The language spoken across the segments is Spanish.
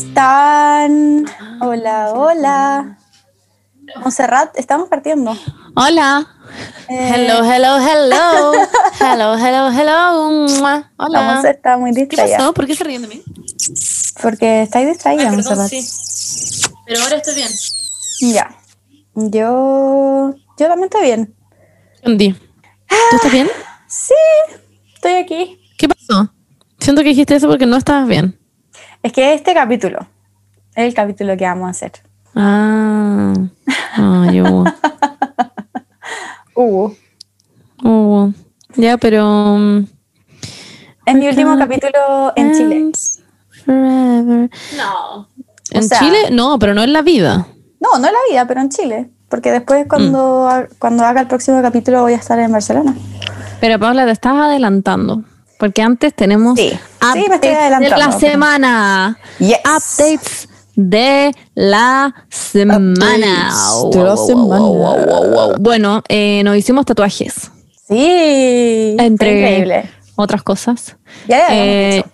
están? Hola, hola. Monserrat, estamos partiendo. Hola. Eh, Hello, hello, hello. hello, hello, hello. Mua. La Hola. Monse está muy ¿Qué distraída. pasó? ¿Por qué se ríen de mí? Porque estáis distraída, Monserrat. sí. Pero ahora estoy bien. Ya. Yo. Yo también estoy bien. Andy, ¿tú estás bien? Sí, estoy aquí. ¿Qué pasó? Siento que dijiste eso porque no estabas bien. Es que este capítulo es el capítulo que vamos a hacer. Ah. Ay, Hugo. Uh, Hugo. Ya, pero. um, es mi último capítulo en Chile. Forever. No. ¿En sea- Chile? No, pero no en la vida. No, no en la vida, pero en Chile. Porque después, cuando, ha- cuando haga el próximo capítulo, voy a estar en Barcelona. Pero Paula, te estás adelantando. Porque antes tenemos Sí. Sí, updates de adelantando. la semana. Yes. Updates de la semana. Updates de la Wow, wow, semana. wow, wow, wow. Bueno, eh, nos hicimos tatuajes. Sí. Entre increíble. otras cosas. Ya, ya, Eh,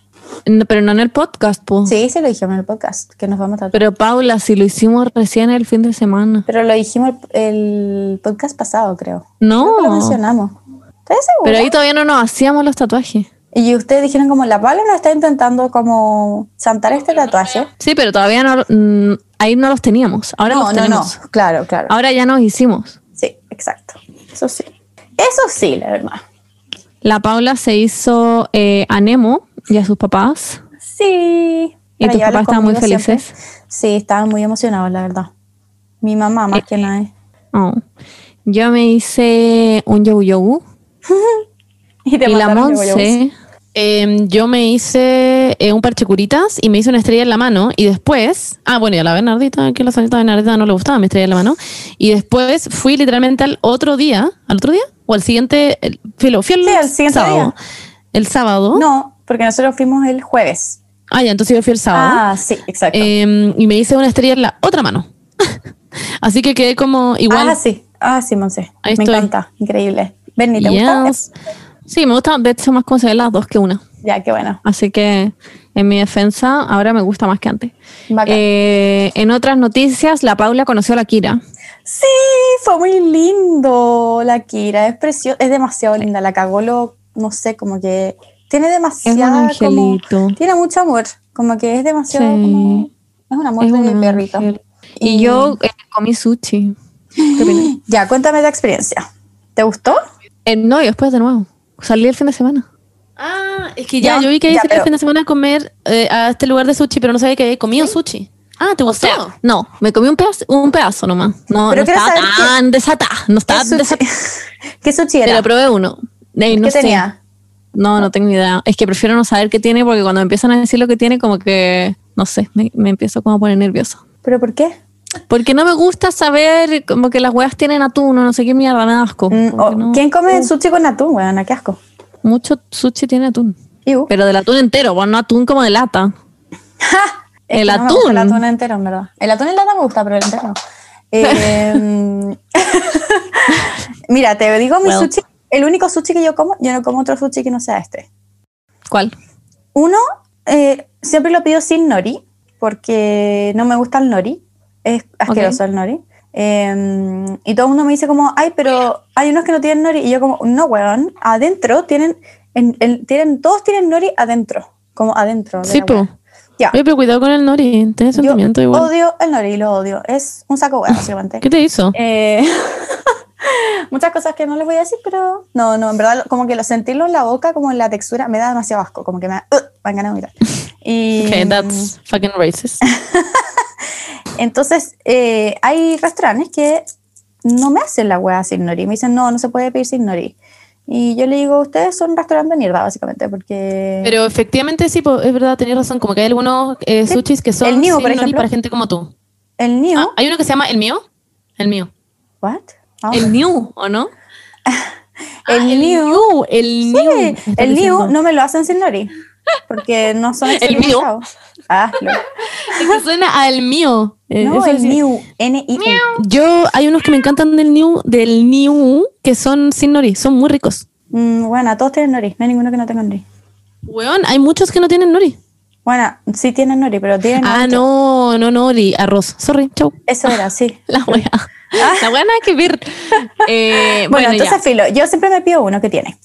n- pero no en el podcast, po. Sí, sí lo dijimos en el podcast, que nos vamos a tratar. Pero Paula, si lo hicimos recién el fin de semana. Pero lo dijimos el podcast pasado, creo. No. Creo que lo mencionamos. Pero ahí todavía no nos hacíamos los tatuajes. Y ustedes dijeron como, la Paula nos está intentando como santar este tatuaje. Sí, pero todavía no, mm, ahí no los teníamos. Ahora no, los no, no. tenemos. Claro, claro. Ahora ya nos hicimos. Sí, exacto. Eso sí. Eso sí, la verdad. La Paula se hizo eh, a Nemo y a sus papás. Sí. ¿Y tus papás estaban muy siempre. felices? Sí, estaban muy emocionados, la verdad. Mi mamá, más Eh, que nada. Oh. Yo me hice un yogu yogu. Y, te Y la. Monse, eh, yo me hice eh, un parche curitas y me hice una estrella en la mano. Y después, ah, bueno, y a la Bernardita, que la señorita Bernardita no le gustaba mi estrella en la mano. Y después fui literalmente al otro día, ¿al otro día? ¿O al siguiente? El, fui al Sí, al siguiente sábado. día. El sábado. No, porque nosotros fuimos el jueves. Ah, ya, entonces yo fui el sábado. Ah, sí, exacto. Eh, y me hice una estrella en la otra mano. Así que quedé como igual. Ah, sí. Ah, sí, Monse. Ahí Me estoy. encanta. Increíble. Berni, ¿te gusta? Yes. Sí, me gusta de hecho más ven las dos que una. Ya, qué bueno. Así que en mi defensa ahora me gusta más que antes. Eh, en otras noticias, la Paula conoció a la Kira. Sí, fue muy lindo la Kira. Es preciosa. Es demasiado linda. La cagó lo, no sé, como que tiene demasiada. Es un angelito. como- tiene mucho amor. Como que es demasiado. Sí. como- es un amor Es de un perrito. Y, Y- yo eh, comí sushi. Ya, cuéntame la experiencia. ¿Te gustó? Eh, no, y después de nuevo. Salí el fin de semana. Ah, es que ya, ya, yo vi que ya, ibas a ir pero- el fin de semana a comer eh, a este lugar de sushi, pero no sabía que había comido sushi. Ah, ¿te gustó? no, me comí un pedazo, un pedazo nomás. No, Pero no estaba tan desatada. No estaba ¿Qué sushi, desatada. ¿Qué sushi era? Pero probé uno. Ey, no ¿Qué sé. tenía? No, no tengo idea. Es que prefiero no saber qué tiene porque cuando me empiezan a decir lo que tiene, como que, no sé, me, me empiezo como a poner nervioso. ¿Pero por qué? Porque no me gusta saber como que las huevas tienen atún o no sé qué mierda, me da asco. Mm, oh, no- ¿Quién come sushi con atún, weón? ¿Qué asco? Mucho sushi tiene atún. Iu. Pero del atún entero, bueno, no atún como de lata. El no gusta el atún. atún entero, en verdad. El atún en lata me gusta, pero el entero no. Eh, mira, te digo mi Well. sushi. El único sushi que yo como, yo no como otro sushi que no sea este. ¿Cuál? Uno, eh, siempre lo pido sin nori, porque no me gusta el nori. Es asqueroso el nori. Eh, y todo el mundo me dice como, ay, pero hay unos que no tienen nori. Y yo como, no, weón, adentro tienen, en, en- tienen todos tienen nori adentro. Como adentro. de Sí. Ya. Oye, pero cuidado con el nori, Yo sentimiento igual. odio el nori, lo odio. Es un saco hueá, básicamente. ¿Qué te hizo? Eh, muchas cosas que no les voy a decir, pero no, no, en verdad, como que lo sentirlo en la boca, como en la textura, me da demasiado asco, como que me da, uh, me dan ganas de vomitar. Y Ok, that's fucking racist. Entonces, eh, hay restaurantes que no me hacen la hueá sin nori. Me dicen, no, no se puede pedir sin nori. Y yo le digo, ustedes son un restaurante de mierda, básicamente, porque. Pero efectivamente sí, es verdad, tenías razón. Como que hay algunos eh, Sí. sushis que son El Niu, sin por nori para gente como tú. el new. Ah, hay uno que se llama El Mío. El Mío. ¿What? Ah, El New, ¿o no? el Ah, new. New, El New. Sí, el new no me lo hacen sin nori. Porque no son El mío. Ah, Es que suena al mío. Eh, no, eso el new. N-I-U. Yo, hay unos que me encantan del New, del New, que son sin nori, son muy ricos. Mm, bueno, todos tienen nori. No hay ninguno que no tenga nori. Weón, hay muchos que no tienen nori. Bueno, sí tienen nori, pero tienen. Ah, no, no nori, arroz. Sorry, chau. Eso era, sí. La wea. La wea nada que ver. Eh, Bueno, bueno, entonces, ya. filo, yo siempre me pido uno que tiene.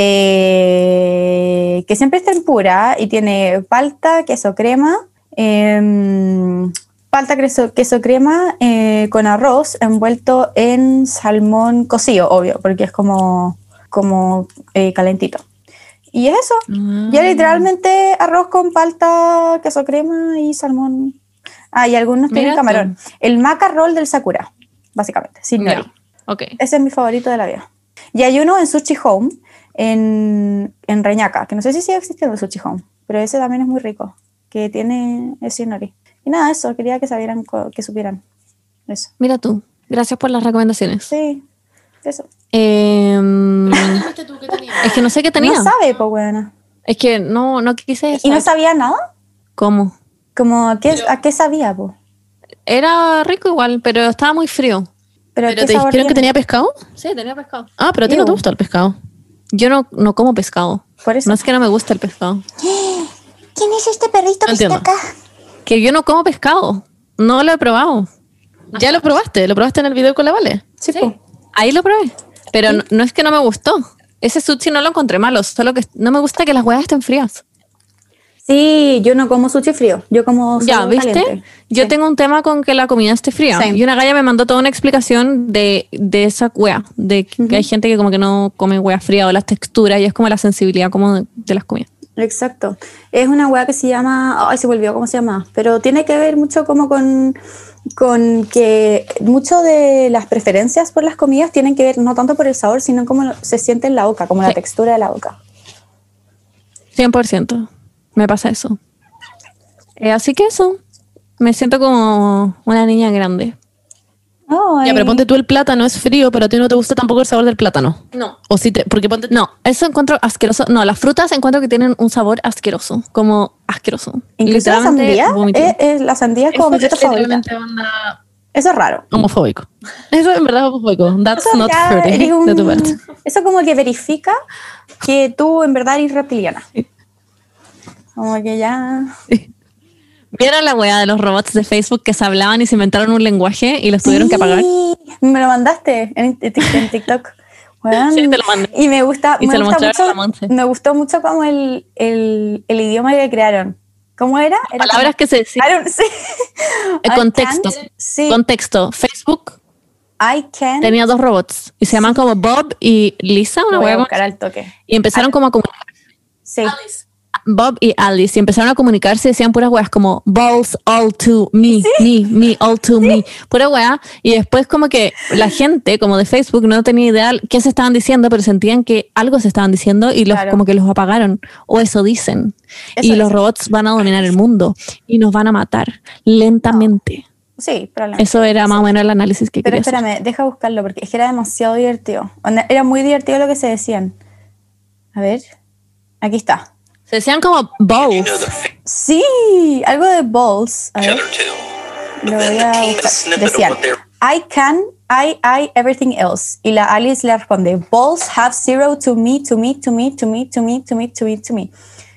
Eh, que siempre es tempura y tiene palta, queso crema, em, palta, queso, queso crema eh, con arroz envuelto en salmón cocido, obvio, porque es como, como eh, calentito. Y es eso. Ya literalmente arroz con palta, queso crema y salmón. Ah, y algunos tienen Mira tú. camarón. El maca roll del Sakura, básicamente, sin nori. Ok. Ese es mi favorito de la vida. Y hay uno en Sushi Home, en, en Reñaca, que no sé si sigue existiendo el Home, pero ese también es muy rico, que tiene ese nori. Y nada, eso, quería que sabieran, que supieran. Eso. Mira tú. Gracias por las recomendaciones. Sí, eso. Em, es que no sé qué tenía. No sabe, pues, buena. Es que no, no quise ¿Y no sabía nada? cómo. Como, ¿a qué, ¿a qué sabía, pues? Era rico igual, pero estaba muy frío. ¿Pero, ¿Pero te dijeron que tenía pescado? Sí, tenía pescado. Ah, pero a ti no te gusta el pescado. Yo no, no como pescado. Por eso. No es que no me gusta el pescado. ¿Quién es este perrito No entiendo. Que yo no como pescado. No lo he probado. Ya lo probaste. Lo probaste en el video con la Vale. Sí, pues. Ahí lo probé. Pero no, no es que no me gustó. Ese sushi no lo encontré malo. Solo que no me gusta que las huevas estén frías. Sí, yo no como sushi frío, yo como Ya, ¿viste? caliente. Yo Sí. tengo un tema con que la comida esté fría. Y una galla me mandó toda una explicación de, de esa hueá. De que hay gente que como que no come hueá fría o las texturas y es como la sensibilidad como de, de las comidas. Exacto. Es una weá que se llama, ay, se volvió cómo se llama, pero tiene que ver mucho como con, con que mucho de las preferencias por las comidas tienen que ver no tanto por el sabor, sino cómo lo- se siente en la boca, como la textura de la boca. 100%. Me pasa eso. Eh, así que eso. Me siento como una niña grande. Ay. Ya, pero ponte tú el plátano, es frío, pero a ti no te gusta tampoco el sabor del plátano. No. O si te, porque ponte No, eso encuentro asqueroso. No, las frutas encuentro que tienen un sabor asqueroso. Como asqueroso. Incluso la sandía, es, es- la sandía es como mi fruta favorita. onda... Eso es raro. homofóbico. Eso en verdad es homofóbico. That's Eso, not fair un- de tu parte. eso como que verifica que tú en verdad eres reptiliana. Como que ya... ¿Vieron la weá de los robots de Facebook que se hablaban y se inventaron un lenguaje y los tuvieron que apagar? Sí, Me lo mandaste en, en Tik- en TikTok. Sí, te lo mandé. Y me gusta, Y me se lo gusta mostraron a la mucho, Monse. me gustó mucho como el, el, el idioma que crearon. ¿Cómo era? Era Palabras que se decían. sí. El I contexto. Sí. Contexto. Facebook I can. tenía dos robots y se llaman como Bob y Lisa, una Voy weá a como- buscar al toque. Y empezaron como a comunicar. Sí. Bob y Alice y empezaron a comunicarse y decían puras weas como balls all to me, me, me, all to me, pura wea. Y después como que la gente como de Facebook no tenía idea qué se estaban diciendo, pero sentían que algo se estaban diciendo y los, Claro. como que los apagaron. O eso dicen. Eso y los robots van a dominar el mundo y nos van a matar lentamente. Sí, probablemente. Eso era más o menos el análisis que Pero quería hacer. espérame, deja buscarlo porque es que era demasiado divertido. Era muy divertido lo que se decían. A ver. Aquí está. Se decían como balls. Sí, algo de balls. A ver. Lo voy a buscar. Decían, I can, I, I, everything else. Y la Alice le responde, balls have zero to me, to me, to me, to me, to me, to me, to me, to me.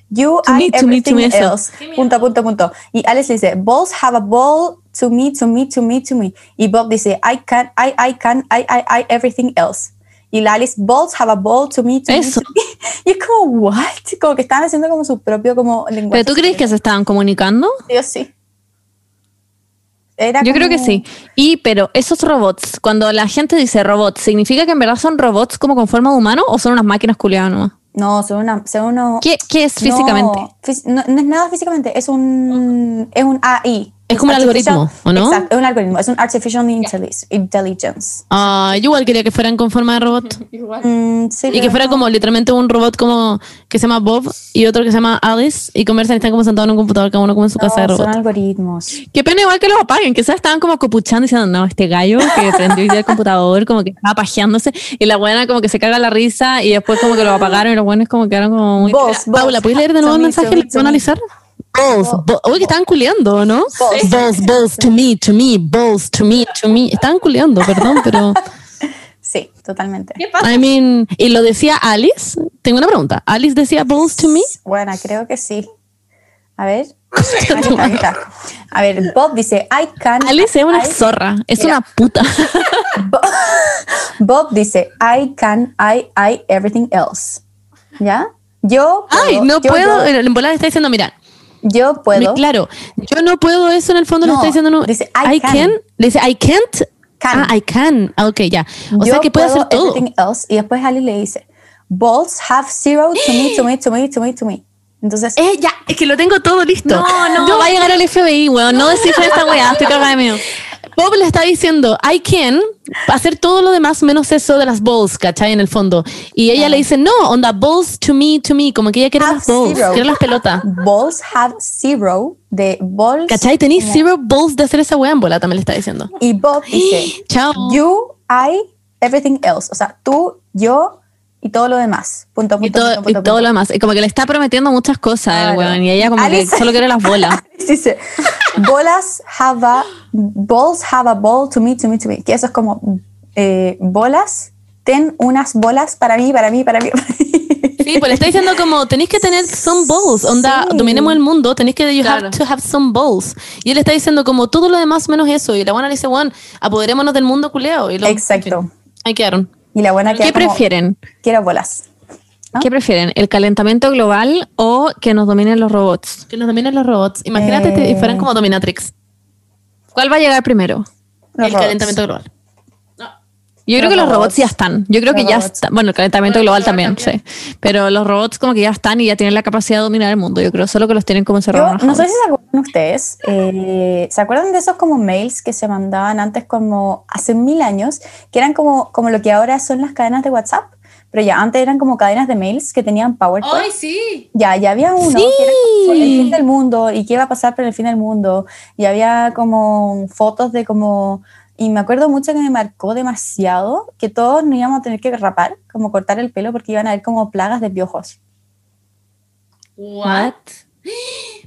You, To I, me, to me, to everything me, else. Punto, punto, punto. Y Alice le dice, balls have a ball to me, to me, to me, to me. Y Bob dice, I can, I, I can, I, I, I, everything else. Y la Alice, balls have a ball to me, to Eso. me, to me. Y es como, what? Como que estaban haciendo como su propio como lenguaje. ¿Pero tú crees que se estaban comunicando? Yo sí. Era Yo creo que sí. Y, pero esos robots, cuando la gente dice robots, ¿significa que en verdad son robots como con forma de humano o son unas máquinas culiadas nomás? No, son, una, son uno. ¿Qué, qué es físicamente? No, no es nada físicamente, es un, es un AI. Es como un algoritmo, ¿o no? Exacto, es un algoritmo, es un Artificial Intelligence. intelligence. Ah, yo igual quería que fueran con forma de robot. Mm, sí, Y que fuera no. como literalmente un robot como que se llama Bob y otro que se llama Alice y conversan y están como sentados en un computador, cada uno como en su casa de No, son robot. algoritmos. Qué pena igual que los apaguen, que estaban como copuchando diciendo, no, este gallo que prendió el computador, como que estaba pajeándose, y la buena como que se caga la risa, y después como que lo apagaron, y los buenos como quedaron como muy... Vos. Paula, ¿puedes leer de nuevo el me, mensaje? to me, ¿Lo to puedo me. analizar? Balls, bo- Uy, que estaban culeando, ¿no? Balls. Balls, balls, to me, to me, balls, to me, to me. Estaban culeando, perdón, pero... Sí, totalmente. I mean, y lo decía Alice. Tengo una pregunta. ¿Alice decía balls to me? Bueno, creo que sí. A ver. Aquí está. A ver, Bob dice, I can. Alice es una I- zorra, es Mira. una puta. Bo- Bob dice, I can, I, I, everything else. ¿Ya? Yo puedo, Ay, no yo, puedo. Yo, En está diciendo, mira, yo puedo. claro, yo no puedo eso en el fondo No, está diciendo no. dice, I can. Le dice I can't. Can. Ah, I can. Ah, ok, ya. O yo sea que puede puedo hacer todo. else. Y después Ali le dice, balls have zero to me, to me, to me, to me, to me. Entonces, Eh, ya, es que lo tengo todo listo. No, no. Yo va a llegar al FBI, weón. No descifren esta weá, estoy cagada de miedo. Bob le está diciendo, I can hacer todo lo demás menos eso de las balls, ¿cachai? En el fondo. Y ella le dice, no, onda, balls to me, to me. Como que ella quiere Have las balls, zero. quiere las pelotas. balls have zero de balls. ¿Cachai? Tenéis zero balls de hacer esa weá en bola, también le está diciendo. Y Bob dice, Chao. you, I, everything else. O sea, tú, yo y todo lo demás. Punto, punto, Y todo, punto, y punto, todo punto. lo demás. Y como que le está prometiendo muchas cosas, el Claro. weón. Y ella como Alice- que solo quiere las bolas. Dice, bolas have a, balls have a ball to me, to me, to me. Que eso es como, eh, bolas, ten unas bolas para mí, para mí, para mí. para mí. Sí, pues le está diciendo como tenéis que tener some balls, onda, Sí. dominemos el mundo, tenéis que you Claro. have to have some balls. Y él está diciendo como todo lo demás menos eso. Y la buena le dice, Juan, apoderémonos del mundo culeo. Y lo- Exacto. en fin, ahí quedaron. Y la buena que ¿Qué prefieren? Quiero bolas. ¿Qué prefieren? ¿El calentamiento global o que nos dominen los robots? Que nos dominen los robots. Imagínate Eh. que fueran como dominatrix. ¿Cuál va a llegar primero? Los el robots. calentamiento global. Yo Los creo que los robots robots. ya están. Yo creo que ya están. Bueno, el calentamiento global también, sí. Pero los robots como que ya están y ya tienen la capacidad de dominar el mundo. Yo creo solo que los tienen como encerrados. No sé si se acuerdan ustedes, eh, ¿se acuerdan de esos como mails que se mandaban antes como hace mil años, que eran como, como lo que ahora son las cadenas de WhatsApp? Pero ya antes eran como cadenas de mails que tenían PowerPoint. sí! Ya, ya había uno Sí. que era como el fin del mundo y qué iba a pasar por el fin del mundo. Y había como fotos de como... Y me acuerdo mucho que me marcó demasiado que todos nos íbamos a tener que rapar, como cortar el pelo porque iban a haber como plagas de piojos. ¿What?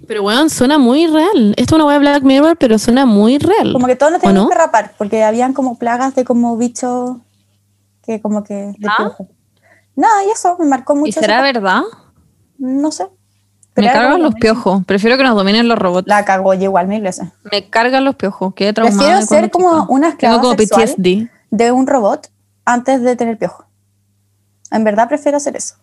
Pero weón, suena muy real. Esto es una web Black Mirror, pero suena muy real. Como que todos nos ¿O teníamos no? que rapar porque habían como plagas de como bichos que como que de ¿Ah? No, y eso me marcó mucho. ¿Y será verdad? No sé. Me cargan los piojos. Prefiero que nos dominen los robots. La cagó yo igual mil veces. Me cargan los piojos. Qué traumada. Prefiero ser como una esclava como. PTSD. de un robot antes de tener piojo. En verdad prefiero hacer eso.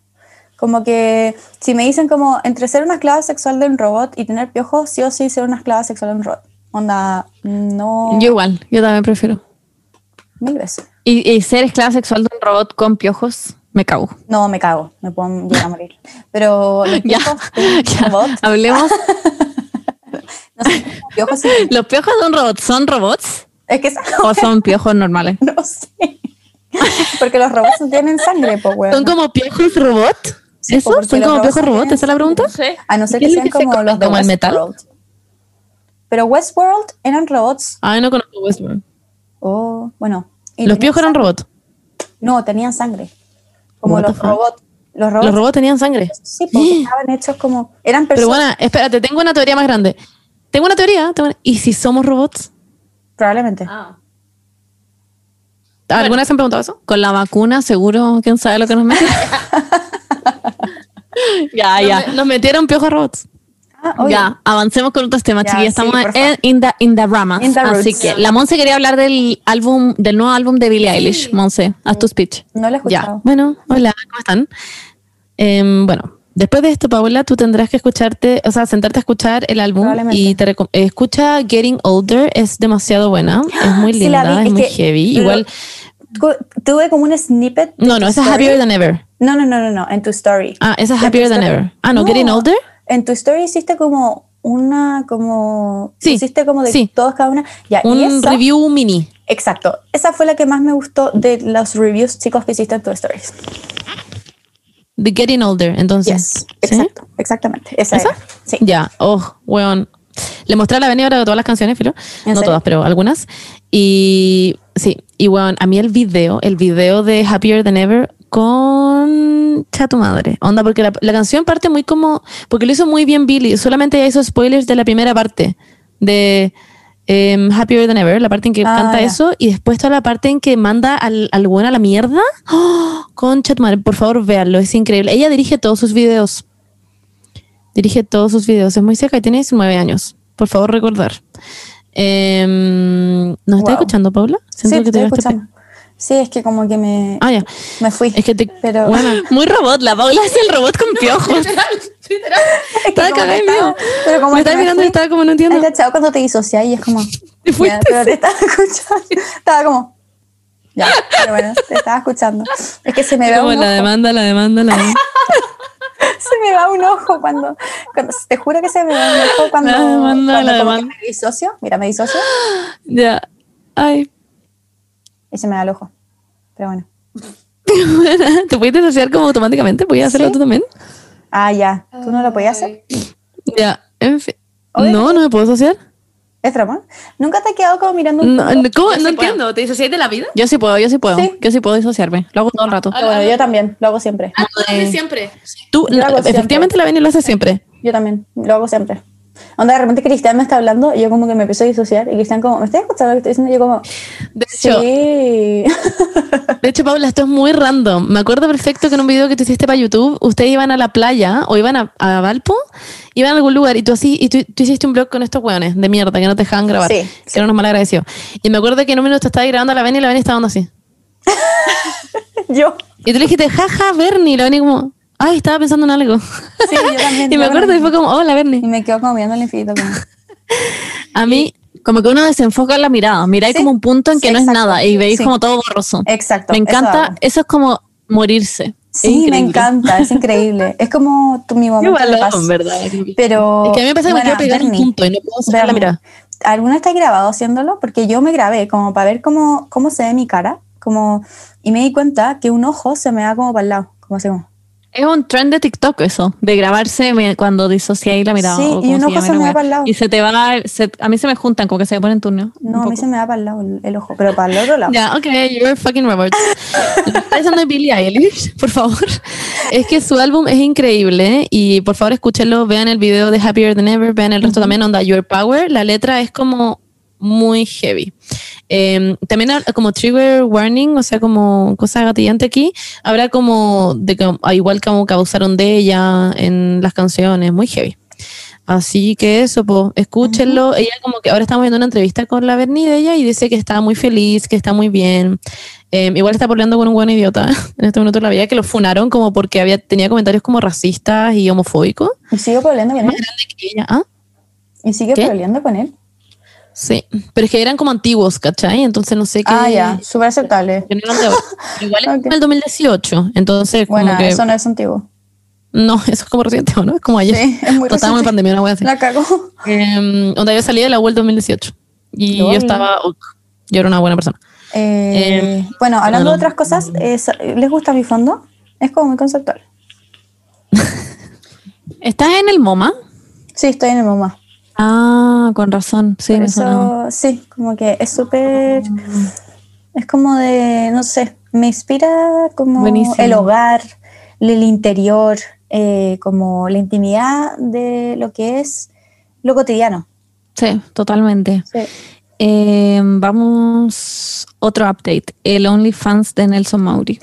Como que si me dicen como entre ser una esclava sexual de un robot y tener piojo, sí o sí ser una esclava sexual de un robot. Onda, no Yo igual, yo también prefiero. mil veces. Y, y ser esclava sexual de un robot con piojos, me cago. No, me cago, me puedo llegar a morir. Pero los Ya, piojos ya. robot, Hablemos. no sé, piojos sí. ¿Los piojos de un robot son robots Es que esa- o son piojos normales? no sé. Porque los robots no tienen sangre, pues, weón. ¿Son como piojos robot? Sí, ¿Eso? ¿Son los como robots piojos robot? ¿Esa es la pregunta? A no ser ¿Qué que sean que como los de ¿Como el metal? Westworld. Pero Westworld eran robots. Ay, no conozco Westworld. Oh, bueno. y ¿Los piojos eran robots? No, tenían sangre. Como What los robots. Los robots. ¿Los robots tenían sangre? Sí, porque estaban hechos como. Eran Pero personas. bueno, espérate, tengo una teoría más grande. Tengo una teoría. tengo una- ¿Y si somos robots? Probablemente. Ah. ¿Alguna vez se han preguntado eso? Con la vacuna, seguro, quién sabe lo que nos metieron. ya, ya. Nos metieron piojos robots. Ah, Ya, avancemos con otros temas, Ya, Estamos en in the, in the ramas. In the Así que la Monse quería hablar del álbum, del nuevo álbum de Billie Eilish. Monse, haz tu speech. No lo he Ya, escuchado. bueno, hola, ¿cómo están? Em, bueno, después de esto, Paola, tú tendrás que escucharte, o sea, sentarte a escuchar el álbum y te escucha Getting Older, es demasiado buena, es muy la linda, es es muy heavy. Igual, Tu- Tuve como un snippet. no, no, esa es. Happier Than Ever. No, no, no, no, no, en tu story. Ah, esa es Happier Than. Ever. Ah, no, Getting Older. En tu story hiciste como una, como. Sí, Hiciste como de sí. todos cada una. Ya, y Un esa- review mini. Exacto. Esa fue la que más me gustó de los reviews chicos que hiciste en tu stories. The Getting Older, entonces. Yes. ¿sí? Exacto. Exactamente. Esa, ¿Esa? era. Sí. Ya, oh, weón. Le mostré a la Beni ahora de todas las canciones, filo. ¿En No serio? todas, pero algunas. Y sí, y weón, a mí el video, el video de Happier Than Ever con tu madre. Onda, porque la, la canción parte muy como. Porque lo hizo muy bien Billy. Solamente hizo spoilers de la primera parte de em, Happier Than Ever, la parte en que Ah, canta eso, y después toda la parte en que manda al, al weón a la mierda. ¡Oh! Concha tu madre, por favor, véanlo, es increíble. Ella dirige todos sus videos. Dirige todos sus videos. Es muy seca y tiene 19 años. Por favor, recordar. Em, ¿Nos está escuchando, Paula? Sí, Siento te que estoy llegaste escuchando. Sí, es que como que me, Ah, ya. me fui. Es que te. Pero- Bueno, muy robot. La Paula es el robot con piojos. Literal, literal. Es que Estaba cagada Pero como Me que estaba mirando y estaba como no entiendo. ¿Has cachado cuando te disocias y es como. Te fuiste. ya, pero te estaba escuchando. Estaba como. Ya, pero bueno, te estaba escuchando. Es que se me va Como un la ojo. demanda, la demanda, la demanda. Se me va un ojo cuando, cuando- Te juro que se me va un ojo cuando. La demanda, cuando la demanda. me disocio. Mira, me disocio ya. Ay. Y se me da el ojo. Pero bueno. ¿Te puedes asociar como automáticamente? ¿Puedes hacerlo Sí. tú también? Ah, ya. ¿Tú no lo podías hacer? Ya. En fin. No, no me puedo asociar. ¿Es broma? ¿Nunca te has quedado como mirando un No, ¿Cómo? No sí puedo. entiendo. ¿Te disocias de la vida? Yo sí puedo, yo sí puedo. Sí. Yo sí puedo disociarme. Lo hago todo el rato. Ah, bueno, yo también. Lo hago siempre. Ah, tú haces siempre. Tú, hago efectivamente, la Beni lo hace siempre. Yo también. Lo hago siempre. Onda, de repente Cristian me está hablando y yo como que me empiezo a disociar y Cristian como, ¿me estás escuchando lo que estoy diciendo? Y yo como, De hecho, sí. de hecho, Paula, esto es muy random. Me acuerdo perfecto que en un video que tú hiciste para YouTube, ustedes iban a la playa o iban a, a Valpo, iban a algún lugar y tú así, y tú, tú hiciste un blog con estos hueones de mierda que no te dejaban grabar. Sí, que eran unos mal agradecidos. Y me acuerdo que en un minuto estaba grabando a la Beni y la Beni estaba dando así. yo. Y tú le dijiste, jaja, Bernie. Y la Beni como, ay, estaba pensando en algo. Sí, yo también. y me acuerdo y fue como, hola, Y Bernie. me quedo como viendo el infinito. Como, A mí, Como que uno desenfoca la mirada, miráis Sí, como un punto en que sí, no es nada y veis como todo borroso. exacto. me encanta, eso, es como morirse. Sí, me encanta, es increíble. Es como tu, mi paz. verdad. Pero, Es que a mí me pasa que me bueno, quiero pegar un Bernie, punto y no puedo sacar la mirada. ¿Alguna está grabado haciéndolo? Porque yo me grabé como para ver cómo, cómo se ve mi cara. Como, y me di cuenta que un ojo se me da como para el lado. Como así como. Es un trend de TikTok eso, de grabarse cuando disociáis la mirada. Sí, o y como un ojo llame se la me va para el lado. Y se te va, se- a mí se me juntan, como que se me ponen turno. No, a mí se me da para el lado el, el ojo, pero para el otro lado. Ya, ok, you're fucking está diciendo de Billie Eilish, por favor. Es que su álbum es increíble y por favor escúchenlo, vean el video de Happier Than Ever, vean el resto también, onda Your Power. La letra es como muy heavy. Eh, también como trigger warning, o sea, como cosa gatillante aquí, habrá como de que ah, igual como que abusaron de ella en las canciones, muy heavy. Así que eso, pues, escúchenlo. Ella como que ahora estamos viendo una entrevista con la Berni de ella y dice que está muy feliz, que está muy bien. Eh, igual está peleando con un buen idiota en este momento de la vida que lo funaron como porque había, tenía comentarios como racistas y homofóbicos. Y sigo peleando con él. ¿Ah? Y sigue peleando con él. Sí, pero es que eran como antiguos, ¿cachai? Entonces no sé qué. Ah, ya, súper aceptable. no Igual es Ok. como el 2018, entonces como Bueno, que... eso no es antiguo. No, eso es como reciente, ¿o ¿no? Es como ayer. Sí, es muy estábamos en pandemia, una wea así. La cagó. Eh, donde yo salí de la web 2018 y yo estaba... Yo era una buena persona. Eh, bueno, hablando de otras cosas, sa- ¿les gusta mi fondo? Es como muy conceptual. ¿Estás en el MoMA? Sí, estoy en el mamá. Ah, con razón. Sí, Por me eso, sí, como que es súper. Es como de, no sé, me inspira como Buenísimo. el hogar, el interior, eh, como la intimidad de lo que es lo cotidiano. Sí, totalmente. Sí. Eh, vamos, otro update. El OnlyFans de Nelson Mauri.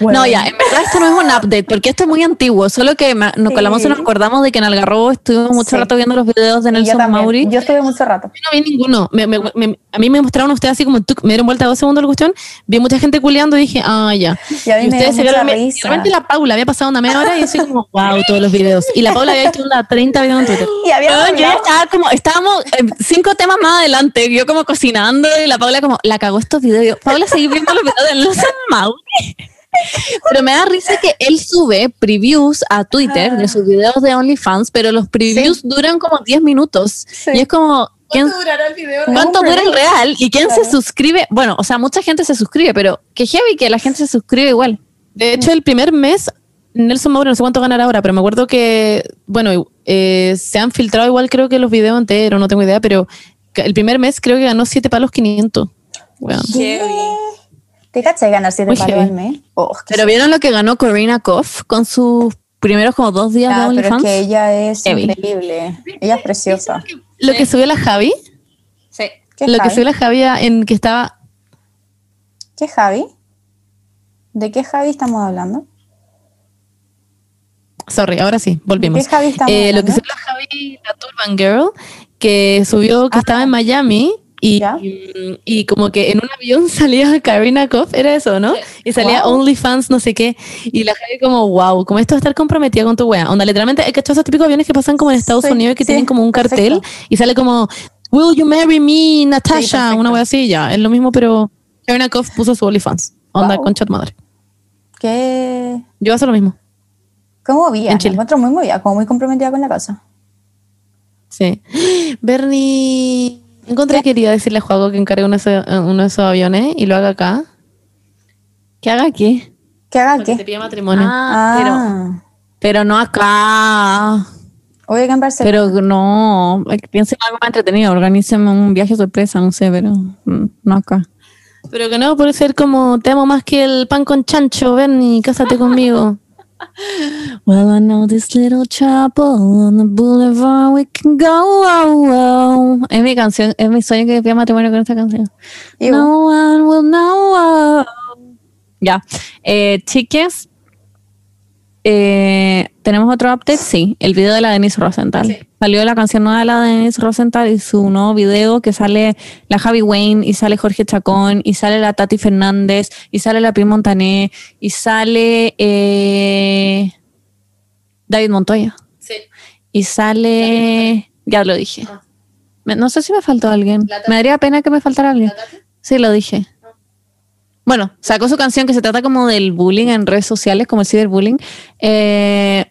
Bueno. No, ya, en verdad esto no es un update, porque esto es muy antiguo, solo que nos Sí. colamos y nos acordamos de que en Algarrobo estuvimos mucho Sí. rato viendo los videos de Y yo Nelson también. Mauri. Yo estuve mucho rato. Yo no vi ninguno. Me- me- me- a mí me mostraron ustedes así como tuc, me dieron vuelta dos segundos la cuestión. Vi mucha gente culeando y dije, ah, ya. Y a mí me dio se de repente la Paula había pasado una media hora y yo soy como, wow, todos los videos. Y la Paula había visto una 30 videos en Twitter. Y había yo estaba como, estábamos eh, cinco temas más adelante, yo como cocinando y la Paula como, la cagó estos videos. Yo, Paula, seguí viendo los videos de Nelson Mauri. Pero me da risa que él sube previews a Twitter de sus videos de OnlyFans, pero los previews duran como 10 minutos. Sí. Y es como, ¿quién, ¿Cuánto durará el video? ¿cuánto dura el real? ¿Y quién Claro. se suscribe? Bueno, o sea, mucha gente se suscribe, pero que heavy que la gente se suscribe igual. De hecho, el primer mes, Nelson Mauro, no sé cuánto ganará ahora, pero me acuerdo que, bueno, eh, se han filtrado igual creo que los videos enteros, no tengo idea, pero el primer mes creo que ganó 7 palos 500. Weón. ¿Te cachai ganar 7 Muy palos heavy. al mes? Oh, Pero ¿vieron lo que ganó Corina Koff con sus primeros como dos días Ah, de pero es OnlyFans? que ella es Heavy. increíble. Ella es preciosa. Lo que subió la Javi, Sí. ¿Qué lo que Javi? subió la Javi en que estaba, ¿Qué Javi? ¿De qué Javi estamos hablando? Sorry, ahora sí, volvimos. ¿Qué Javi estamos Eh, lo que hablando? subió Javi, la Turban Girl, que subió que Ah. estaba en Miami y, Ya. y, y como que en un avión salía Karina Koff, era eso, ¿no? Y salía Wow. OnlyFans, no sé qué. Y la Javi como, wow, como esto va a estar comprometida con tu wea. Onda, literalmente, ¿hay cachado esos típicos aviones que pasan como en Estados Sí, Unidos que sí, tienen como un cartel perfecto. y sale como, Will you marry me, Natasha? una wea así, ya. Es lo mismo, pero Karina Koff puso su OnlyFans. Onda, Wow. concha de madre. ¿Qué? Yo voy a hacer lo mismo. ¿Cómo movía? En Me Chile. encuentro muy movida, como muy comprometida con la causa. Sí. Bernie, encontré que quería decirle a Juago que encargue uno de, esos, uno de esos aviones y lo haga acá. ¿Que haga qué? ¿Que haga Para que te qué? pida matrimonio. Ah, pero, pero no acá. Oye, que en Barcelona. Pero no, eh, piensen en algo más entretenido, organícenme un viaje sorpresa, no sé, pero mm, no acá. Pero que no puede ser como te amo más que el pan con chancho, Bernie, cásate conmigo. Well, I know this little chapel on the boulevard we can go. oh, oh. Es mi canción, es mi sueño que pida matrimonio con esta canción. No one will know. oh. Ya. Eh, chiques, eh, ¿tenemos otro update? Sí, el video de la Denise Rosenthal. Sí. Salió la canción nueva de la Denise Rosenthal y su nuevo video que sale la Javi Wayne y sale Jorge Chacón y sale la Tati Fernández y sale la Pi Montané y sale eh, David Montoya Sí. y sale... Ya lo dije. Ah. No sé si me faltó alguien. Me daría pena que me faltara alguien. Sí, lo dije. Bueno, sacó su canción que se trata como del bullying en redes sociales, como el ciberbullying. Eh,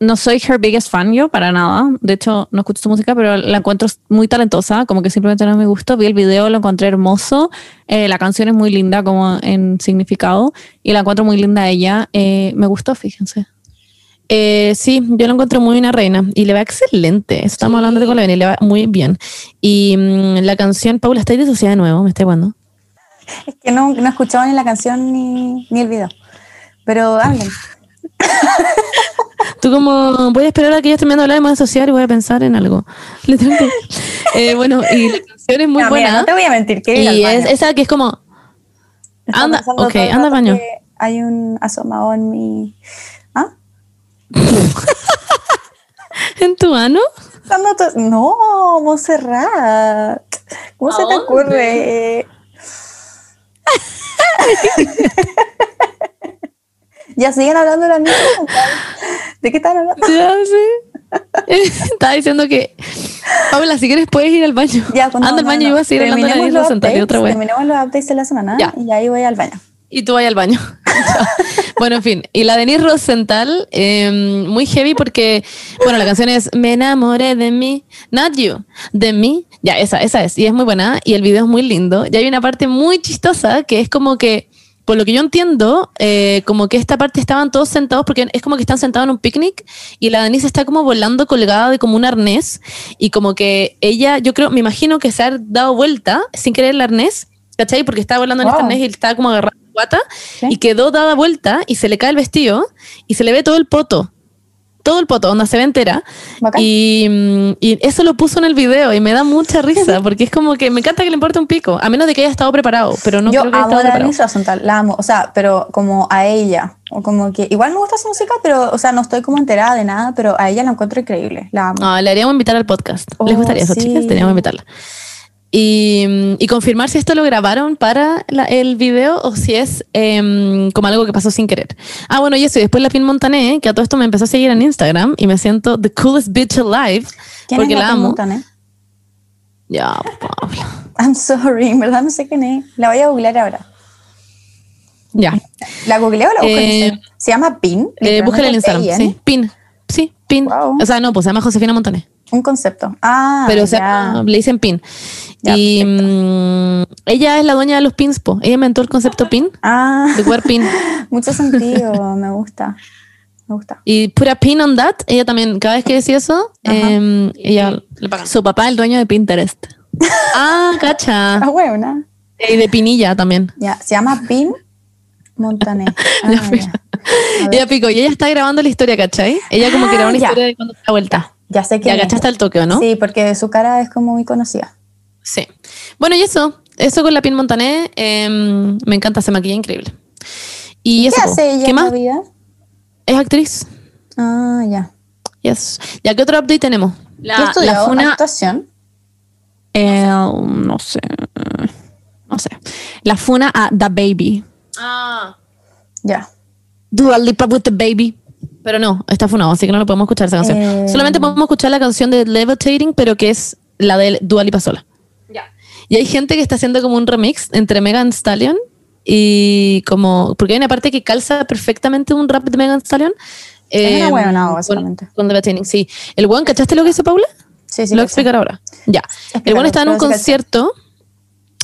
no soy her biggest fan yo, para nada. De hecho, no escucho su música, pero la encuentro muy talentosa, como que simplemente no me gustó. Vi el video, lo encontré hermoso. Eh, la canción es muy linda como en significado y la encuentro muy linda ella. Eh, me gustó, fíjense. Eh, sí, yo lo encuentro muy una reina y le va excelente. Estamos hablando de con la Beni, le va muy bien. Y mm, la canción, Paula, ¿estáis disociada de nuevo? ¿Me estoy jugando? Es que no, no escuchaba ni la canción ni, ni el video. Pero hablen. Tú como, voy a esperar a que ellos terminen de hablar y me voy a asociar y voy a pensar en algo. Eh, bueno, y la canción es muy No, mira, buena. no te voy a mentir, que y es esa que es como, anda, ok, anda al baño. Hay un asomado en mi. ¿Ah? ¿En tu ano? No, Monserrat. ¿Cómo se te ¿A ocurre? ya siguen hablando de la misma. ¿De qué están hablando? Ya sé. Estaba diciendo que, Paula, si quieres puedes ir al baño. Ya, pues, no, anda al no, baño y no. yo voy a seguir hablando de la y updates, otra vez. Terminemos los updates de la semana Ya. y ahí voy al baño. Y tú vayas al baño. bueno, en fin. Y la Denise Rosenthal, eh, muy heavy porque, bueno, la canción es Me enamoré de mí, not you, de mí. Ya, esa, esa es. Y es muy buena. Y el video es muy lindo. Y hay una parte muy chistosa que es como que, por lo que yo entiendo, eh, como que esta parte estaban todos sentados porque es como que están sentados en un picnic y la Denise está como volando colgada de como un arnés y como que ella, yo creo, me imagino que se ha dado vuelta sin querer el arnés, ¿cachai? Porque estaba volando en este Wow. arnés y estaba como agarrando la guata Sí. y quedó dada vuelta y se le cae el vestido y se le ve todo el poto. Todo el poto, onda se ve entera. Y, mm, y eso lo puso en el video y me da mucha risa porque es como que me encanta que le importe un pico, a menos de que haya estado preparado, pero no Yo creo que haya estado a la preparado. Amo, o sea, pero como a ella, o como que igual me gusta su música, pero, o sea, no estoy como enterada de nada, pero a ella la encuentro increíble, la amo. Ah, le haríamos invitar al podcast. Oh, ¿Les gustaría eso, sí. chicas? Teníamos que invitarla. Y, y confirmar si esto lo grabaron para la- el video o si es em, como algo que pasó sin querer. Ah, bueno, y eso. Y después la Pin Montané, que a todo esto me empezó a seguir en Instagram y me siento the coolest bitch alive ¿Quién porque es la amo. Montané? Ya, Pablo. I'm sorry, en verdad no sé quién es. La voy a googlear ahora. Ya. ¿La googleo o la busco en Eh, Instagram? ¿Se llama PIN? Eh, búscale en Instagram. Sí, Pin. Sí, Pin. Wow. O sea, no, pues se llama Josefina Montané. Un concepto. Ah, pero se ya. llama- le dicen Pin. Ya, y mm, ella es la dueña de los pins, po. Ella inventó el concepto Pin, Ah, de jugar Pin. mucho sentido, me gusta. Me gusta. Y put a pin on that. Ella también, cada vez que decía eso, em, ella le pagan. Su papá es el dueño de Pinterest. Ah, cacha. Ah, buena. Y de pinilla también. Ya, se llama PIN Montané. Ah, Ya, pico. Y ella está grabando la historia, ¿cachai? Ella como que grabó una Ah, ya. historia de cuando da vuelta. ya sé que. Ya cachaste el toque, ¿o no? Sí, porque su cara es como muy conocida. Sí. Bueno, y eso. Eso con la pin Montané. em, me encanta, se maquilla increíble. Y ¿Qué eso. po. hace ella ¿Qué en más? la vida? Es actriz. Ah, ya. Yes. ¿Ya qué otro update tenemos? ¿Qué La, la estudiado? funa, ¿Actuación? eh, no sé, no sé. La funa a The Baby. Ah. Ya. Dua Lipa with the Baby. Pero no, está funado, así que no lo podemos escuchar esa canción. Eh. Solamente podemos escuchar la canción de Levitating, pero que es la de Dua Lipa sola. Ya. Y hay gente que está haciendo como un remix entre Megan Stallion y como. Porque hay una parte que calza perfectamente un rap de Megan Stallion. Es una eh, huevonao, con- básicamente. Con, Levitating, sí. El weón, ¿cachaste lo que hizo Paula? Sí, sí. lo voy a explicar ahora. Ya. El weón estaba en un concierto.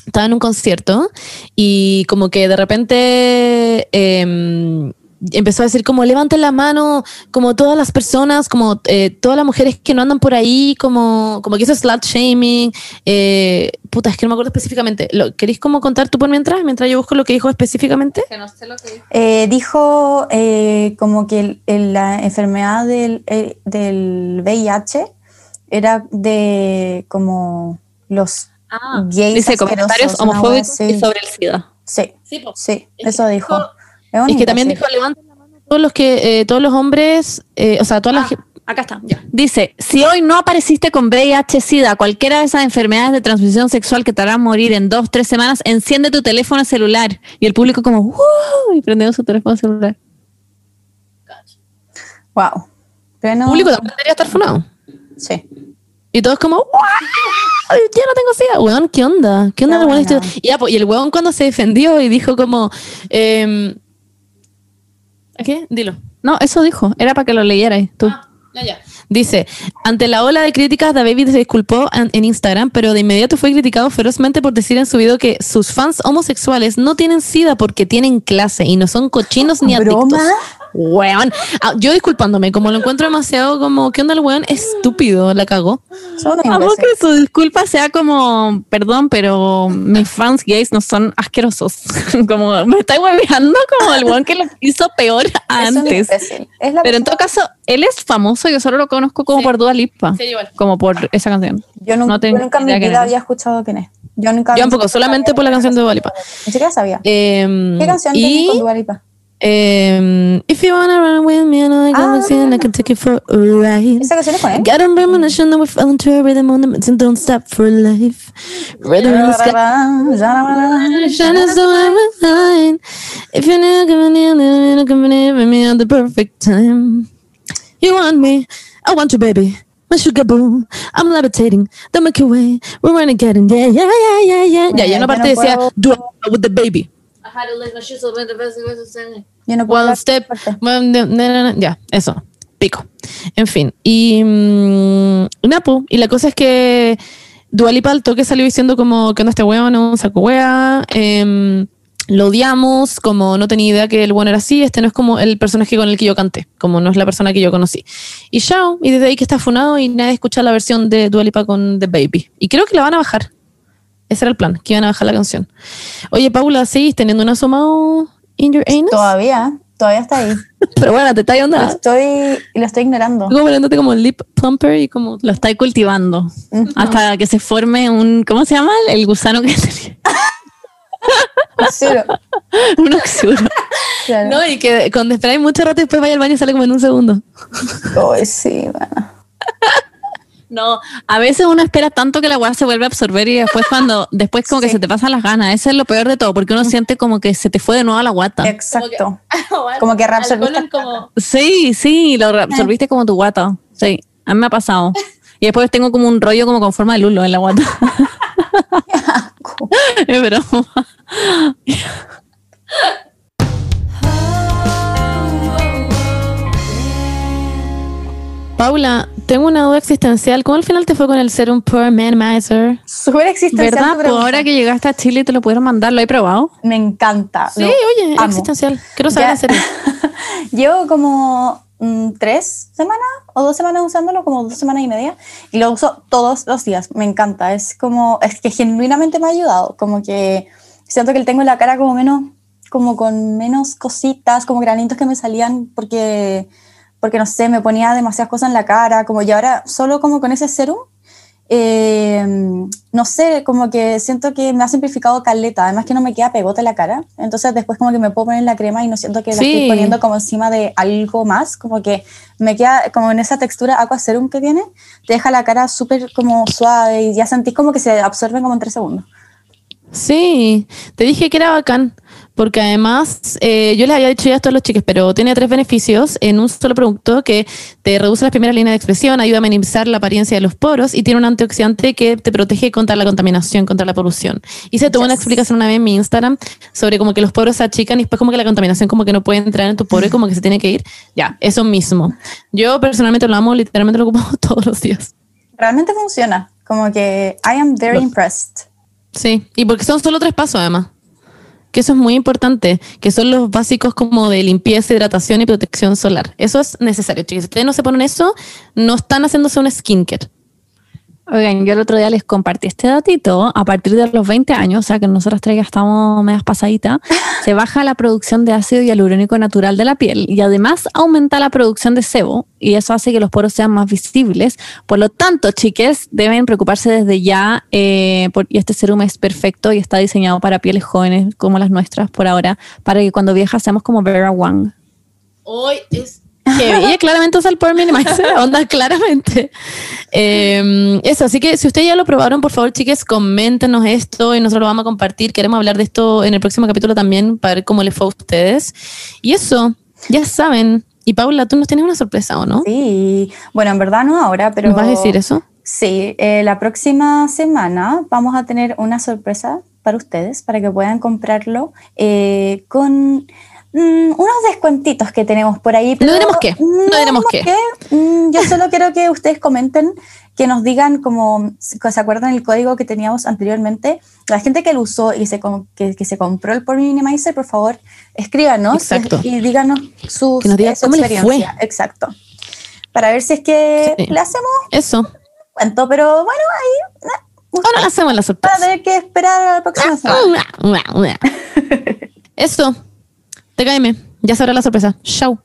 Estaba en un concierto y como que de repente em, empezó a decir como levanten la mano, como todas las personas, como eh, todas las mujeres que no andan por ahí, como, como que hizo slut shaming. eh, puta, es que no me acuerdo específicamente. ¿Lo, ¿Queréis como contar tú por mientras? Mientras yo busco lo que dijo específicamente. Que no sé lo que dijo. Eh, dijo eh, como que el- el- la enfermedad del, eh, del VIH era de como los gays Dice comentarios homofóbicos y sobre el SIDA. Sí, Sí, sí, Es eso dijo- Es, Es bonito, que también sí. dijo levanten la mano todos los que eh, todos los hombres, eh, o sea, todas las Ah, acá está, ya. Dice, si hoy no apareciste con VIH, SIDA, cualquiera de esas enfermedades de transmisión sexual que te harán morir en dos, tres semanas, enciende tu teléfono celular. Y el público como, ¡wow! Y prendió su teléfono celular. Wow. Pero el público también debería estar funado. Sí. Y todos como, ¡Wow! Ya no tengo SIDA. Weón, ¿qué onda? ¿Qué onda buena. este? Y, ya, po, y el weón cuando se defendió y dijo como, em, ¿qué? Dilo. No, eso dijo. Era para que lo leyerais tú. Ah, ya, ya. Dice, ante la ola de críticas, David se disculpó en, en Instagram, pero de inmediato fue criticado ferozmente por decir en su video que sus fans homosexuales no tienen SIDA porque tienen clase y no son cochinos ni adictos. Weón. Ah, yo disculpándome, como lo encuentro demasiado como, ¿qué onda el weón? Estúpido, la cagó. Amo que su disculpa sea como, perdón, pero mis fans gays no son asquerosos. como, me está hueveando como el one que lo hizo peor Es un antes. Es la Pero en todo caso, él es famoso, yo solo lo conozco como Sí. por Dua Lipa. Sí, igual. Como por esa canción. yo nunca, no yo nunca en mi vida es. había escuchado quién es. Yo nunca Yo tampoco, solamente por la canción de Dua Lipa. Ni siquiera sabía. Em, ¿Qué canción tiene y, con Dua Em, if you wanna run with me, I know I got Ah. sin, I can take you for a ride. ¿Esa canción es con él? Got a premonition that we fell into a rhythm on the mountain, don't stop for life. Rhythm in the sky. Shine is the way we line. If you're not coming in, you're not coming in with me at the perfect time. You want me, I want you, baby. My sugar boo, I'm levitating, the Milky Way, we're renegading, yeah, yeah, yeah, yeah, yeah. Ya, y una parte decía, do it with the baby. Yo no puedo One step, ya, eso, pico. En fin, y mm, Napo, y la cosa es que Dualipa al toque salió diciendo como que no este weón no un saco wea, em, lo odiamos, como no tenía idea que el bueno era así, este no es como el personaje con el que yo canté, como no es la persona que yo conocí. Y chao, y desde ahí que está funado y nadie escucha la versión de Dualipa con The Baby. Y creo que la van a bajar. Ese era el plan, que iban a bajar la canción. Oye, Paula, ¿seguís teniendo un asomado in your anus? Todavía, todavía está ahí. Pero bueno, te está Lo onda. estoy, lo estoy ignorando. Como poniéndote como lip plumper y como. Lo está cultivando. Ujú. Hasta que se forme un, ¿cómo se llama? El gusano que tenía. Cero. un oxuro. Claro. No, y que cuando esperáis mucho rato y después vaya al baño y sale como en un segundo. Ay, sí, bueno. No, a veces uno espera tanto que la weá se vuelve a absorber y después cuando, después como que se te pasan las ganas. Eso es lo peor de todo, porque uno siente como que se te fue de nuevo a la guata. Exacto. Como que reabsorbiste como... Sí, sí, lo absorbiste como tu guata. Sí, a mí me ha pasado. Y después tengo como un rollo como con forma de lulo en la guata. es broma. Paula, tengo una duda existencial. ¿Cómo al final te fue con el Serum Pure Manmizer? Súper existencial. ¿Verdad? pregunta. ahora que llegaste a Chile te lo pudieron mandar, ¿lo he probado? Me encanta. Sí, oye, amo. existencial. Quiero saber en serio. Llevo como mm, tres semanas o dos semanas usándolo, como dos semanas y media, y lo uso todos los días. Me encanta. Es como, es que genuinamente me ha ayudado. Como que siento que tengo la cara como menos, como con menos cositas, como granitos que me salían porque, porque no sé, me ponía demasiadas cosas en la cara. Como y ahora solo como con ese serum eh, no sé, como que siento que me ha simplificado caleta, además que no me queda pegote la cara, entonces después como que me puedo poner la crema y no siento que la Sí. estoy poniendo como encima de algo más, como que me queda como en esa textura aqua serum que tiene, te deja la cara súper como suave y ya sentís como que se absorbe como en tres segundos. Sí, te dije que era bacán, porque además eh, yo les había dicho ya esto a los chicos, pero tiene tres beneficios en un solo producto que te reduce las primeras líneas de expresión, ayuda a minimizar la apariencia de los poros y tiene un antioxidante que te protege contra la contaminación, contra la polución. Hice toda una Yes. explicación una vez en mi Instagram sobre como que los poros se achican y después como que la contaminación como que no puede entrar en tu poro y como que se tiene que ir. Ya, eso mismo. Yo personalmente lo amo, literalmente lo ocupo todos los días. Realmente funciona, como que I am very impressed. Sí, y porque son solo tres pasos además. Que eso es muy importante, que son los básicos como de limpieza, hidratación y protección solar. Eso es necesario, chicos. Si ustedes no se ponen eso, no están haciéndose un skincare. Oigan, yo el otro día les compartí este datito. A partir de los 20 años, o sea que nosotras tres ya estamos medias pasaditas, se baja la producción de ácido hialurónico natural de la piel y además aumenta la producción de sebo y eso hace que los poros sean más visibles. Por lo tanto, chiques, deben preocuparse desde ya eh, por- y este serum es perfecto y está diseñado para pieles jóvenes como las nuestras por ahora, para que cuando viejas seamos como Vera Wang. Hoy es. Ella claramente usa el Pore Minimizer, onda, claramente. Eh, eso, así que si ustedes ya lo probaron, por favor, chiques, coméntenos esto y nosotros lo vamos a compartir. Queremos hablar de esto en el próximo capítulo también para ver cómo les fue a ustedes. Y eso, ya saben. Y Paula, tú nos tienes una sorpresa, ¿o no? Sí, bueno, en verdad no ahora, pero... ¿Nos vas a decir eso? Sí, eh, la próxima semana vamos a tener una sorpresa para ustedes, para que puedan comprarlo eh, con mm, unos descuentitos que tenemos por ahí. pero diremos qué, no diremos qué. Mm, yo solo quiero que ustedes comenten, que nos digan como, se acuerdan el código que teníamos anteriormente. La gente que lo usó y se, que, que se compró el Pore Minimizer, por favor, escríbanos Exacto. y, y díganos sus, Que nos eh, su cómo les fue. experiencia. Exacto. Para ver si es que Sí. le hacemos Eso. cuento, pero bueno, ahí Ahora hacemos la sorpresa. tener que esperar a la próxima semana. Eso. TKM. Ya sabrá la sorpresa. Chau.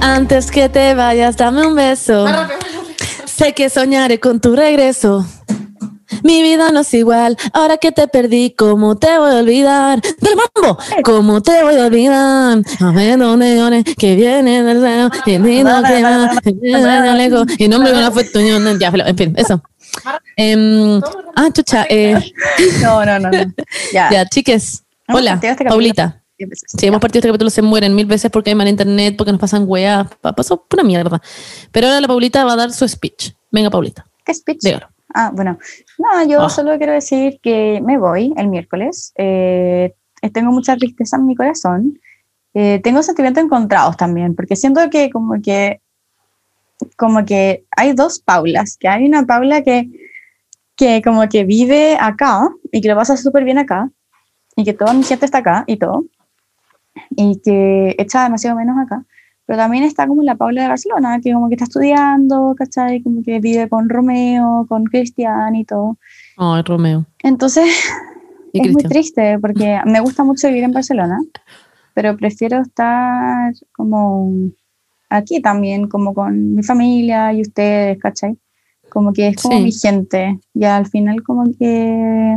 Antes que te vayas, dame un beso. Sé que soñaré con tu regreso. Mi vida no es igual, ahora que te perdí, ¿cómo te voy a olvidar? ¡Del mambo! ¿Cómo te voy a olvidar? A ver dónde viene, que viene del cielo, y vino que va, que viene de lejos, y no me una foto, ya, en fin, eso. Em, ah, chucha, eh, No, no, no. no. Ya. ya, chiques. Hola, este. Paulita. Sí, hemos partido este capítulo, se mueren mil veces porque hay mal internet, porque nos pasan weas, pa- pasó pura mierda. Pero ahora la Paulita va a dar su speech. Venga, Paulita, ¿Qué speech? dígalo. Ah, bueno. No, yo Ah. solo quiero decir que me voy el miércoles. Eh, tengo mucha tristeza en mi corazón. Eh, tengo sentimientos encontrados también, porque siento que como que como que hay dos Paulas, que hay una Paula que, que como que vive acá y que lo pasa súper bien acá y que toda mi gente está acá y todo y que echa demasiado menos acá. Pero también está como la Paula de Barcelona, que como que está estudiando, ¿cachai? Como que vive con Romeo, con Cristian y todo. Ay, Romeo. Entonces, es muy Cristian. triste porque me gusta mucho vivir en Barcelona, pero prefiero estar como aquí también, como con mi familia y ustedes, ¿cachai? Como que es como Sí. mi gente. Y al final como que...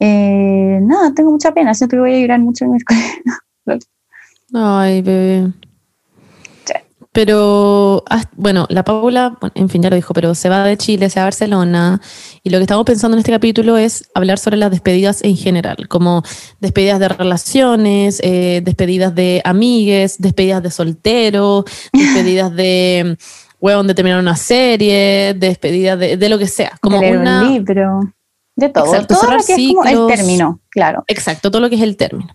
eh, nada, tengo mucha pena, siento que voy a llorar mucho el miércoles. Ay, bebé. Pero, bueno, la Paula, en fin, ya lo dijo, pero se va de Chile, se va a Barcelona. Y lo que estamos pensando en este capítulo es hablar sobre las despedidas en general, como despedidas de relaciones, eh, despedidas de amigues, despedidas de soltero, despedidas de, huevón, de terminar una serie, despedidas de, de lo que sea. Como de una, un libro, de todo. Exacto, todo lo que es como el término, claro. Exacto, todo lo que es el término.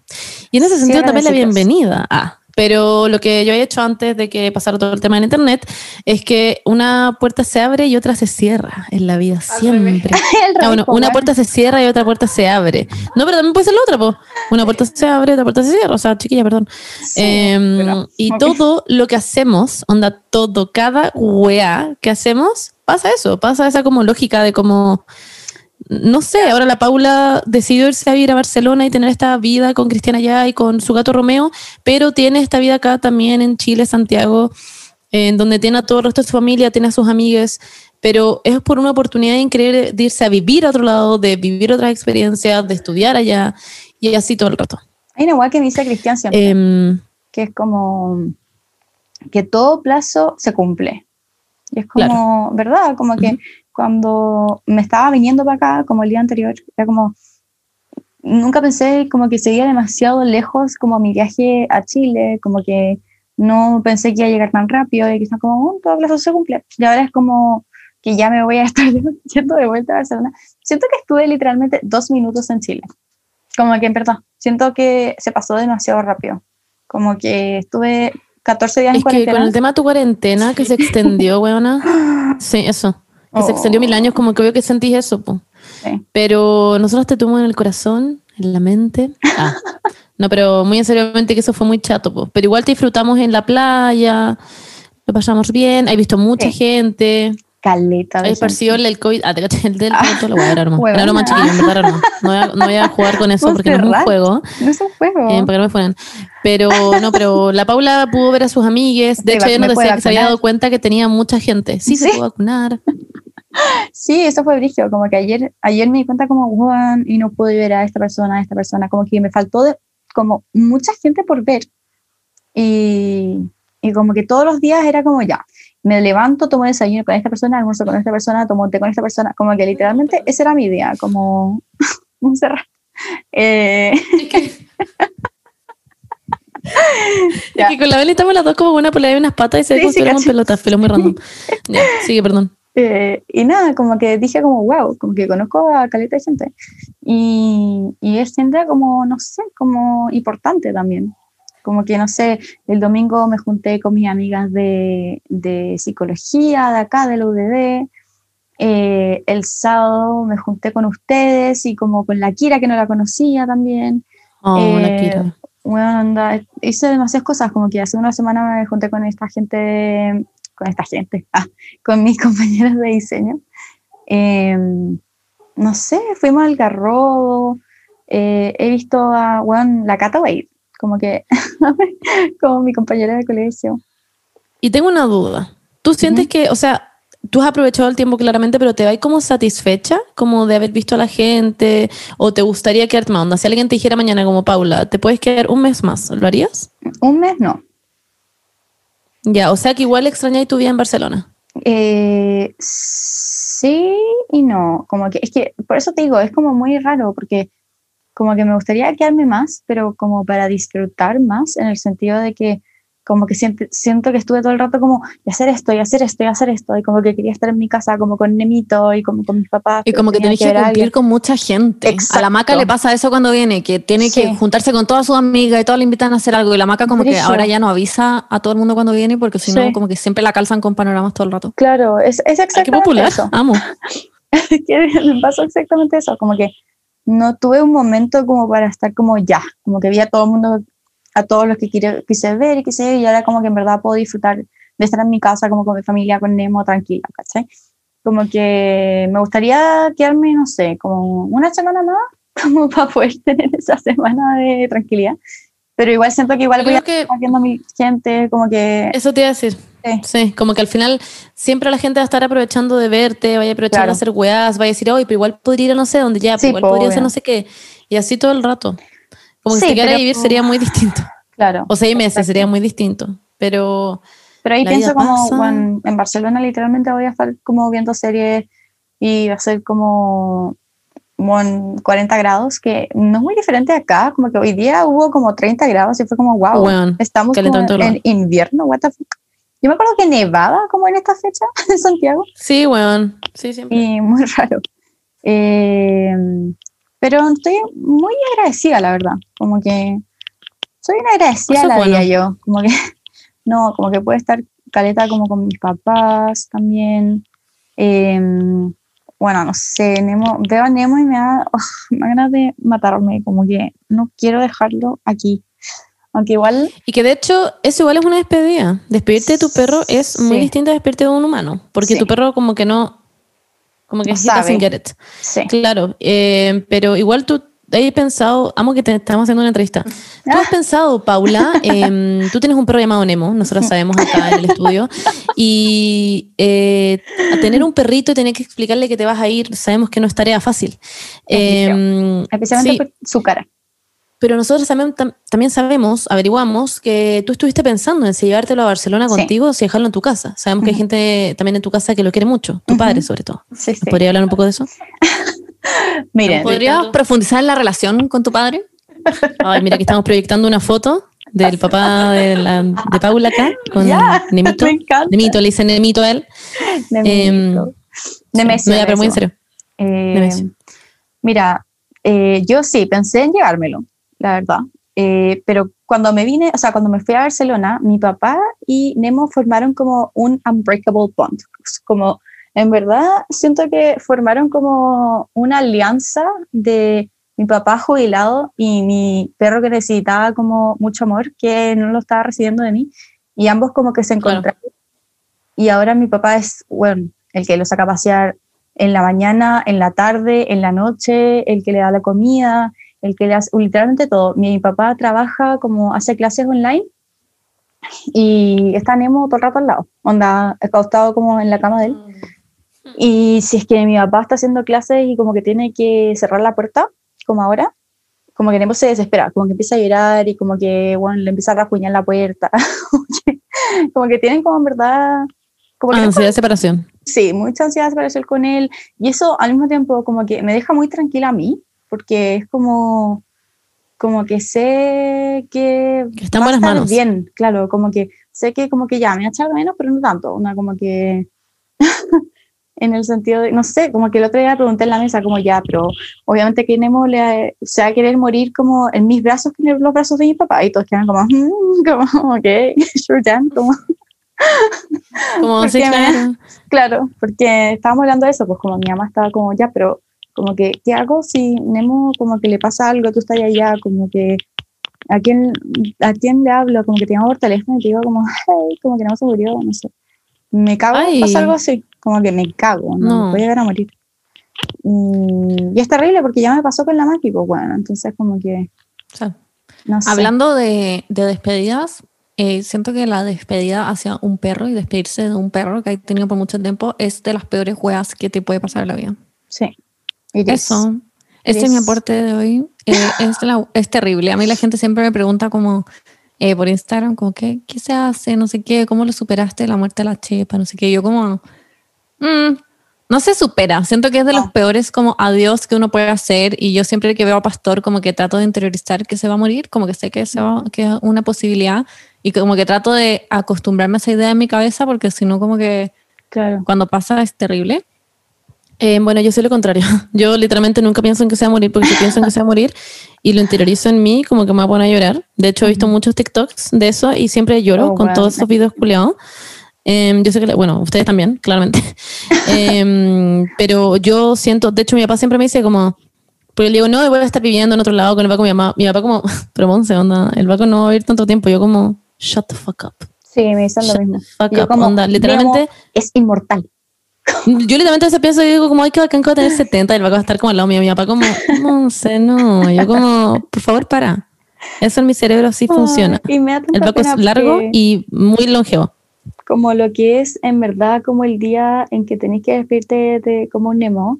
Y en ese sentido también la bienvenida. Ah, pero lo que yo he hecho antes de que pasara todo el tema en internet es que una puerta se abre y otra se cierra en la vida, Al siempre. Ah, bueno, una puerta se cierra y otra puerta se abre. No, pero también puede ser la otra, po. Una puerta se abre, otra puerta se cierra. O sea, chiquilla, perdón. Sí, Em, pero- y todo lo que hacemos, onda, todo, cada weá que hacemos, pasa eso, pasa esa como lógica de como, no sé, ahora la Paula decidió irse a vivir a Barcelona y tener esta vida con Cristiana allá y con su gato Romeo, pero tiene esta vida acá también en Chile, Santiago, en donde tiene a todo el resto de su familia, tiene a sus amigas, pero es por una oportunidad increíble de irse a vivir a otro lado, de vivir otras experiencias, de estudiar allá y así todo el rato. Hay una igual que me dice Cristian siempre, Em, que es como que todo plazo se cumple. Y es como, ¿verdad? Como que. Cuando me estaba viniendo para acá, como el día anterior, era como, nunca pensé como que seguía demasiado lejos como mi viaje a Chile, como que no pensé que iba a llegar tan rápido y que está como, "Oh, todo plazo se cumple. Y ahora es como que ya me voy a estar yendo de vuelta a Barcelona. Siento que estuve literalmente dos minutos en Chile. Como que en verdad, siento que se pasó demasiado rápido. Como que estuve 14 días en es que cuarentena. con el tema de tu cuarentena que se extendió, weona. Sí, eso. Que se extendió mil años, como que obvio que sentís eso, po. Sí. Pero nosotros te tuvimos en el corazón, en la mente. Ah. No, pero muy en seriamente que eso fue muy chato, po. Pero igual te disfrutamos en la playa, lo pasamos bien, he visto mucha Sí. gente, Caleta. de el del COVID. Ah, el del Ah, todo lo voy a huevona. Era chiquillo, en verdad no. No voy, a, no voy a jugar con eso porque no es un juego. No es un juego. Eh, para que no me fueran. Pero no, pero la Paula pudo ver a sus amigues. De Se hecho, nos puede decía que se había dado cuenta que tenía mucha gente. Sí, se Sí. pudo vacunar. Sí, eso fue brillo. Como que ayer, ayer me di cuenta como, Juan, y no pude ver a esta persona, a esta persona. Como que me faltó de, como mucha gente por ver. Y, y como que todos los días era como ya. Me levanto, tomo desayuno con esta persona, almuerzo con esta persona, tomo té con esta persona. Como que literalmente ese era mi día, como un cerrado. Eh, Es que con la Beli estamos las dos como una polea y unas patas y se Sí, sí, pelotas, pero muy random. ya, sigue, perdón. Eh, y nada, como que dije como, wow, como que conozco a caleta de gente. Y, y es gente como, no sé, como importante también. Como que, no sé, el domingo me junté con mis amigas de, de psicología, de acá, de la UDD. Eh, el sábado me junté con ustedes y como con la Kira, que no la conocía también. Oh, la Eh, Kira. Bueno, anda, hice demasiadas cosas, como que hace una semana me junté con esta gente, con esta gente, ah, con mis compañeros de diseño. Eh, no sé, fuimos al Garrobo, eh, he visto a, bueno, la Cata Wade, como que, como mi compañera de colegio. Y tengo una duda. ¿Tú sientes que, o sea, tú has aprovechado el tiempo claramente, pero te vas como satisfecha como de haber visto a la gente o te gustaría quedarte más onda? Si alguien te dijera mañana como Paula, ¿te puedes quedar un mes más? ¿Lo harías? Un mes no. Ya, o sea que igual extrañáis tu vida en Barcelona. Eh, sí y no, como que es que por eso te digo, es como muy raro porque como que me gustaría quedarme más, pero como para disfrutar más en el sentido de que como que siento, siento que estuve todo el rato como y hacer esto y hacer esto y hacer esto y como que quería estar en mi casa como con Nemito y como con mis papás. Y como que tenés que a cumplir con mucha gente. A Exacto. la maca le pasa eso cuando viene, que tiene que Sí. juntarse con todas sus amigas y todas le invitan a hacer algo. Y la maca como que ahora ya no avisa a todo el mundo cuando viene porque si no Sí. como que siempre la calzan con panoramas todo el rato. Claro, es, es Ay, qué exactamente popular. eso. Amo. que me pasó exactamente eso, como que no tuve un momento como para estar como ya, como que vi a todo el mundo, a todos los que quise, quise ver y quise y ahora como que en verdad puedo disfrutar de estar en mi casa como con mi familia, con Nemo, tranquila, ¿cachai? Como que me gustaría quedarme, no sé, como una semana más, como para poder tener esa semana de tranquilidad, pero igual siento que igual voy a que estar viendo a mi gente, como que... eso te iba a decir. Sí. Sí, como que al final siempre la gente va a estar aprovechando de verte, vaya a aprovechar Claro. de hacer weás, vaya a decir, oye, pero igual podría ir a no sé dónde ya, Sí, igual po, podría hacer no sé qué. Y así todo el rato. Como que Sí, si a pero- vivir sería muy distinto. Claro. O seis meses Exacto. sería muy distinto. Pero Pero ahí pienso como, bueno, en Barcelona literalmente voy a estar como viendo series y va a ser como bueno, 40 grados, que no es muy diferente de acá, como que hoy día hubo como 30 grados y fue como, wow, estamos como en invierno, what the fuck. Yo me acuerdo que nevaba como en esta fecha en Santiago sí, weón. Sí, siempre. y muy raro. Eh, pero estoy muy agradecida, la verdad, como que soy una agradecida Eso la bueno. vida yo, como que no, como que puedo estar caleta como con mis papás también. Eh, bueno, no sé, Nemo, veo a Nemo y me da, oh, me da ganas de matarme, como que no quiero dejarlo aquí. Aunque igual, Y que de hecho, eso igual es una despedida. Despedirte de tu perro es muy distinto a despedirte de un humano. Porque Sí. tu perro como que no, como que No sabe. get it. sí, Claro, eh, pero igual tú he pensado, amo que te estamos haciendo una entrevista. ¿Tú has pensado, Paula, em, tú tienes un perro llamado Nemo, nosotros sabemos acá en el estudio, y eh, tener un perrito y tener que explicarle que te vas a ir, sabemos que no es tarea fácil. Em, Especialmente sí, por su cara. pero nosotros también, tam- también sabemos, averiguamos que tú estuviste pensando en si llevártelo a Barcelona Sí. contigo o si dejarlo en tu casa. Sabemos que hay gente también en tu casa que lo quiere mucho, tu padre sobre todo. Sí, sí. ¿Podría hablar un poco de eso? Miren, ¿Podrías tanto. profundizar en la relación con tu padre? Ay, mira, que estamos proyectando una foto del papá de, la- de Paula acá, con Ya, Nemito. me encanta. Nemito, le dicen Nemito a él. Nemesio. Em, Nemesio, no, ya, pero muy en Nemesio. serio. Eh, mira, eh, yo sí pensé en llevármelo, la verdad. Eh, pero cuando me vine, o sea, cuando me fui a Barcelona, mi papá y Nemo formaron como un unbreakable bond. Como, en verdad, siento que formaron como una alianza de mi papá jubilado y mi perro que necesitaba como mucho amor, que no lo estaba recibiendo de mí. Y ambos como que se Claro. encontraron. Y ahora mi papá es, bueno, el que lo saca a pasear en la mañana, en la tarde, en la noche, el que le da la comida, el que le hace literalmente todo. Mi papá trabaja como hace clases online y está Nemo todo el rato al lado, onda, acostado como en la cama de él. Y si es que mi papá está haciendo clases y como que tiene que cerrar la puerta, como ahora, como que se desespera, como que empieza a llorar y como que, bueno, le empieza a rasguñar la puerta. como, que, tienen como en verdad... Como que Ansiedad de separación. Sí, mucha ansiedad para estar con él. Y eso al mismo tiempo como que me deja muy tranquila a mí, porque es como, como que sé que, Que está va a estar manos. bien, claro, como que sé que como que ya me va a echar de menos, pero no tanto, una como que en el sentido de, no sé, como que el otro día pregunté en la mesa como ya, pero obviamente que Nemo le, se va a querer morir como en mis brazos que en los brazos de mi papá, y todos quedan como, "Mm", como, ok, sure, Dan, como... Como, ¿Por sí, claro. Claro, porque estábamos hablando de eso, pues como mi mamá estaba como, ya, pero como que, ¿qué hago si Nemo como que le pasa algo, tú estás allá, como que, ¿a quién, ¿a quién le hablo? Como que te llamo por teléfono y te digo como, hey, como que Nemo se murió, no sé. Me cago, pasa algo así, como que me cago, no, No. voy a llegar a morir. Y, y es terrible porque ya me pasó con la Maki, pues bueno, entonces como que, O sea, no sé. Hablando de, de despedidas, eh, siento que la despedida hacia un perro y despedirse de un perro que hay tenido por mucho tiempo es de las peores juegas que te puede pasar en la vida. Sí. It is. Eso. Este es mi is. aporte de hoy. Eh, es, la- es terrible. A mí la gente siempre me pregunta como eh, por Instagram, como ¿qué, qué se hace, no sé qué, cómo lo superaste, la muerte de la chepa, no sé qué. Yo como, mm, no se supera. Siento que es de los No. peores como adiós que uno puede hacer y yo siempre que veo a Pastor como que trato de interiorizar que se va a morir, como que sé que, se va, que es una posibilidad y como que trato de acostumbrarme a esa idea en mi cabeza porque si no como que Claro. cuando pasa es terrible. Eh, bueno, yo soy lo contrario. Yo literalmente nunca pienso en que se va a morir, porque si pienso en que se va a morir y lo interiorizo en mí, como que me va a poner a llorar. De hecho, he visto muchos TikToks de eso y siempre lloro Oh, con wow. todos esos videos culiados. Em, yo sé que, bueno, ustedes también, claramente. Em, pero yo siento, de hecho, mi papá siempre me dice como, porque le digo, no, voy a estar viviendo en otro lado con el Paco, mi mamá. Mi papá como, pero Monse, onda, el Paco no va a vivir tanto tiempo. Yo como, shut the fuck up. Sí, me dicen lo Shut mismo. the fuck Yo up, como, onda, literalmente... Es inmortal. Yo literalmente a veces pienso y digo como, ay, que bacán que va a tener 70 y el Paco va a estar como al lado mío. Mi papá como, sé, no. Yo como, por favor, para. Eso en mi cerebro sí funciona. El Paco es largo porque y muy longevo. Como lo que es en verdad como el día en que tenéis que despedirte de como un Nemo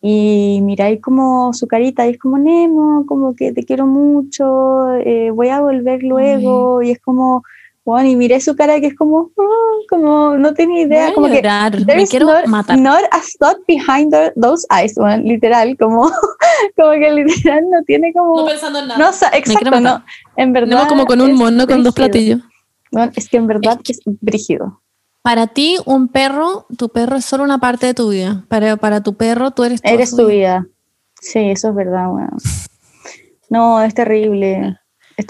y miráis como su carita y es como Nemo, como que te quiero mucho, eh, voy a volver luego y es como, bueno, y miré su cara que es como, ah, como no tenía idea, Voy a como que llorar, me quiero not, matar. not a thought behind the- those eyes, bueno, literal, como, como que literal no tiene como... pensando en No, o sea, exacto, matar. no, en verdad... Como con un mono con dos platillos. Bueno, es que en verdad es brígido. Para ti, un perro, tu perro es solo una parte de tu vida. Para, para tu perro, tú eres Eres tu vida. Sí, eso es verdad, bueno. No, es terrible.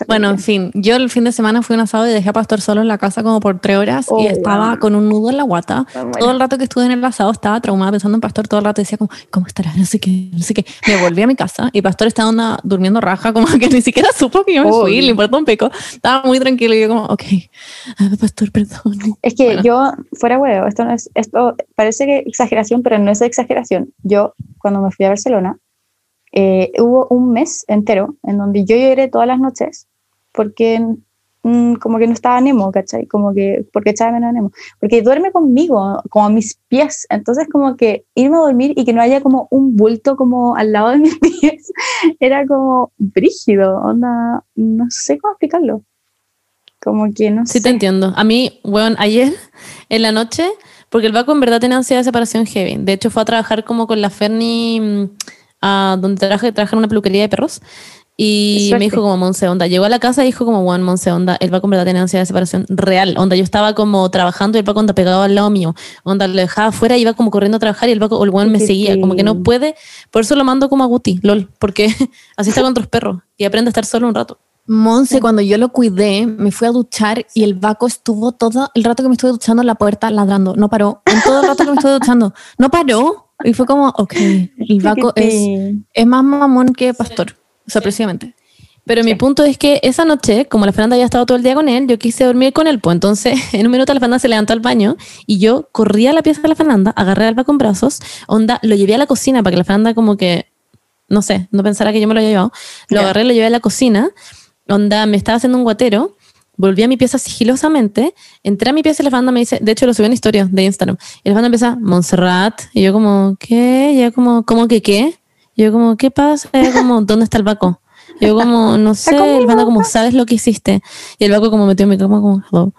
Bueno, en fin, yo el fin de semana fui a un asado y dejé a Pastor solo en la casa como por tres horas Oh, y estaba wow. con un nudo en la guata. Muero. Todo el rato que estuve en el asado estaba traumada pensando en Pastor todo el rato. Decía como, ¿cómo estará? No sé qué, no sé qué. Me volví a mi casa y Pastor estaba onda durmiendo raja, como que ni siquiera supo que yo me fui, Uy. le importó un pico. Estaba muy tranquilo y yo como, ok, Pastor, perdón. Es que Bueno. yo, fuera huevo, esto no es, esto parece que exageración, pero no es exageración. Yo, cuando me fui a Barcelona, eh, hubo un mes entero en donde yo lloré todas las noches porque mm, como que no estaba Nemo, ¿cachai? Como que, porque echaba menos a Nemo. Porque duerme conmigo, como a mis pies. Entonces como que irme a dormir y que no haya como un bulto como al lado de mis pies, era como brígido, onda, no sé cómo explicarlo. Como que no sé. Sí, te entiendo. A mí, bueno, ayer en la noche, porque el Baco en verdad tenía ansiedad de separación heavy. De hecho, fue a trabajar como con la Ferni, a donde trabaja en una peluquería de perros. Y me dijo como Monse Onda. Llegó a la casa y dijo como, Juan Monse Onda, el Paco en verdad tenía ansiedad de separación real. Onda, yo estaba como trabajando y el Paco onda pegado al lado mío. Onda, lo dejaba afuera, iba como corriendo a trabajar y el Paco, o el Juan me seguía. Como que no puede. Por eso lo mando como a Guti, lol. Porque así está con otros perros y aprende a estar solo un rato. Monse, cuando yo lo cuidé, me fui a duchar y el vaco estuvo todo el rato que me estuve duchando en la puerta ladrando. No paró. En todo el rato que me estuve duchando. No paró. Y fue como, ok, el vaco es, es más mamón que pastor. Sorpresivamente. Pero mi Sí. punto es que esa noche, como la Fernanda había estado todo el día con él, yo quise dormir con él. Pues entonces, en un minuto la Fernanda se levantó al baño y yo corrí a la pieza de la Fernanda, agarré al con brazos, onda, lo llevé a la cocina para que la Fernanda como que, no sé, no pensara que yo me lo había llevado. Lo Ya. agarré, lo llevé a la cocina, onda, me estaba haciendo un guatero, volví a mi pieza sigilosamente, entré a mi pieza y la Fernanda me dice, de hecho lo subí en historia de Instagram, y la Fernanda empieza, Montserrat, y yo como, ¿qué? Y ella como, ¿cómo que qué? Y yo como, ¿qué pasa? Y ella como, ¿dónde está el Baco? Y yo como, no sé, el Fernanda como, ¿sabes lo que hiciste? Y el Baco como metió en mi cama como, hello.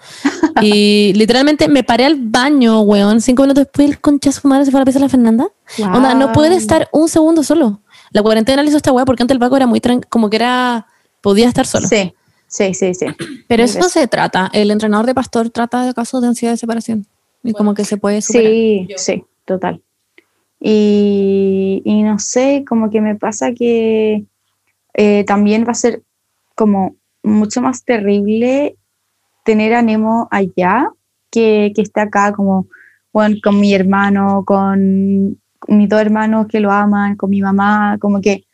Y literalmente me paré al baño, weón, cinco minutos después el concha su madre se fue a la pieza de la Fernanda. Onda, no puede Wow. estar un segundo solo. La cuarentena le hizo esta weá porque antes el Baco era muy como que era, podía estar solo. Sí, sí, sí, sí. Pero eso se trata. El entrenador de pastor trata de casos de ansiedad de separación. Y como que se puede superar. Sí, sí, total. Y, y no sé, como que me pasa que eh, también va a ser como mucho más terrible tener a Nemo allá que, que esté acá como bueno, con mi hermano, con mis dos hermanos que lo aman, con mi mamá, como que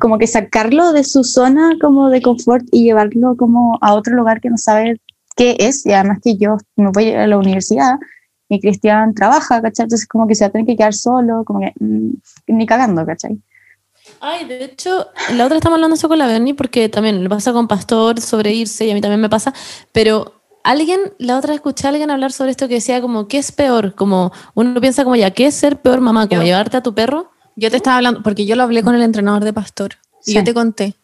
como que sacarlo de su zona como de confort y llevarlo como a otro lugar que no sabe qué es y además que yo me voy a la universidad y Cristian trabaja, ¿cachai? Entonces como que se va a tener que quedar solo, como que mm, ni cagando, ¿cachai? Ay, de hecho, la otra estamos hablando eso con la Bernie porque también le pasa con Pastor sobre irse y a mí también me pasa, pero alguien, la otra escuché a alguien hablar sobre esto que decía como, ¿qué es peor? Como uno piensa como ya, ¿qué es ser peor mamá? Como llevarte a tu perro. Yo te estaba hablando, porque yo lo hablé con el entrenador de pastor. Y Sí. yo te conté.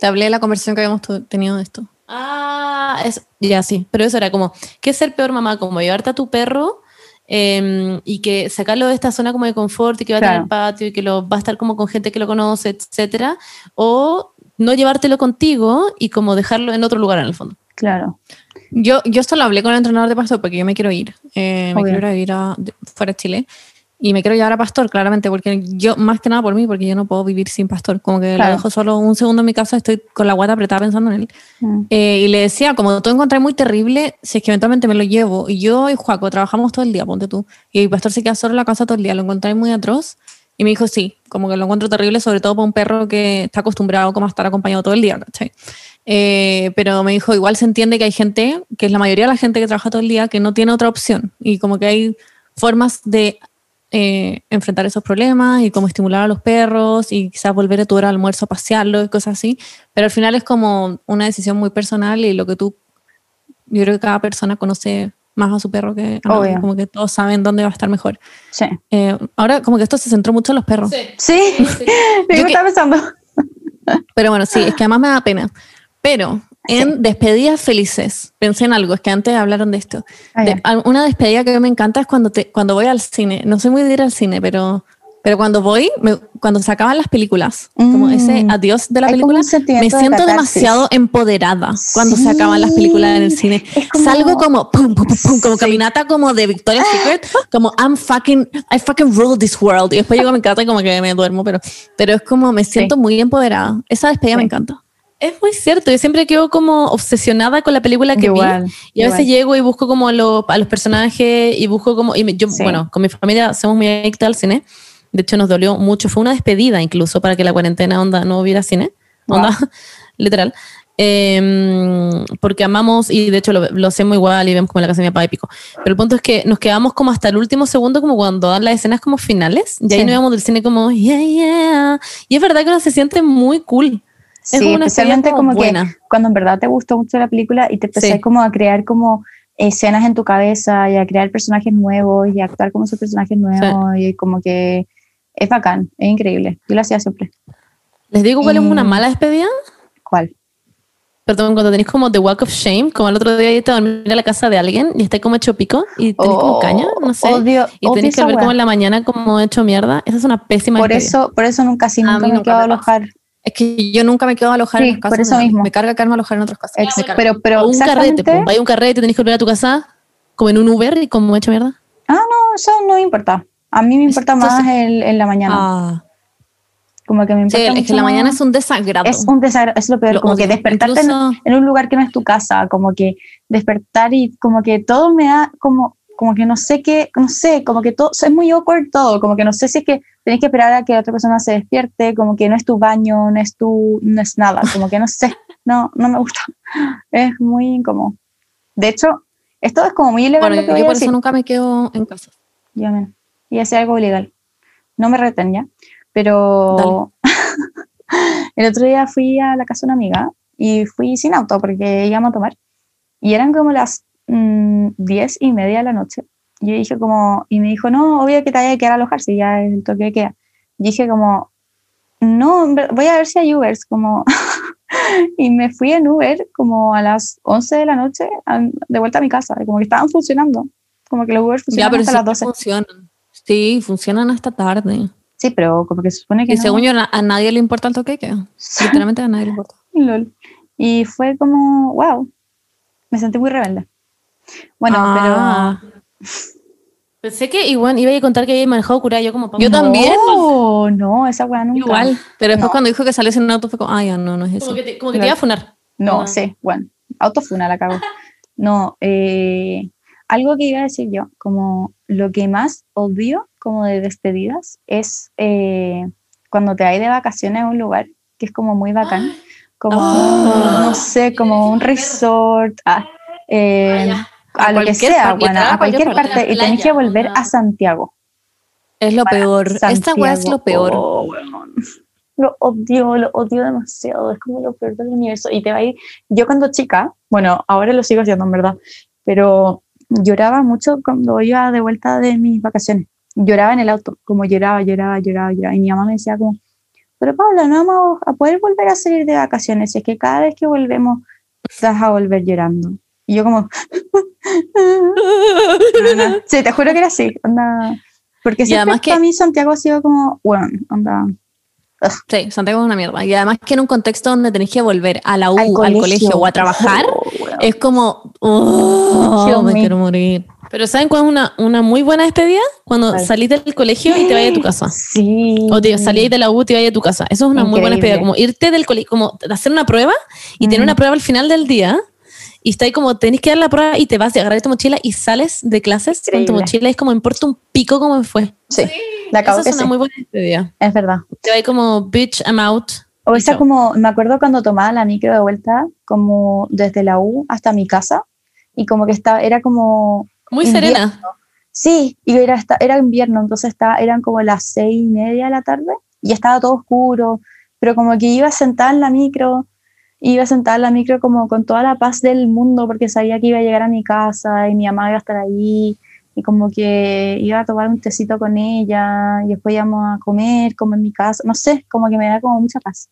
Te hablé de la conversación que habíamos tenido de esto. Ah, es, ya sí, pero eso era como, ¿qué es ser peor mamá? Como llevarte a tu perro eh, y que sacarlo de esta zona como de confort y que va a Claro. tener patio y que lo, va a estar como con gente que lo conoce, etcétera, o no llevártelo contigo y como dejarlo en otro lugar en el fondo. Claro. Yo, yo esto lo hablé con el entrenador de pastor porque yo me quiero ir. Eh, me quiero ir a a- fuera de Chile. Y me quiero llevar a pastor, claramente, porque yo, más que nada por mí, porque yo no puedo vivir sin pastor. Como que Claro. lo dejo solo un segundo en mi casa, estoy con la guata apretada pensando en él. Mm. Eh, y le decía, como tú encontré muy terrible, si es que eventualmente me lo llevo, y yo y Juaco trabajamos todo el día, ponte tú, y el pastor se queda solo en la casa todo el día, lo encontré muy atroz, y me dijo, sí, como que lo encuentro terrible, sobre todo para un perro que está acostumbrado como a estar acompañado todo el día, ¿cachai? Eh, pero me dijo, igual se entiende que hay gente, que es la mayoría de la gente que trabaja todo el día, que no tiene otra opción, y como que hay formas de eh, enfrentar esos problemas y como estimular a los perros y quizás volver a tu hora de almuerzo a pasearlo y cosas así. Pero al final es como una decisión muy personal y lo que tú, yo creo que cada persona conoce más a su perro que a Obvio. como que todos saben dónde va a estar mejor. Sí. Eh, ahora como que esto se centró mucho en los perros. Sí, Yo me que- estaba pensando. Pero bueno, sí, es que además me da pena. Pero en despedidas felices, pensé en algo, es que antes hablaron de esto. Ah, De- una despedida que me encanta es cuando, te, cuando voy al cine. No soy muy de ir al cine, pero, pero cuando voy, me- cuando se acaban las películas, como Mm. ese adiós de la Hay como película, me de siento catarsis. demasiado empoderada cuando se acaban las películas en el cine. Como- Salgo como pum, pum, pum, pum, como Sí. caminata como de Victoria's Secret, como I'm fucking, I fucking rule this world. Y después llego a mi casa y como que me duermo, pero, pero es como me siento muy empoderada. Esa despedida me Sí. encanta. Es muy cierto, yo siempre quedo como obsesionada con la película que Igual, vi. Y a veces llego y busco como lo- a los personajes y busco como, y yo, Sí. bueno, con mi familia somos muy adictas al cine. De hecho, nos dolió mucho. Fue una despedida incluso para que la cuarentena onda no hubiera cine. Wow. Onda, literal. em, porque amamos, y de hecho lo, lo hacemos igual y vemos como la casa de mi papá y pico. Pero el punto es que nos quedamos como hasta el último segundo, como cuando dan las escenas como finales, y ahí Sí. nos íbamos del cine como, yeah, yeah. Y es verdad que uno se siente muy cool. Es Sí, como una especialmente como que buena. cuando en verdad te gustó mucho la película y te empecé Sí. como a crear como escenas en tu cabeza y a crear personajes nuevos y a actuar como esos personajes nuevos y como que es bacán, es increíble. Yo lo hacía siempre. Les digo cuál es una mala despedida. ¿Cuál? Perdón, cuando tenéis como The Walk of Shame, como el otro día irte a dormir a la casa de alguien y estáis como hecho pico y tenéis como Oh, caña, no sé. Odio, y odio tenéis que ver como en la mañana como hecho mierda. Esa es una pésima por despedida. eso, por eso nunca, sí, nunca me nunca quedo a me pasa. Es que yo nunca me quedo a alojar Sí, en las casas. por eso mismo. Me carga quedarme a alojar en otras casas. Ex- Me carga. pero, pero o un carrete, pues. Hay un carrete, tenéis que volver a tu casa como en un Uber y como hecho mierda. Ah, no, eso no me importa. A mí me importa Entonces- más el, en la mañana. Ah, Como que me sí, importa es que la mañana es un desagrado. es un desagrado, es lo peor, Lo como que despertarte en un lugar que no es tu casa, como que despertar y como que todo me da como, como que no sé qué, no sé, como que todo, es muy awkward todo, como que no sé si es que tenés que esperar a que otra persona se despierte, como que no es tu baño, no es tu, no es nada, como que no sé, no, no me gusta, es muy incómodo. De hecho, esto es como muy ilegal Bueno, lo que yo voy a por decir. eso nunca me quedo en casa. Yo men, y hacer algo ilegal. No me reten ya. Pero el otro día fui a la casa de una amiga y fui sin auto porque íbamos a tomar. Y eran como las mm, diez y media de la noche. Y yo dije como, y me dijo, no, obvio que te vaya a quedar a alojar si ya es el toque de queda. Y dije como, no, voy a ver si hay Ubers, como... y me fui en Uber como a las 11 de la noche a- de vuelta a mi casa, como que estaban funcionando. Como que los Ubers Ya, funcionan pero hasta sí las 12. funcionan. Sí, funcionan hasta tarde. Sí, pero como que se supone que Y no. según yo, a nadie le importa el toque de queda. Literalmente a nadie le importa. Lol. Y fue como, wow, me sentí muy rebelde. Bueno, Ah. Pensé que igual iba a contar que había manejado cura yo como Yo pero... también. No, no, esa weá nunca. Igual. Pero después No. cuando dijo que saliese en un auto fue como, ah, ya, no, no es eso. Como que te, como que te iba a funar. No, Ah. sí, bueno, autofuna la cago. No, eh, algo que iba a decir yo, como lo que más odio como de despedidas es eh, cuando te hay de vacaciones a un lugar que es como muy bacán, como, Ah. no sé, como un resort, ah, eh, Ah, a lo que sea, bueno, a cualquier parte, y tenés que volver a Santiago. Es lo peor. Esta weá es Santiago. lo peor. Oh. Lo odio, lo odio demasiado. Es como lo peor del universo. Y te va a ir. Yo, cuando chica, bueno, ahora lo sigo haciendo en verdad, pero lloraba mucho cuando iba de vuelta de mis vacaciones. Lloraba en el auto, como lloraba, lloraba, lloraba, lloraba. Y mi mamá me decía, como, pero Paula, no vamos a poder volver a salir de vacaciones. Es que cada vez que volvemos, vas a volver llorando. Y yo, como, sí, te juro que era así. Onda, porque siempre además que- para mí Santiago ha sido como, bueno, onda, Sí, Santiago es una mierda. Y además que en un contexto donde tenés que volver a la U, al colegio, o a trabajar, Oh, weón. es como, oh, me me. quiero morir. Pero ¿saben cuál es una, una muy buena despedida? Cuando ¿Cuál? salís del colegio y te vayas a tu casa. Sí. O te salís de la U y te vayas a tu casa. Eso es una muy buena Increíble. despedida. Como irte del colegio, como hacer una prueba y tener Mm. una prueba al final del día. Y está ahí como, tenés que dar la prueba y te vas a agarrar tu mochila y sales de clases con tu Increíble. mochila. Y es como, importa un pico cómo me fue. Sí, la acabo Esa que es una sí, muy buena despedida. es verdad. Te va ahí como, bitch, I'm out. O Y esa chao. como, me acuerdo cuando tomaba la micro de vuelta, como desde la U hasta mi casa, y como que estaba, era como, Muy invierno. serena. sí, y era, esta- era invierno, entonces estaba, eran como las seis y media de la tarde, y estaba todo oscuro, pero como que iba sentada en la micro, iba sentada en la micro como con toda la paz del mundo, porque sabía que iba a llegar a mi casa, y mi mamá iba a estar ahí, y como que iba a tomar un tecito con ella, y después íbamos a comer, como en mi casa, no sé, como que me da como mucha paz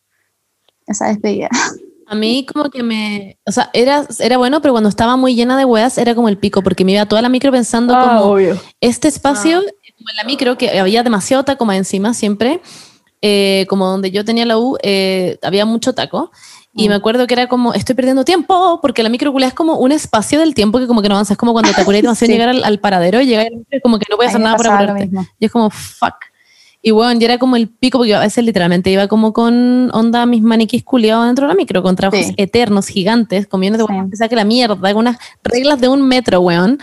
esa despedida. A mí como que me... O sea, era, era bueno, pero cuando estaba muy llena de weas era como el pico, porque me iba toda la micro pensando Ah, como... obvio. este espacio, como en la micro, que había demasiado taco más encima siempre, eh, como donde yo tenía la U, eh, había mucho taco. Y Mm. me acuerdo que era como, estoy perdiendo tiempo, porque la micro culia es como un espacio del tiempo que como que no avanza. Es como cuando te apuras Sí. llegar al, al paradero y llegar y como que no puedes hacer me nada lo apurarte. Y es como, fuck. Y bueno, ya era como el pico, porque yo a veces literalmente iba como con onda mis maniquís culiados dentro de la micro, con trabajos Sí. eternos, gigantes, millones de Sí. saque la mierda, con unas reglas de un metro, weón.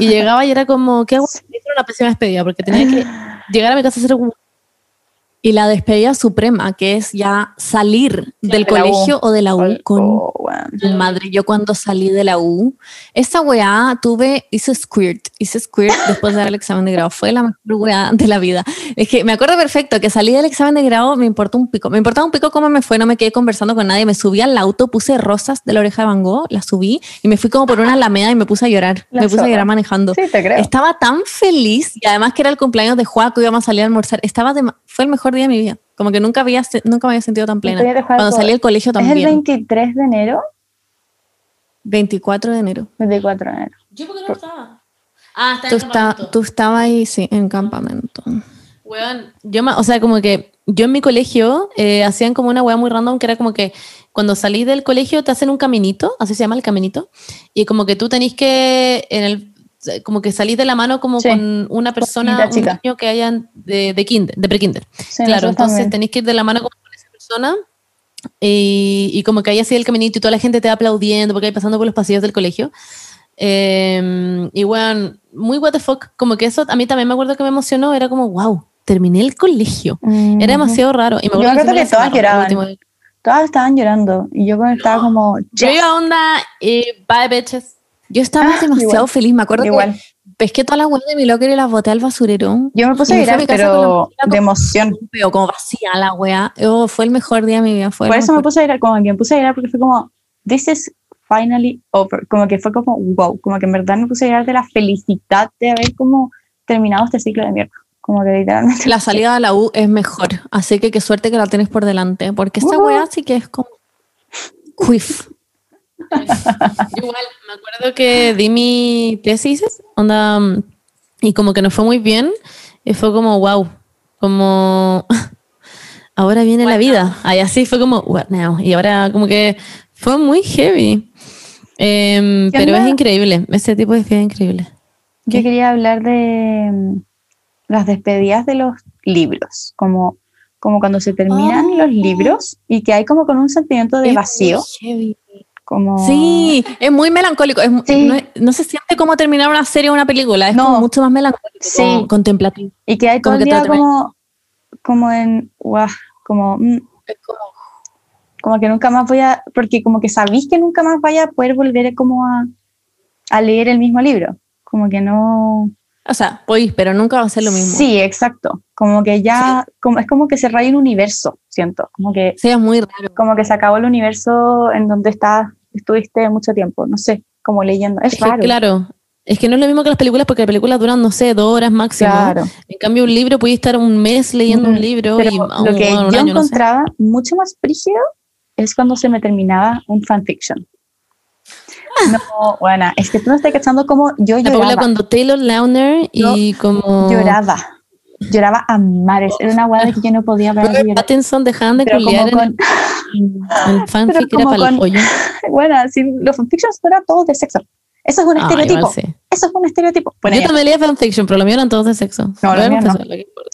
Y llegaba y era como, ¿qué hago? Esa era una pésima despedida, porque tenía que llegar a mi casa a hacer un- Y la despedida suprema, que es ya salir del de colegio o de la U con Oh, weón. Madre, yo cuando salí de la U, esa weá tuve, hice squirt, hice squirt después de dar el examen de grado. Fue la mejor weá de la vida. Es que me acuerdo perfecto que salí del examen de grado, me importó un pico. Me importaba un pico cómo me fue, no me quedé conversando con nadie. Me subí al auto, puse rosas de la oreja de Van Gogh, las subí y me fui como por una alameda y me puse a llorar. La me puse a zorra. llorar manejando. Sí, te creo. Estaba tan feliz y además que era el cumpleaños de Juaco, íbamos a salir a almorzar. Estaba de- fue el mejor día de mi vida. Como que nunca, había, nunca me había sentido tan plena. Cuando salí del colegio Es el también. 23 de enero, 24 de enero. 24 de enero. Yo porque no estaba. Ah, está Tú, en está- campamento. tú estabas ahí, sí, en campamento. Weón, yo, o sea, como que yo en mi colegio eh, hacían como una weá muy random que era como que cuando salís del colegio te hacen un caminito, así se llama el caminito, y como que tú tenés que, en el, como que salís de la mano como Sí, con una persona, niñita un niño que hayan de, de kinder, de prekinder. Sí, claro, entonces tenéis que ir de la mano como con esa persona y, y como que ahí así el caminito y toda la gente te va aplaudiendo porque hay pasando por los pasillos del colegio. Eh, y bueno, muy what the fuck, como que eso a mí también me acuerdo que me emocionó, era como, wow, terminé el colegio. Mm, Era demasiado raro. Y me Yo acuerdo acuerdo que, que todas lloraban. Todas estaban llorando y yo estaba como, Yo yes. iba a onda y bye bitches. Yo estaba Ah, demasiado igual. feliz. Me acuerdo Igual. que pesqué todas las huevas de mi locker y las boté al basurero. Yo me puse a llorar, pero de emoción. Pero como vacía la wea. Oh, fue el mejor día de mi vida. Fue Por eso me puse a llorar, como que me puse a llorar porque fue como, this is finally over. Como que fue como, wow, como que en verdad me puse a llorar de la felicidad de haber como terminado este ciclo de mierda. Como que literalmente. La salida de la U es mejor. Así que qué suerte que la tienes por delante. Porque esta Ujú. wea sí que es como. Quiff. Igual, me acuerdo que di mi tesis, onda, y como que no fue muy bien, y fue como, wow, como, ahora viene la vida. Ahí así fue como, what now? Y ahora como que fue muy heavy. Em, ¿Qué pero es increíble, ese tipo de vida es increíble. Yo quería hablar de mm, las despedidas de los libros, como, como cuando se terminan Ah. los libros y que hay como con un sentimiento de vacío, heavy. Como... Sí, es muy melancólico. es mu- Sí. no, se siente como terminar una serie o una película. Es No. como mucho más melancólico. Sí. contemplativo. Y que hay todo Como el día termina- como, como en, como, mm, Es como- como que nunca más voy a, porque como que sabéis que nunca más vaya a poder volver como a, a leer el mismo libro, como que no... O sea, podéis, pero nunca va a ser lo mismo. Sí, exacto, como que ya, como, es como que se raya un universo, siento, como que, Sí, es muy raro. como que se acabó el universo en donde estás, estuviste mucho tiempo, no sé, como leyendo, es, Es que, raro. claro, es que no es lo mismo que las películas porque las películas duran, no sé, dos horas máximo. Claro. En cambio, un libro puede estar un mes leyendo un Mm, libro Pero y lo un, que un yo año, no sé. encontraba mucho más brígido es cuando se me terminaba un fanfiction. No, bueno, es que tú no estás cachando cómo yo La Paula lloraba. cuando Taylor Lautner y como Lloraba. Lloraba a mares. Era una de que yo no podía ver. Pattinson dejaban de como culiar con, el, el fanfic era como para el con- pollo. bueno, si los fanfictions eran todos de sexo. Eso es un Ah, estereotipo. sí. Eso es un estereotipo. Bueno, Yo ya. también leía fanfiction, pero los míos eran todos de sexo. No, los míos no.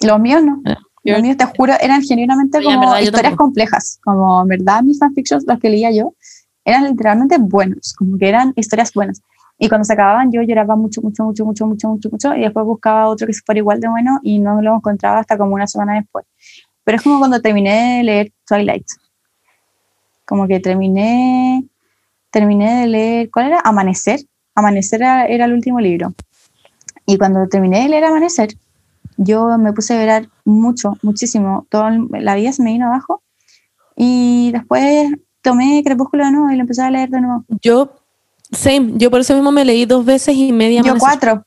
Los míos no. Ah, Los míos, te juro, eran genuinamente como verdad, yo historias complejas. Como en verdad mis fanfictions, los que leía yo, eran literalmente buenos. Como que eran historias buenas. Y cuando se acababan yo lloraba mucho, mucho, mucho, mucho, mucho, mucho, mucho. Y después buscaba otro que fuera igual de bueno y no lo encontraba hasta como una semana después. Pero es como cuando terminé de leer Twilight. Como que terminé, terminé de leer, ¿cuál era? Amanecer. Amanecer era, era el último libro. Y cuando terminé de leer Amanecer, yo me puse a llorar mucho, muchísimo. Toda la vida se me vino abajo. Y después tomé Crepúsculo de nuevo y lo empecé a leer de nuevo. Yo, same, yo por eso mismo me leí dos veces y media. Yo cuatro.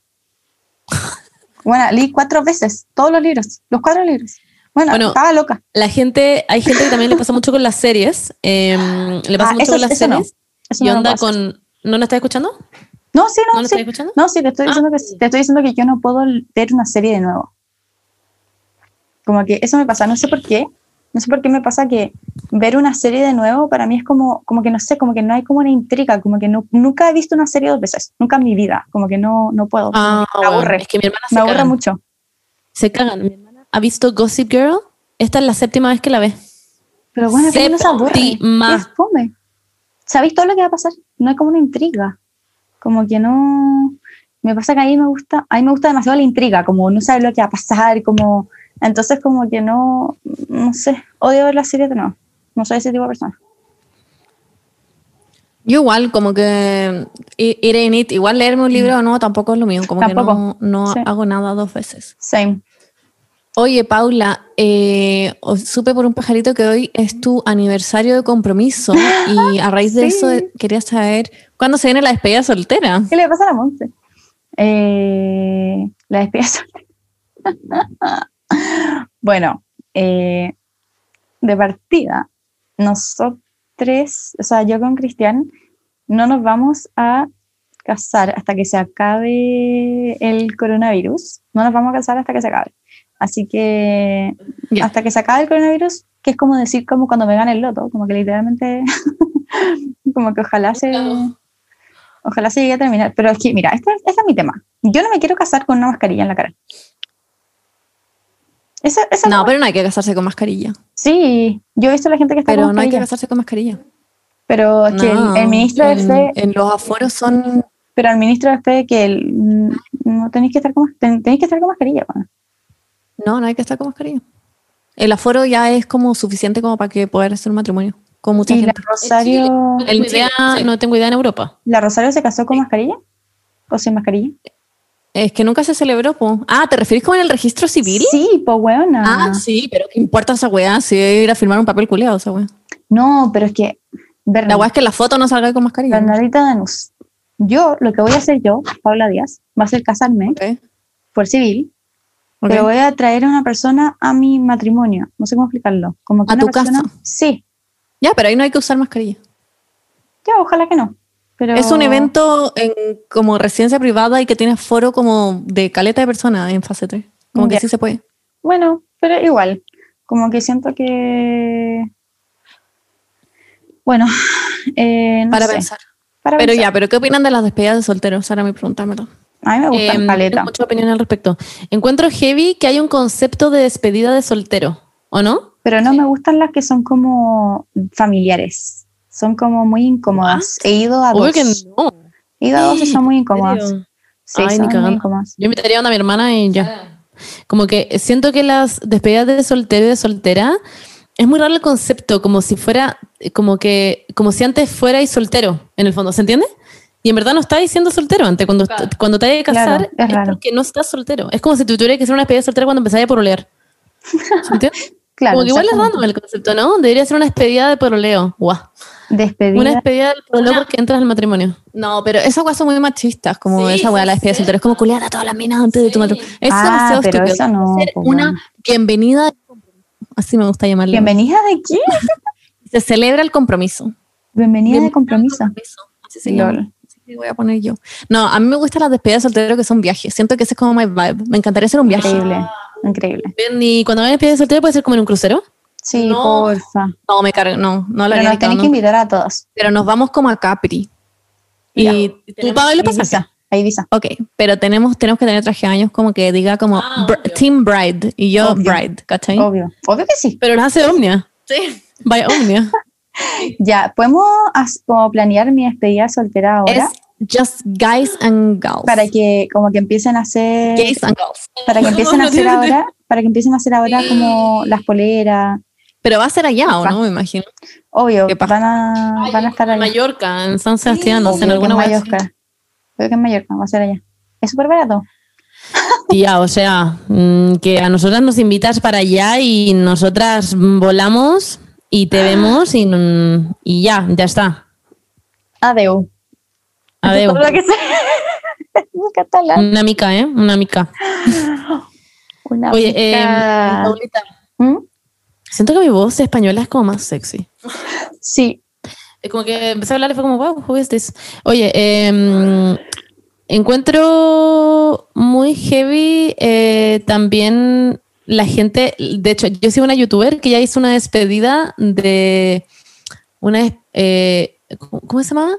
Bueno, leí cuatro veces, todos los libros, los cuatro libros. Bueno, Bueno, estaba loca. La gente, hay gente que también le pasa mucho con las series. em, le pasa Ah, mucho eso- con las no. series. Eso y no onda con. ¿No lo estás escuchando? No, sí, ¿No no, lo sí. estás escuchando? No, sí, te estoy Ah. diciendo que te estoy diciendo que yo no puedo ver una serie de nuevo. Como que eso me pasa, no sé por qué. No sé por qué me pasa que ver una serie de nuevo para mí es como, como que no sé, como que no hay como una intriga, como que no, nunca he visto una serie dos veces, nunca en mi vida, como que no, no puedo. Ah, me aburre, Es que mi hermana se me aburre cagan. mucho. Se cagan. Mi hermana ha visto Gossip Girl. Esta es la séptima vez que la ve. Pero bueno, que no se aburre. Fome. Sabéis todo lo que va a pasar. No hay como una intriga. Como que no. Me pasa que a mí me gusta, a mí me gusta demasiado la intriga, como no saber lo que va a pasar, como Entonces como que no, no sé, odio ver las series de nuevo. No soy ese tipo de persona. Yo igual, como que ir in it, igual leerme un libro o no, tampoco es lo mío, como que no, no Sí. hago nada dos veces. Same. Oye, Paula, eh, supe por un pajarito que hoy es tu aniversario de compromiso y a raíz de Sí. eso quería saber cuándo se viene la despedida soltera. ¿Qué le pasa a la Monse? Eh, la despedida soltera. Bueno, eh, de partida, nosotros, o sea, yo con Cristian, no nos vamos a casar hasta que se acabe el coronavirus. No nos vamos a casar hasta que se acabe. Así que hasta que se acabe el coronavirus, que es como decir como cuando me gane el loto, como que literalmente, como que ojalá se... Ojalá se llegue a terminar. Pero es que, mira, este, este es mi tema. Yo no me quiero casar con una mascarilla en la cara. Esa, esa No, no- pero no hay que casarse con mascarilla. Sí, yo he visto a la gente que está Pero con no hay que casarse con mascarilla. pero es que el- No, el, ministro de en, fe, en los aforos son... pero el ministro de fe que el- no tenéis que estar con, ten- tenéis que estar con mascarilla. bueno. No, no hay que estar con mascarilla. El aforo ya es como suficiente como para que poder hacer un matrimonio con mucha Y la gente. Rosario, El no tengo idea en Europa. la Rosario se casó con mascarilla o sin mascarilla. Es que nunca se celebró, po. Ah, ¿te refieres como en el registro civil? Sí, pues weona. Ah, sí, pero ¿qué importa esa weá? Si ir a firmar un papel culiado esa weá. No, pero es que La weá es que la foto no salga con mascarilla. Bernardita Danús. Yo, lo que voy a hacer yo, Paula Díaz, va a ser casarme por civil, ok. pero voy a traer a una persona a mi matrimonio. No sé cómo explicarlo. Como que ¿A una tu persona, casa? Sí, Ya, pero ahí no hay que usar mascarilla. ya, ojalá que no. Pero Es un evento en como residencia privada y que tiene foro como de caleta de personas en fase 3. Como que sí se puede. Bueno, pero igual, como que siento que. Bueno, eh, no para sé, pensar. para Pero pensar. ya, pero ¿qué opinan de las despedidas de solteros? Ahora mi pregunta, ¿verdad? A mí me gusta Em, caleta. tengo mucha opinión al respecto. Encuentro heavy que hay un concepto de despedida de soltero, ¿o no? Pero no me gustan las que son como familiares. Son como muy incómodas. He ido a Obvio dos. que no. He ido a dos y son muy incómodas. Sí, Ay, son ni muy incómodas. Yo invitaría a una a mi hermana y ya. Como que siento que las despedidas de soltero y de soltera es muy raro el concepto, como si fuera, como que, como si antes fuera y soltero, en el fondo, ¿se entiende? Y en verdad no estás diciendo soltero antes, cuando, Claro. cuando te a Claro, casar, es es, raro. porque no estás soltero. Es como si tú tuvieras que hacer una despedida de soltera cuando empezaras a porolear. ¿Se entiende? Claro, como que igual es random el concepto, ¿no? Debería ser una despedida de poroleo. Guau. Despedida. Una despedida del poroleo porque entras al matrimonio. No, pero esas weas son muy machistas, como Sí, esa wea, la despedida de sí. soltero. Es como culiar a todas las minas antes de tu matrimonio. Eso es Ah, demasiado pero estúpido. eso no, Ser pues, una bienvenida. Así me gusta llamarlo. ¿Bienvenida de qué? Se celebra el compromiso. Bienvenida de Bienvenida compromiso. Así se llama. Voy a poner yo. No, a mí me gustan las despedidas de soltero que son viajes. Siento que ese es como my vibe. Me encantaría hacer un viaje. Increíble. Increíble. Bien, y cuando vayas a despedida de soltero puede ser como en un crucero. Sí, No. porfa. No, me cargo, no, no lo Pero nos tenés que invitar a todos. Pero nos vamos como a Capri. Ya. Y tú pagas el A pasaje. Ibiza. A Ibiza. Ok, pero tenemos, tenemos que tener traje de años como que diga como Ah, br- obvio. Team Bride y yo Obvio. Bride, ¿cachai? Obvio. Obvio que sí. Pero las hace Omnia. Sí. Vaya Omnia. Ya, ¿podemos como planear mi despedida soltera ahora? Es just guys and girls. Para que como que empiecen a hacer... Gays and girls. Para que empiecen a hacer ahora... Para que empiecen a hacer ahora como las poleras. Pero va a ser allá, ¿o no? Me imagino. Obvio, van a, van a estar En allá. Mallorca, en San Sebastián, no sé, en alguna en. Mallorca. Creo que en Mallorca va a ser allá. Es súper barato. Tía, o sea, mm, que a nosotras nos invitas para allá y nosotras volamos y te vemos y, mm, y ya, ya está. Adeu. Adeu. Todo lo que catalán. Una mica, ¿eh? Una mica. Una Oye, eh, pica. Paulita, ¿Mm? siento que mi voz española es como más sexy. Sí. Es como que empecé a hablar y fue como, wow, who is this? Oye, em, encuentro muy heavy eh, también la gente. De hecho, yo sigo una youtuber que ya hizo una despedida de una. eh, ¿Cómo cómo se llama?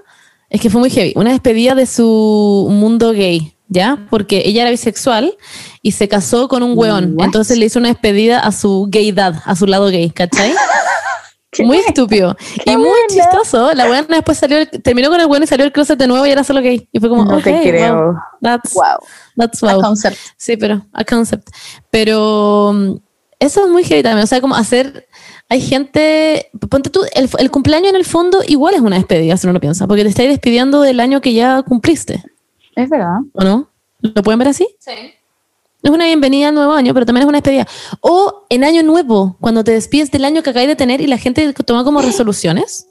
Es que fue muy heavy. Una despedida de su mundo gay, ¿ya? Porque ella era bisexual y se casó con un weón. What? Entonces le hizo una despedida a su gaydad, a su lado gay, ¿cachai? Muy estúpido. Y muy buena. chistoso. La buena después salió, terminó con el bueno y salió el closet de nuevo y era solo gay. Y fue como, No te ok, creo. wow, that's, Wow. that's A wow. concept. Sí, pero a concept. Pero mm, Eso es muy heavy también. O sea, como hacer. Hay gente. Ponte tú, el, el cumpleaños en el fondo igual es una despedida, si uno lo piensa, porque te estás despidiendo del año que ya cumpliste, Es verdad. ¿o no? ¿Lo pueden ver así? Sí. Es una bienvenida al nuevo año, pero también es una despedida. O en año nuevo, cuando te despides del año que acabas de tener y la gente toma como resoluciones.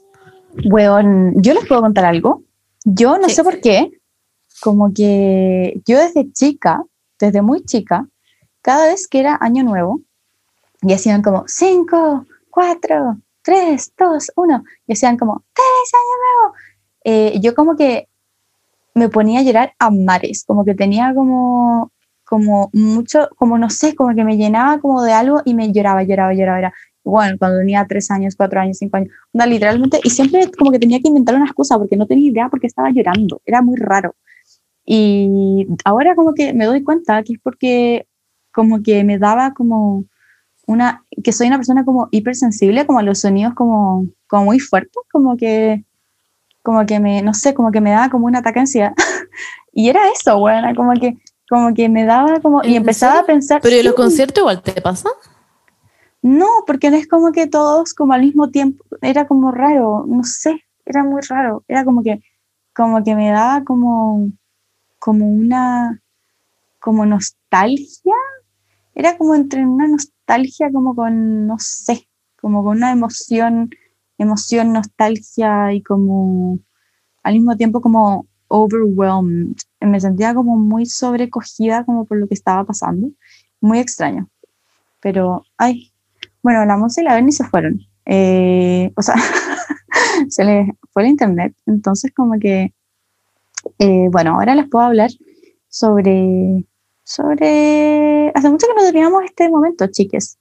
Weón, yo les puedo contar algo. Yo no Sí. sé por qué, como que yo desde chica, desde muy chica, cada vez que era año nuevo, y hacían como 5, 4, 3, 2, 1, y hacían como ¡Feliz año nuevo! Eh, yo como que me ponía a llorar a mares, como que tenía como, como mucho, como no sé, como que me llenaba como de algo y me lloraba, lloraba, lloraba. lloraba. Bueno, cuando tenía 3 años, 4 años, 5 años, literalmente, y siempre como que tenía que inventar una excusa porque no tenía idea porque estaba llorando, era muy raro. Y ahora como que me doy cuenta que es porque como que me daba como una, que soy una persona como hipersensible, como a los sonidos como, como muy fuertes, como que, como que me, no sé, como que me daba como un ataque de ansiedad. y era eso, bueno, como que, como que me daba como, y ¿En empezaba a pensar... Pero ¿y los conciertos igual te pasa? no, porque no es como que todos como al mismo tiempo, era como raro, no sé, era muy raro, era como que, como que me daba como, como una, como nostalgia, era como entre una nostalgia como con, no sé, como con una emoción, emoción, nostalgia y como al mismo tiempo como overwhelmed, me sentía como muy sobrecogida como por lo que estaba pasando, muy extraño, pero, ay, bueno, la Monse y la Berni se fueron. Eh, o sea, se les fue el internet. Entonces, como que, eh, bueno, ahora les puedo hablar sobre, sobre, hace mucho que no teníamos este momento, chiques.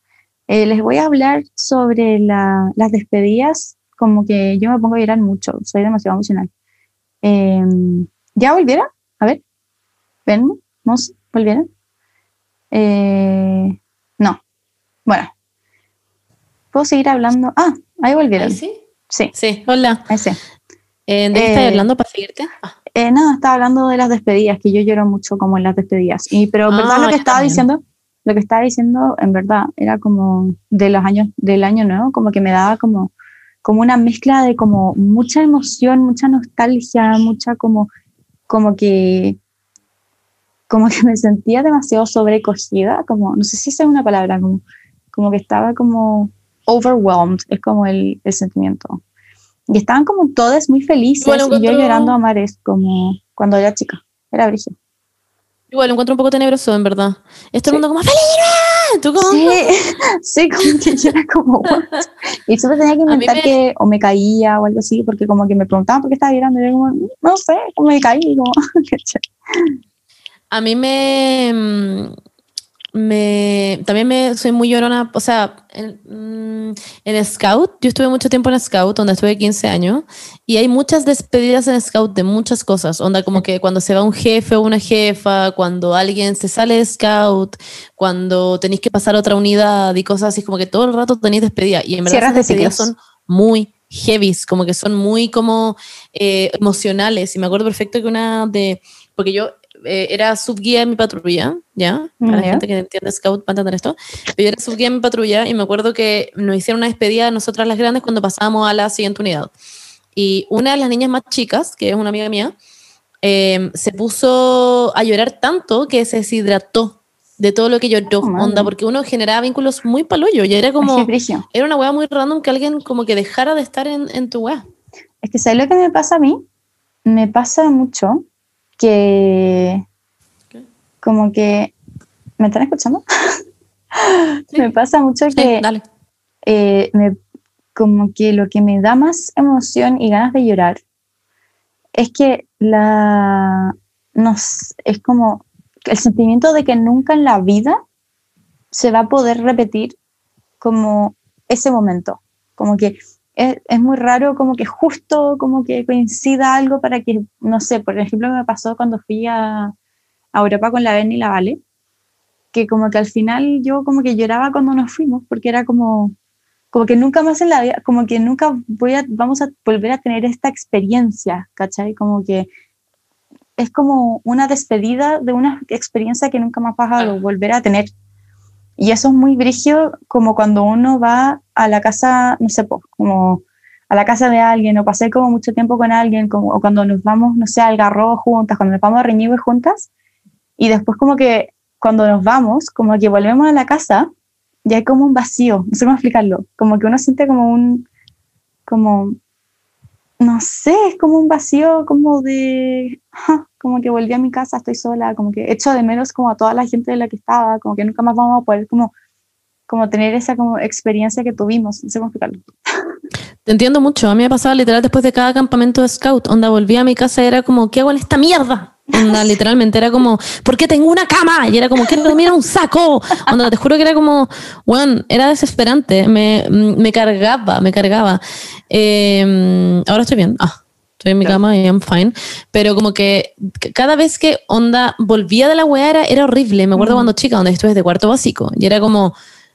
Eh, les voy a hablar sobre la- las despedidas, como que yo me pongo a llorar mucho, soy demasiado emocional. Eh, ¿Ya volvieron? A ver, ven, ¿volvieron? Eh, no, bueno, ¿Puedo seguir hablando? Ah, ahí volvieron. Ahí sí. Sí, Sí, hola. ahí sí. Eh, ¿De qué Eh, estás hablando para seguirte? Ah, Eh, no, estaba hablando de las despedidas, que yo lloro mucho como en las despedidas. Y, pero Ah, verdad lo que estaba también. diciendo, lo que estaba diciendo en verdad era como de los años, del año nuevo, como que me daba como, como una mezcla de como mucha emoción, mucha nostalgia, mucha como, como que, como que me sentía demasiado sobrecogida, como, no sé si esa es una palabra, como, como que estaba como overwhelmed, es como el, el sentimiento. Y estaban como todas muy felices Igual y yo llorando a mares como cuando era chica. Era brígido. Igual lo encuentro un poco tenebroso, en verdad. Es todo el mundo como ¡Feliz Navidad! ¿Tú como? Sí, sí, como que yo era como, "What?". Y siempre tenía que inventar me- que o me caía o algo así, porque como que me preguntaban por qué estaba llorando, y yo como, no sé, como me caí, como. A mí me, mm, me. También me soy muy llorona. O sea, en, mm, en Scout, yo estuve mucho tiempo en Scout, donde estuve 15 años, y hay muchas despedidas en Scout de muchas cosas. Onda, como que cuando se va un jefe o una jefa, cuando alguien se sale de Scout, cuando tenéis que pasar a otra unidad y cosas así, como que todo el rato tenéis despedida. Y en verdad, de despedidas son muy heavies, como que son muy como eh, emocionales. Y me acuerdo perfecto que una de. Porque yo eh, era subguía en mi patrulla, ¿ya? Para la Ya. gente que entiende Scout va a entender esto. Pero yo era subguía en mi patrulla y me acuerdo que nos hicieron una despedida a nosotras las grandes cuando pasábamos a la siguiente unidad. Y una de las niñas más chicas, que es una amiga mía, eh, se puso a llorar tanto que se deshidrató de todo lo que lloró, Oh, onda, porque uno generaba vínculos muy palollo y era como, era una wea muy random que alguien como que dejara de estar en, en tu wea. Es que ¿sabes lo que me pasa a mí? Me pasa mucho que ¿Qué? como que ¿me están escuchando? Sí. me pasa mucho Sí, que dale. eh, me- como que lo que me da más emoción y ganas de llorar es que la nos es como el sentimiento de que nunca en la vida se va a poder repetir como ese momento como que es, es muy raro como que justo como que coincida algo para que no sé por ejemplo me pasó cuando fui a, a Europa con la Berni y la Vale que como que al final yo como que lloraba cuando nos fuimos porque era como como que nunca más en la vida, como que nunca voy a, vamos a volver a tener esta experiencia, ¿cachai? Como que es como una despedida de una experiencia que nunca más vas a volver a tener. Y eso es muy brígido como cuando uno va a la casa, no sé, como a la casa de alguien o pasé como mucho tiempo con alguien, como, o cuando nos vamos, no sé, al garro juntas, cuando nos vamos a Reñigue juntas, y después como que cuando nos vamos, como que volvemos a la casa y hay como un vacío, no sé cómo explicarlo, como que uno siente como un, como, no sé, es como un vacío como de, ja, como que volví a mi casa, estoy sola, como que echo de menos como a toda la gente de la que estaba, como que nunca más vamos a poder como, como tener esa como experiencia que tuvimos, no sé cómo explicarlo. Te entiendo mucho. A mí me pasaba literal después de cada campamento de scout. Onda, volví a mi casa y era como, ¿qué hago en esta mierda? Onda, literalmente era como, ¿por qué tengo una cama? Y era como, quiero dormir en un saco. Onda, te juro que era como, bueno, era desesperante. Me, me cargaba, me cargaba. Eh, ahora estoy bien. Ah, estoy en mi cama y I'm fine. Pero como que cada vez que onda volvía de la weá era, era horrible. Me acuerdo cuando chica, donde estuve de cuarto básico. Y era como,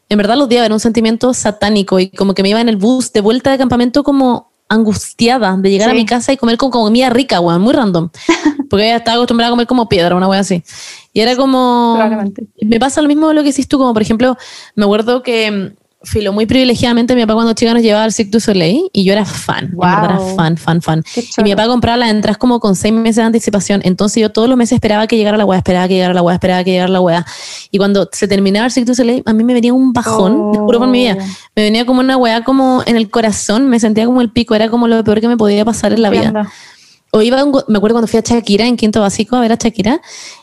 en verdad lo odiaba, era un sentimiento satánico. Y como que me iba en el bus de vuelta de campamento como angustiada de llegar a Sí. mi casa y comer con comida rica, weón, muy random. Porque ella estaba acostumbrada a comer como piedra, una weá así. Y era como... Me pasa lo mismo lo que hiciste tú, como por ejemplo, me acuerdo que, mm, filo, muy privilegiadamente mi papá cuando chica nos llevaba al Cirque du Soleil y yo era fan, en verdad era Wow. fan, fan, fan. Y mi papá compraba las entradas como con seis meses de anticipación, entonces yo todos los meses esperaba que llegara la weá, esperaba que llegara la weá, esperaba que llegara la weá. Y cuando se terminaba el Cirque du Soleil, a mí me venía un bajón, te juro por mi vida, Oh. me venía como una weá como en el corazón, me sentía como el pico, era como lo peor que me podía pasar en la vida. O iba, un me acuerdo cuando fui a Shakira en quinto básico a ver a Shakira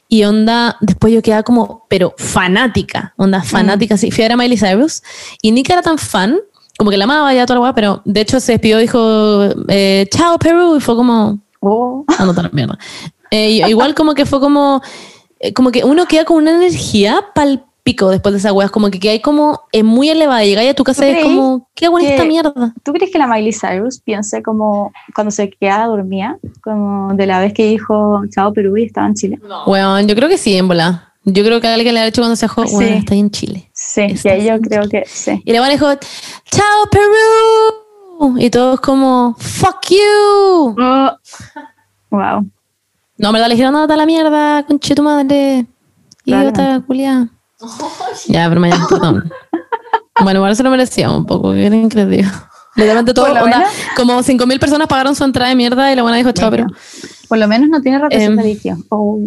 y onda, después yo quedaba como, pero fanática, onda fanática, así. Fui a ver a Miley Cyrus y Nika era tan fan, como que la amaba ya toda la guay, pero de hecho se despidió, dijo, eh, chao Perú, y fue como, Oh. mierda. Eh, igual como que fue como, eh, como que uno queda con una energía pal pico después de esa weá, como que hay como eh, muy elevada, llegáis a tu casa ¿Tú y es como, ¿qué que- esta mierda? ¿Tú crees que la Miley Cyrus piense como cuando se quedaba dormía, como de la vez que dijo chao Perú y estaba en Chile? Weón, yo creo que sí, en bola. Yo creo que alguien le ha hecho cuando se Sí. bueno, está ahí en Chile. Sí, Está y ahí yo creo que sí. Y le van dijo, chao Perú. Y todos como, fuck you. Wow. No, verdad le dijeron, no, está la mierda, conche tu madre. Idiota, culia. Ya, pero mañana, perdón. bueno, igual se lo merecía un poco, que era increíble. Literalmente todo, onda, menos- como 5.000 personas pagaron su entrada de mierda y la buena dijo, chao Perú. Por lo menos no tiene Em. de litio. Oh.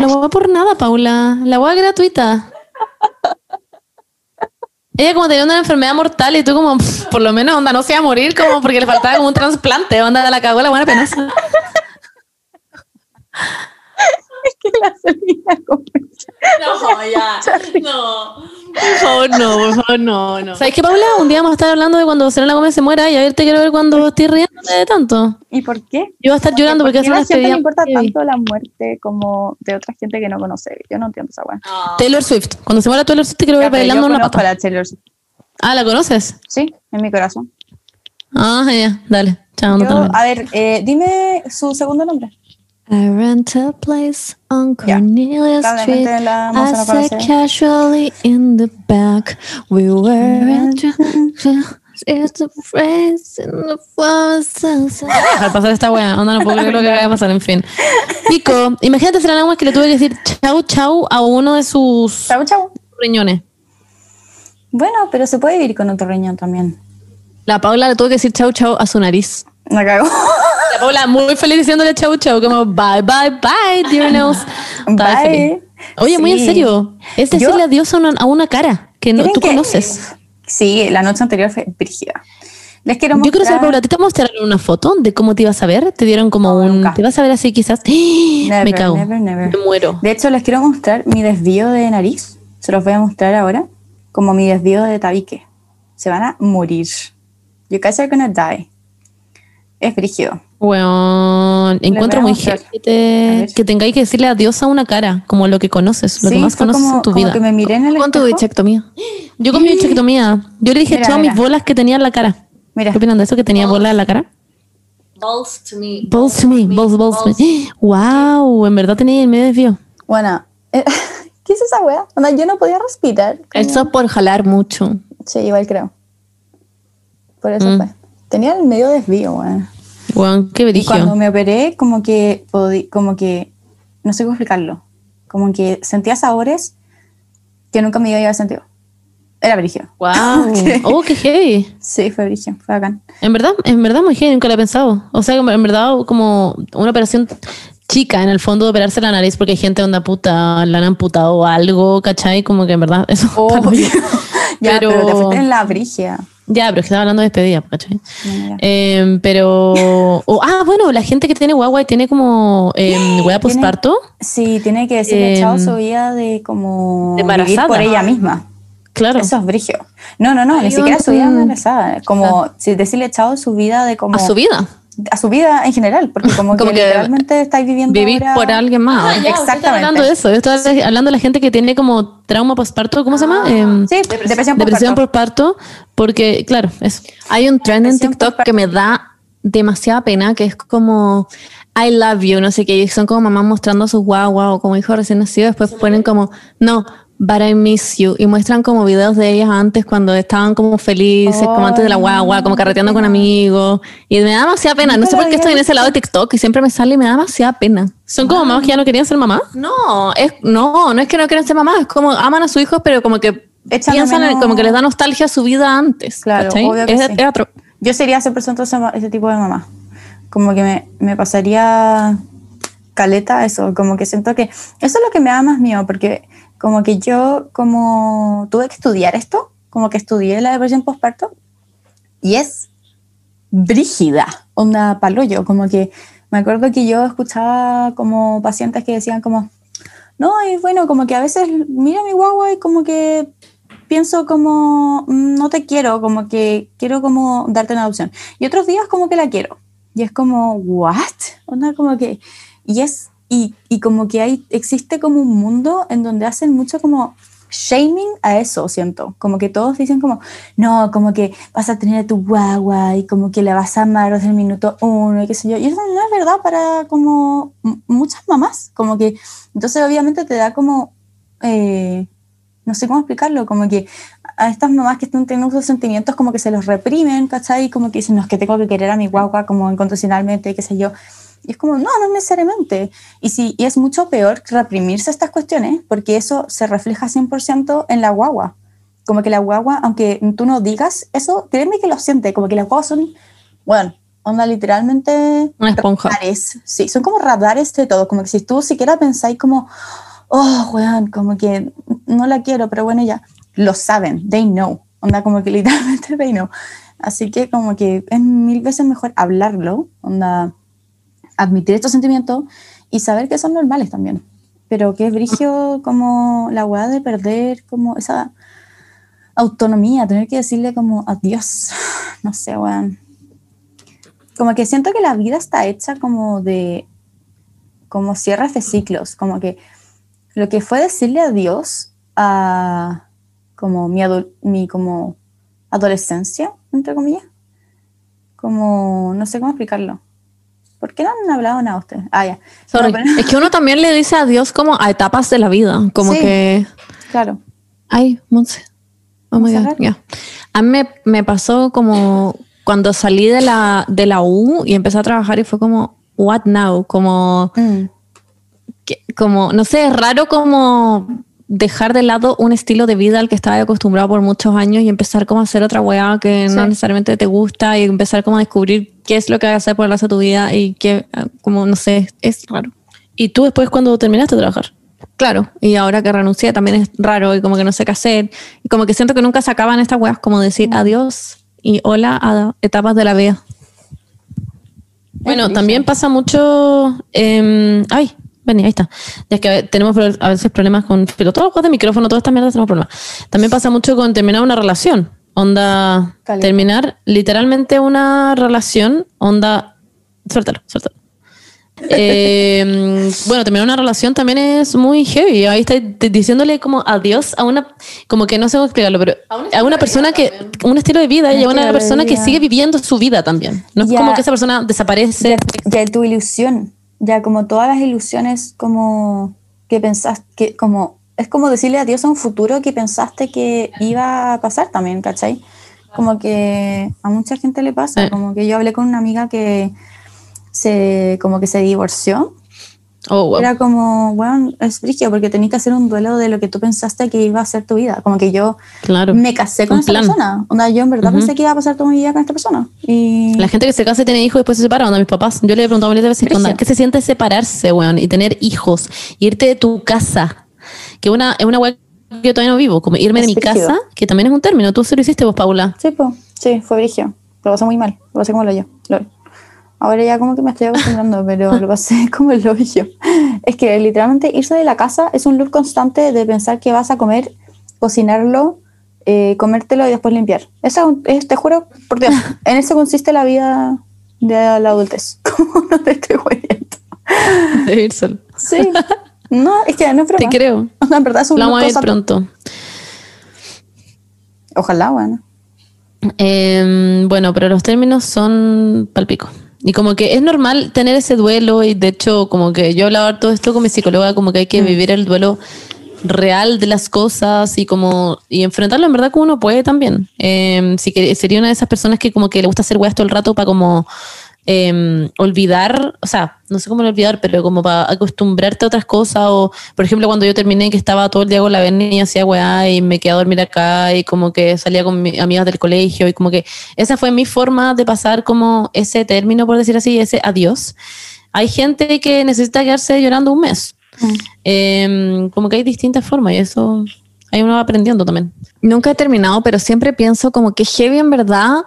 La hueá por nada, Paula. La hueá gratuita. Ella como tenía una enfermedad mortal y tú como, pff, por lo menos, onda, no se iba a morir como porque le faltaba como un trasplante, onda, la cagó la buena penosa. Es que la Gómez. No, ya. No. Por favor, no, por favor, no, no. ¿Sabes qué, Paula? Un día vamos a estar hablando de cuando Selena Gómez se muera y a ver, te quiero ver cuando estoy riéndote de tanto. ¿Y por qué? Yo voy a estar llorando porque ¿Por es una despedida. importa heavy. tanto la muerte como de otra gente que no conoce? Yo no entiendo esa weá. Taylor Swift. Cuando se muera Taylor Swift te quiero ver bailando yo una pata. la Taylor Swift. Ah, ¿la conoces? Sí, en mi corazón. Ah, ya, dale. Chao, no te Yo- a ver, eh, dime su segundo nombre. I rent a place on. Cornelia Street. I sat casually in the back. We were It's a phrase in the flowers. dejar pasar esta wea. Onda, no puedo creer lo que acaba de pasar, en fin. Pico, imagínate ser la que le tuve que decir chau chau a uno de sus Chau, chau. riñones. Bueno, pero se puede vivir con otro riñón también. La Paula le tuvo que decir chau chau a su nariz. Me cago. La Paula muy feliz diciéndole chau chau, como bye bye bye, dear nose. Bye. feliz. Oye, muy en serio. Es Yo- decirle adiós a una, a una cara que no, ¿Creen tú que- conoces. Sí, la noche anterior fue brígida. Les quiero Yo mostrar... quiero saber, Paula, ¿te, te mostraron una foto de cómo te ibas a ver? ¿Te dieron como No, un... nunca. ¿Te vas a ver así quizás? Never, Me cago. never, never. Me muero. De hecho, les quiero mostrar mi desvío de nariz. Se los voy a mostrar ahora. Como mi desvío de tabique. Se van a morir. You guys are gonna die. Es brígido. Bueno, encuentro muy que, te- que tengáis que decirle adiós a una cara, como lo que conoces, lo que Sí, más fue conoces como, en tu como vida. que me miré en el Con tu bichectomía. Yo con mi bichectomía, yo le dije Mira, a mis bolas que tenía en la cara. Mira. ¿Qué opinan de eso? Que tenía bolas en la cara. Balls to me. Balls to me, balls, balls to me. Wow, en verdad tenía el medio desvío. Bueno, eh, ¿qué es esa wea? Onda, yo no podía respirar. Eso por jalar mucho. Sí, igual creo. Por eso Mm. fue. Tenía el medio desvío, weón. Wow, qué Y cuando me operé, como que, como que, no sé cómo explicarlo, como que sentía sabores que nunca me llevar sentido. Era brigio. Wow. Oh, qué heavy. Sí, fue brigio, fue bacán. En verdad, en verdad muy heavy, nunca lo he pensado. O sea, en verdad como una operación chica en el fondo de operarse la nariz porque hay gente onda puta, la han amputado o algo, ¿cachai? Como que en verdad eso. Obvio. ya, pero, Pero- te fuiste en la brigia. Ya, pero es que estaba hablando de despedida, ¿cachai? No, ya. Eh, pero. ah, bueno, la gente que tiene guagua y tiene como eh, hueá posparto. Sí, tiene que decirle Em, chao su vida de como de vivir por ella misma. Claro. Eso es brigio. No, no, no, ni siquiera su vida un- embarazada. Como si decirle chao su vida de como A su vida. A su vida en general, porque como, Como que, que literalmente estáis viviendo Vivir ahora- por alguien más. Ah, ya, Exactamente. Estaba hablando de eso. Yo estaba hablando de la gente que tiene como trauma posparto. ¿Cómo se llama? Em, Sí, depresión, depresión por por parto. Porque, claro, eso. Hay un trend en TikTok que me da demasiada pena, que es como I love you, no sé qué, y son como mamás mostrando a sus guagua o como hijos recién nacidos, después ponen como, no, but I miss you, y muestran como videos de ellas antes cuando estaban como felices, como antes de la Ay, guagua, como carreteando con amigos, y me da demasiada pena, no sé por qué estoy en ese lado de TikTok y siempre me sale y me da demasiada pena. Son como mamás que ya no querían ser mamás. No, es, no, no es que no quieran ser mamás, es como aman a sus hijos, pero como que de piensan, en- menos- como que les da nostalgia a su vida antes. Claro, obvio que es, sí. es atro- Yo sería 100% ese, ese tipo de mamá. Como que me, me pasaría caleta eso, como que siento que eso es lo que me da más miedo, porque como que yo como tuve que estudiar esto, como que estudié la depresión postparto, y es brígida, onda paloyo, como que me acuerdo que yo escuchaba como pacientes que decían como, no, y bueno, como que a veces miro a mi guagua y como que pienso como, "Mm, no te quiero, como que quiero como darte una adopción. Y otros días como que la quiero. Y es como, ¿what? Onda como que, y es, y, y como que hay, existe como un mundo en donde hacen mucho como shaming a eso, siento. Como que todos dicen como, no, como que vas a tener a tu guagua y como que la vas a amar desde el minuto uno y qué sé yo. Y eso no es verdad para como muchas mamás. Como que, entonces obviamente te da como, eh, no sé cómo explicarlo, como que a estas mamás que están teniendo esos sentimientos como que se los reprimen, ¿cachai? Como que dicen, no, es que tengo que querer a mi guagua como incondicionalmente, qué sé yo. Y es como, no, no necesariamente. Y, sí, y es mucho peor reprimirse estas cuestiones porque eso se refleja 100% en la guagua. Como que la guagua, aunque tú no digas eso, créeme que lo siente, como que las guaguas son, bueno, onda literalmente Una esponja. radares. Sí, son como radares de todo. Como que si tú siquiera pensáis como, oh, weón, como que no la quiero, pero bueno, ya, lo saben, they know. Onda, como que literalmente they know. Así que como que es mil veces mejor hablarlo, onda, admitir estos sentimientos y saber que son normales también. Pero que es brigio como la weá de perder como esa autonomía, tener que decirle como adiós, no sé, weón. Como que siento que la vida está hecha como de, como cierres de ciclos, como que lo que fue decirle adiós a como mi, mi como adolescencia, entre comillas, como, no sé cómo explicarlo. ¿Por qué no han hablado nada ustedes? Ah, ya. Sorry. No, pero- Es que uno también le dice adiós como a etapas de la vida, como Sí. que, claro. ay, Monse, oh my God, ya. A mí me, me pasó como cuando salí de la, de la U y empecé a trabajar y fue como, what now? Como, Mm. que- como, no sé, es raro como dejar de lado un estilo de vida al que estaba acostumbrado por muchos años y empezar como a hacer otra weá que no necesariamente te gusta y empezar como a descubrir qué es lo que vas a hacer por el resto de tu vida y qué, ah, como, no sé, es raro. ¿Y tú después cuando terminaste de trabajar? Claro, y ahora que renuncié también es raro y como que no sé qué hacer. Y como que siento que nunca se acaban estas weas, como decir adiós y hola a etapas de la vida. Bueno, también pasa mucho. em, ay, vení, ahí está. Ya es que tenemos a veces problemas con. Pero todos los juegos de micrófono, todas estas mierdas tenemos problemas. También pasa mucho con terminar una relación. Onda. Terminar literalmente una relación. Onda. Suéltalo, suéltalo. Em, bueno, terminar una relación también es muy heavy. Ahí está diciéndole como adiós a una, como que no sé cómo explicarlo, pero a una persona que, un estilo de vida y a Un una persona que sigue viviendo su vida también. No es como que esa persona desaparece. ya, ya tu ilusión, ya como todas las ilusiones como que pensaste, que como, es como decirle adiós a un futuro que pensaste que iba a pasar también, ¿cachai? Como que a mucha gente le pasa, Eh. como que yo hablé con una amiga que se, como que se divorció Oh, wow. Era como, bueno, es brígido porque tenías que hacer un duelo de lo que tú pensaste que iba a ser tu vida. Como que yo Claro. me casé con plan. persona. Onda, yo en verdad Ujú. pensé que iba a pasar toda mi vida con esta persona. Y La gente que se casa y tiene hijos y después se separa, onda, mis papás. Yo le he preguntado varias veces, onda. ¿qué se siente separarse, weón? Y tener hijos, y irte de tu casa, que una, es una weá que yo todavía no vivo, como irme de Es mi brígido. casa, que también es un término. Tú se lo hiciste vos, Paula. sí, pues, sí, fue brígido. Lo pasé muy mal. Lo pasé como lo yo. Lol. Ahora ya como que me estoy acostumbrando, pero lo pasé como el hoyo. Es que literalmente irse de la casa es un loop constante de pensar que vas a comer, cocinarlo, eh, comértelo y después limpiar. Eso es, te juro, por Dios, en eso consiste la vida de la adultez. ¿Cómo no te estoy jodiendo? De ir solo. Sí. No, es que no es Te creo. O sea, en verdad es un Lo loop vamos a ir constante. pronto. Ojalá, bueno. Em, bueno, pero los términos son palpico. Y como que es normal tener ese duelo y de hecho como que yo hablaba todo esto con mi psicóloga, como que hay que vivir el duelo real de las cosas y como y enfrentarlo en verdad como uno puede también. Sí que sería una de esas personas que como que le gusta hacer weas todo el rato para como em, olvidar, o sea, no sé cómo olvidar, pero como para acostumbrarte a otras cosas o, por ejemplo, cuando yo terminé que estaba todo el día con la Berni y hacía weá y me quedé a dormir acá y como que salía con mis amigas del colegio y como que esa fue mi forma de pasar como ese término, por decir así, ese adiós. Hay gente que necesita quedarse llorando un mes. Em, como que hay distintas formas y eso ahí uno va aprendiendo también. Nunca he terminado, pero siempre pienso como que heavy en verdad,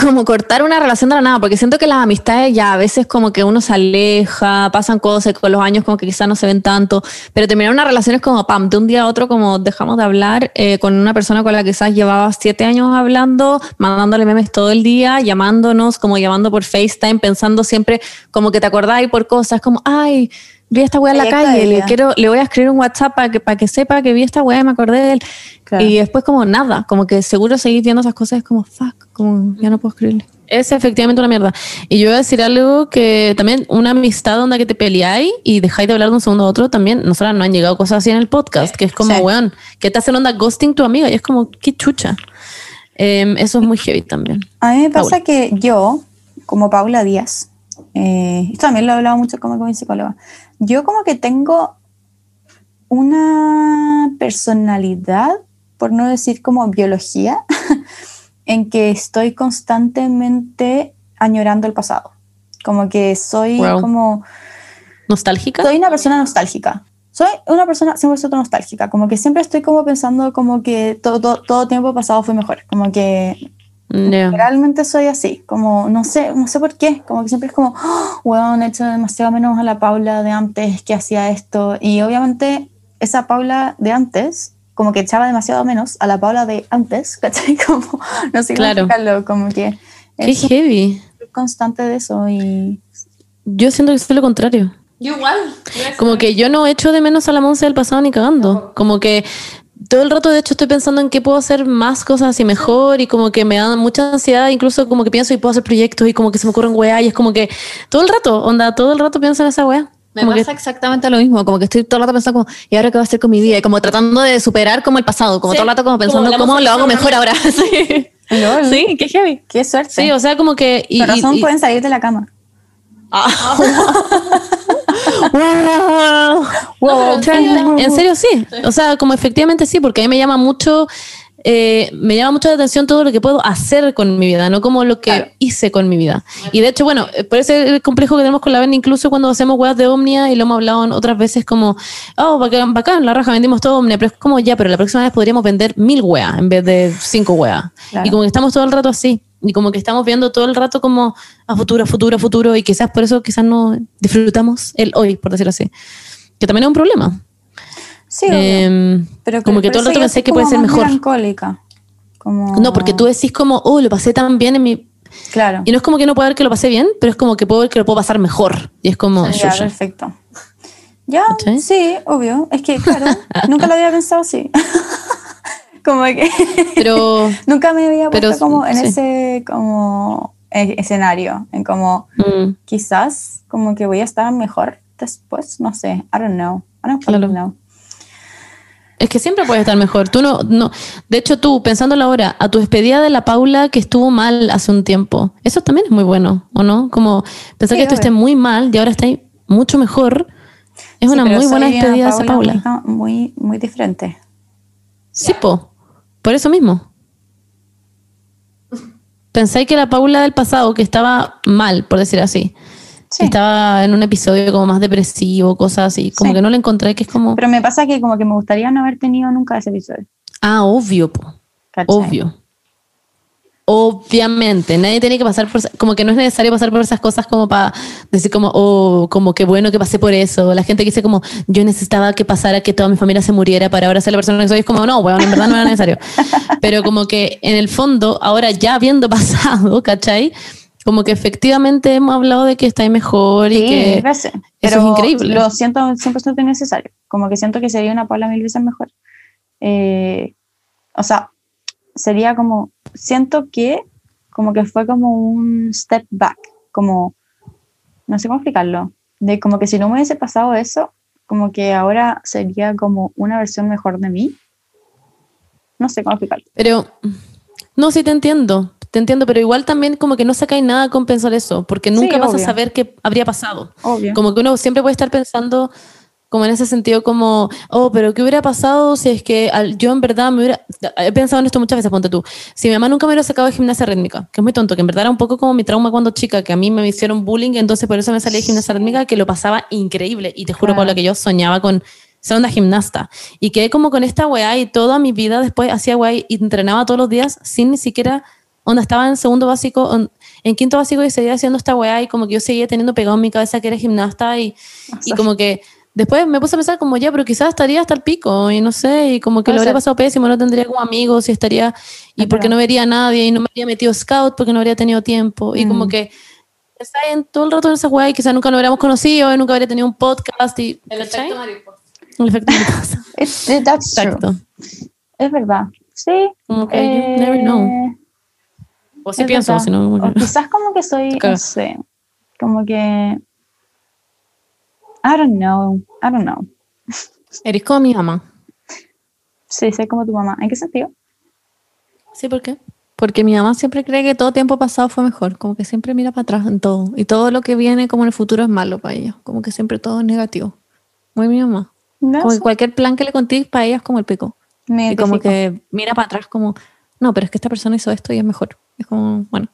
como cortar una relación de la nada, porque siento que las amistades ya a veces como que uno se aleja, pasan cosas, con los años como que quizás no se ven tanto, pero terminar una relación es como, pam, de un día a otro como dejamos de hablar eh, con una persona con la que quizás llevabas siete años hablando, mandándole memes todo el día, llamándonos, como llamando por FaceTime, pensando siempre como que te acordáis por cosas, como, ay, vi a esta weá en la calle, le quiero, le voy a escribir un WhatsApp para que, para que sepa que vi esta weá y me acordé de él. Claro. Y después como nada, como que seguro seguir viendo esas cosas es como, fuck, como ya no puedo escribirle. Es efectivamente una mierda. Y yo voy a decir algo que también una amistad donde que te peleáis y dejáis de hablar de un segundo a otro, también nosotras no han llegado cosas así en el podcast, que es como, Sí. weón, que te hacen onda ghosting tu amiga y es como, qué chucha. Em, eso es muy heavy también. A mí me pasa Paula. que yo, como Paula Díaz, eh, esto también lo he hablado mucho como con mi psicóloga, yo como que tengo una personalidad, por no decir como biología, en que estoy constantemente añorando el pasado. Como que soy Wow. como... ¿Nostálgica? Soy una persona nostálgica. Soy una persona 100% nostálgica. Como que siempre estoy como pensando como que todo, todo, todo tiempo pasado fue mejor. Como que Ya. Realmente soy así, como no sé, no sé por qué, como que siempre es como, oh, weón, he hecho demasiado menos a la Paula de antes que hacía esto. Y obviamente esa Paula de antes, como que echaba demasiado menos a la Paula de antes, ¿cachai? Como, no sé cómo Claro. explicarlo, como que es heavy. constante de eso y Yo siento que soy lo contrario. Yo igual. Como que yo no echo de menos a la Monse del pasado ni cagando. Como que todo el rato, de hecho, estoy pensando en qué puedo hacer más cosas así mejor y como que me da mucha ansiedad, incluso como que pienso y puedo hacer proyectos y como que se me ocurren weá y es como que todo el rato, onda, todo el rato pienso en esa weá. Me Como que- pasa exactamente lo mismo, como que estoy todo el rato pensando como, ¿y ahora qué voy a hacer con mi vida? Y como tratando de superar como el pasado, como Sí, todo el rato como como pensando la cómo lo hago mejor ahora. sí. Lol. sí, qué heavy. qué suerte. Sí, o sea, como que... Y, Con razón y- y- pueden salir de la cama. Wow. En serio, sí. O sea, como efectivamente sí, porque a mí me llama mucho, eh, me llama mucho la atención todo lo que puedo hacer con mi vida, no como lo que Claro. hice con mi vida. Y de hecho, bueno, eh, por ese complejo que tenemos con la Ven, incluso cuando hacemos weas de Omnia y lo hemos hablado en otras veces como, oh, bacán, bacán, la raja, vendimos todo Omnia, pero es como ya, pero la próxima vez podríamos vender mil weas en vez de cinco weas. Claro. Y como que estamos todo el rato así. Y como que estamos viendo todo el rato como a futuro, a futuro, a futuro. Y quizás por eso quizás no disfrutamos el hoy, por decirlo así. Que también es un problema. Sí. Em, pero como que todo el rato pensé que puede ser mejor. melancólica. Como... No, porque tú decís como, oh, lo pasé tan bien en mi... Claro. Y no es como que no puedo ver que lo pasé bien, pero es como que puedo ver que lo puedo pasar mejor. Y es como, Ya, perfecto. Ya, ¿Cachai? sí, obvio. Es que, claro, nunca lo había pensado así. como que Pero, nunca me había puesto Pero, como en sí. ese como escenario, en como mm, quizás como que voy a estar mejor después, no sé, I don't know. I don't Claro. know. es que siempre puedes estar mejor. Tú no, no. De hecho, tú, pensándolo ahora, a tu despedida de la Paula que estuvo mal hace un tiempo, eso también es muy bueno, ¿o no? Como pensar Sí, que esto obvio. esté muy mal y ahora está mucho mejor. Es Sí, una muy buena despedida esa Paula. Muy, muy diferente. Sí, po. Por eso mismo. Pensáis que la Paula del pasado, que estaba mal, por decir así, Sí. estaba en un episodio como más depresivo, cosas así, como Sí. que no la encontré, que es como, Pero me pasa que como que me gustaría no haber tenido nunca ese episodio. ah, obvio, po. obvio. Obviamente, nadie tiene que pasar por, como que no es necesario pasar por esas cosas como para decir como, oh, como que bueno que pasé por eso. La gente que dice como, yo necesitaba que pasara que toda mi familia se muriera para ahora ser la persona que soy, es como, no, bueno, en verdad no era necesario. Pero como que en el fondo, ahora ya habiendo pasado, ¿cachai? Como que efectivamente hemos hablado de que estáis mejor y Sí, que gracias. eso Pero es increíble. Lo siento 100% necesario. Como que siento que sería una Paula mil veces mejor. Eh, o sea, sería como, siento que como que fue como un step back, como, no sé cómo explicarlo, de como que si no me hubiese pasado eso, como que ahora sería como una versión mejor de mí. No sé cómo explicarlo. Pero, no, sí te entiendo, te entiendo, pero igual también como que no sacáis nada con pensar eso, porque nunca Sí, vas a obvio. saber qué habría pasado. Obvio. Como que uno siempre puede estar pensando como en ese sentido como, oh, pero ¿qué hubiera pasado si es que al- yo en verdad me hubiera... He pensado en esto muchas veces, ponte tú. Si mi mamá nunca me hubiera sacado de gimnasia rítmica, que es muy tonto, que en verdad era un poco como mi trauma cuando chica, que a mí me hicieron bullying, entonces por eso me salí de gimnasia rítmica, que lo pasaba increíble. Y te juro, Claro. Paula, que yo soñaba con ser una gimnasta. Y quedé como con esta weá y toda mi vida después hacía weá y entrenaba todos los días sin ni siquiera... Onda estaba en segundo básico, en quinto básico y seguía haciendo esta weá y como que yo seguía teniendo pegado en mi cabeza que era gimnasta y, y como que después me puse a pensar como ya, pero quizás estaría hasta el pico y no sé, y como que Puede lo habría ser. pasado pésimo, no tendría como amigos y estaría, y Es porque verdad. no vería a nadie y no me habría metido scout porque no habría tenido tiempo y como Mm. que está en todo el rato en esa weá y quizás nunca nos hubiéramos conocido y nunca habría tenido un podcast y El efecto mariposa. El efecto mariposa. Exacto. Es verdad. Sí. Como que eh, you never know. O sí es pienso, si no, como O que- quizás como que soy, no sé, como que... I don't know, I don't know. Eres como mi mamá. Sí, soy como tu mamá. ¿En qué sentido? Sí, ¿por qué? Porque mi mamá siempre cree que todo tiempo pasado fue mejor, como que siempre mira para atrás en todo. Y todo lo que viene como en el futuro es malo para ella, como que siempre todo es negativo. Muy mi mamá. No Como que cualquier plan que le conté para ella es como el pico. me Y como que mira para atrás como, no, pero es que esta persona hizo esto y es mejor. Es como, bueno.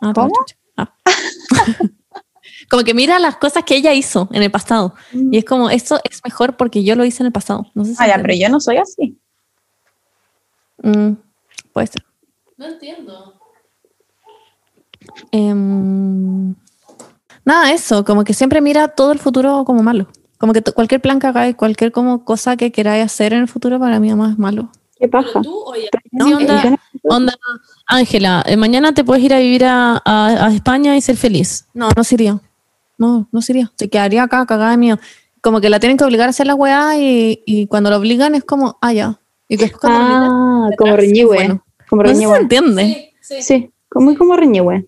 ah, ¿Cómo? Ah. como que mira las cosas que ella hizo en el pasado. Y es como, esto es mejor porque yo lo hice en el pasado. No sé si Ah, ya, pero yo no soy así. Mm, puede ser. No entiendo. Em, nada, eso, como que siempre mira todo el futuro como malo. Como que to- cualquier plan que hagáis, cualquier como cosa que queráis hacer en el futuro para mí mamá es malo. ¿Qué pasa? tú o ella. Sí, onda, onda, Ángela, eh, mañana te puedes ir a vivir a, a- a España y ser feliz. No, no sería. No, no sería. Se quedaría acá cagada de miedo. Como que la tienen que obligar a hacer la weá y, y cuando la obligan es como, ah, ya. Y después cuando la obligan, Ah, como atrás, reñigüe. bueno. Como no se entiende. Sí, sí. Sí, como, muy como reñigüe.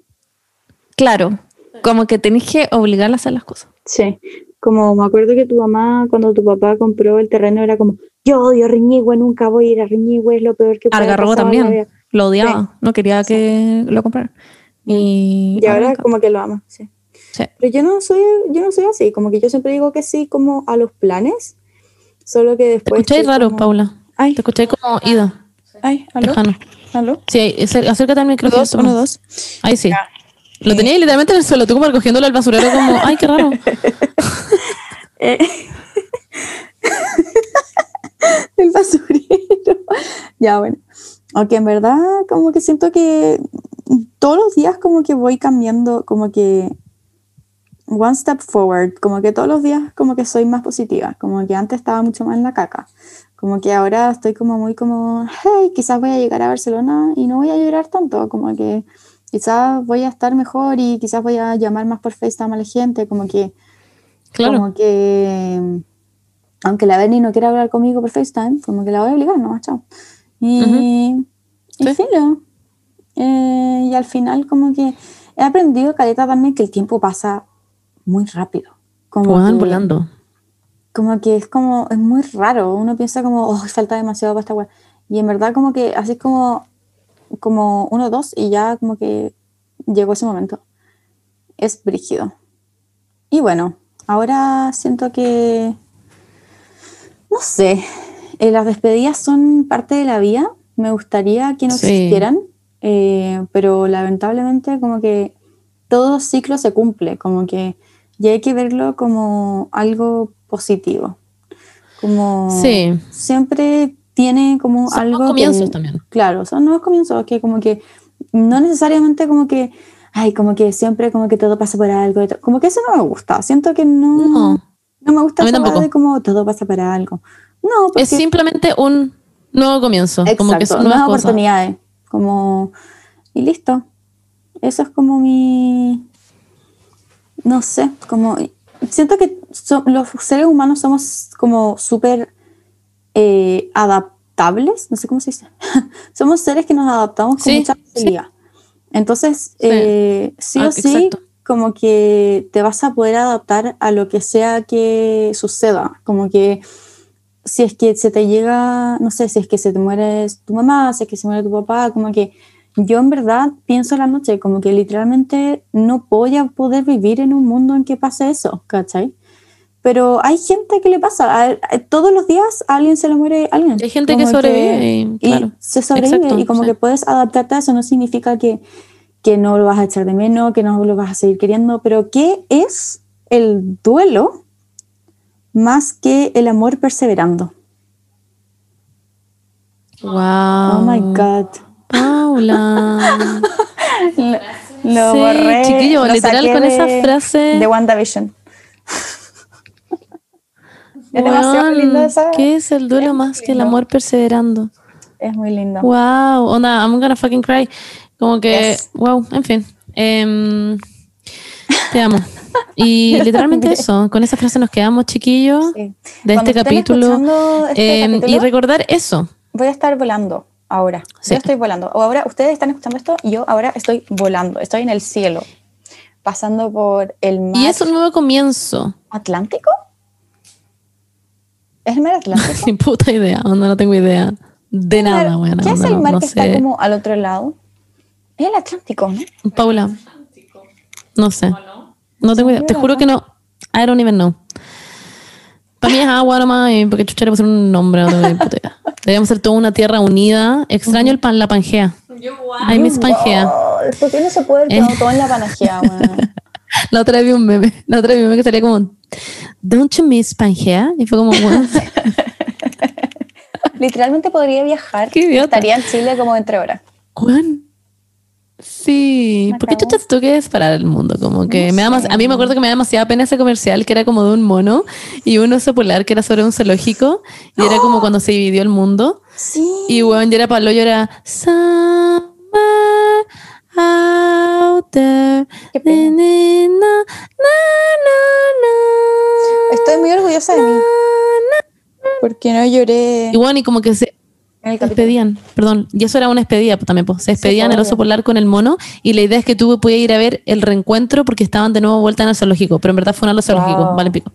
Claro. Como que tenéis que obligarla a hacer las cosas. Sí, como me acuerdo que tu mamá, cuando tu papá compró el terreno, era como, yo odio Reñigüe, nunca voy a ir a Reñigüe, es lo peor que puede Algarrobo también. vida". Lo odiaba. No quería que lo comprara. Y, Y ahora encanta. como que lo ama, sí. Sí. Pero yo no soy, yo no soy así, como que yo siempre digo que sí como a los planes, solo que Te después... escucháis estoy raro, como- Paula. Ay, Te escucháis como ida, ay, aló, lejano. aló. Sí, acércate al micrófono. Dos, uno, dos. Ahí sí. Ya. Lo Eh. tenía literalmente en el suelo, tú como recogiéndolo al basurero como, ay, qué raro. Eh, el basurero. ya, bueno. Aunque en verdad como que siento que todos los días como que voy cambiando, como que one step forward, como que todos los días como que soy más positiva, como que antes estaba mucho más en la caca, como que ahora estoy como muy como, hey, quizás voy a llegar a Barcelona y no voy a llorar tanto, como que quizás voy a estar mejor y quizás voy a llamar más por FaceTime a la gente, como que Claro. como que, aunque la Berni no quiera hablar conmigo por FaceTime, como que la voy a obligar, ¿no? Chao. Y, y Sí. filo. Eh, y al final, como que he aprendido, Caleta, también que el tiempo pasa muy rápido. Como Van que- volando. como que es como, es muy raro. Uno piensa como, oh, falta demasiado para esta weá. Y en verdad, como que así es como, como uno, dos, y ya como que llegó ese momento. Es brígido. Y bueno, Ahora siento que, no sé, eh, las despedidas son parte de la vida. Me gustaría que no Sí. existieran, eh, pero lamentablemente como que todo ciclo se cumple, como que ya hay que verlo como algo positivo. Como Sí. siempre tiene como Son algo que- comienzos también. Claro, son nuevos comienzos que como que no necesariamente como que, ay, como que siempre como que todo pasa por algo, y como que eso no me gusta. Siento que no, No. no me gusta esa de como todo pasa por algo. No, porque Es simplemente un nuevo comienzo. como que Exacto, son nuevas nuevas oportunidades, como y listo. Eso es como mi, no sé, como siento que so- los seres humanos somos como súper eh, adaptables, no sé cómo se dice. somos seres que nos adaptamos con Sí, mucha sí. facilidad. Entonces, Sí. eh, sí Ah, o sí, exacto. como que te vas a poder adaptar a lo que sea que suceda. Como que si es que se te llega, no sé, si es que se te muere tu mamá, si es que se muere tu papá, como que yo en verdad pienso en la noche, como que literalmente no voy a poder vivir en un mundo en que pase eso, ¿cachai? Pero hay gente que le pasa, a- a- todos los días a alguien se le muere alguien. Hay gente que Como sobrevive y, y claro. se sobrevive Exacto, y como sí. que puedes adaptarte a eso, no significa que, que no lo vas a echar de menos, que no lo vas a seguir queriendo, pero ¿qué es el duelo más que el amor perseverando? Wow. Oh my God. Paula. Lo, lo Sí, borré. chiquillo, lo literal con esa frase. De WandaVision. es demasiado Weón, lindo esa. ¿Qué es el duelo más que el amor perseverando? Es muy lindo. Wow, onda, I'm gonna fucking cry. Como que, Yes. wow, en fin. Em, te amo. Y literalmente eso, con esa frase nos quedamos, chiquillos, Sí. de este capítulo. este Em, y recordar eso. voy a estar volando ahora. Sí. Yo estoy volando. O ahora ustedes están escuchando esto y yo ahora estoy volando. Estoy en el cielo, pasando por el mar Y es un nuevo comienzo. Atlántico. ¿Es el mar Atlántico? Ni puta idea, onda, no tengo idea de nada, Mar- bueno. ¿Qué es el no- mar no que está sé. como al otro lado? Es el Atlántico, ¿no? Paula, no sé. No tengo idea. Te juro que no. I don't even know. Para mí es agua nomás, y porque chucha le pusieron un nombre. Puta idea. Deberíamos ser toda una tierra unida. Extraño el pan, la pangea. I miss pangea. ¿Por qué no se puede Eh. todo, todo en la weón? La otra vez vi un meme. La otra vez vi un meme que salía como, Don't you miss pangea? Y fue como, bueno, Literalmente podría viajar. Qué idiota. Estaría en Chile como entre horas. Juan. Sí, Me ¿por qué cago. chuchas tú quieres parar el mundo? Como que No me da más, a mí me acuerdo que me da demasiada pena ese comercial que era como de un mono y un oso polar que era sobre un zoológico y era como cuando se dividió el mundo Sí. y weón, yo era Pablo, yo era out there Qué pena. na, na, na, na, Estoy muy orgullosa de mí. Porque no lloré y bueno, y como que se el despedían, perdón, y eso era una despedida pues, también, pues, se despedían el obvio. oso polar con el mono y la idea es que tú podías ir a ver el reencuentro porque estaban de nuevo vuelta en el zoológico, pero en verdad fue el zoológico, Wow. vale pico.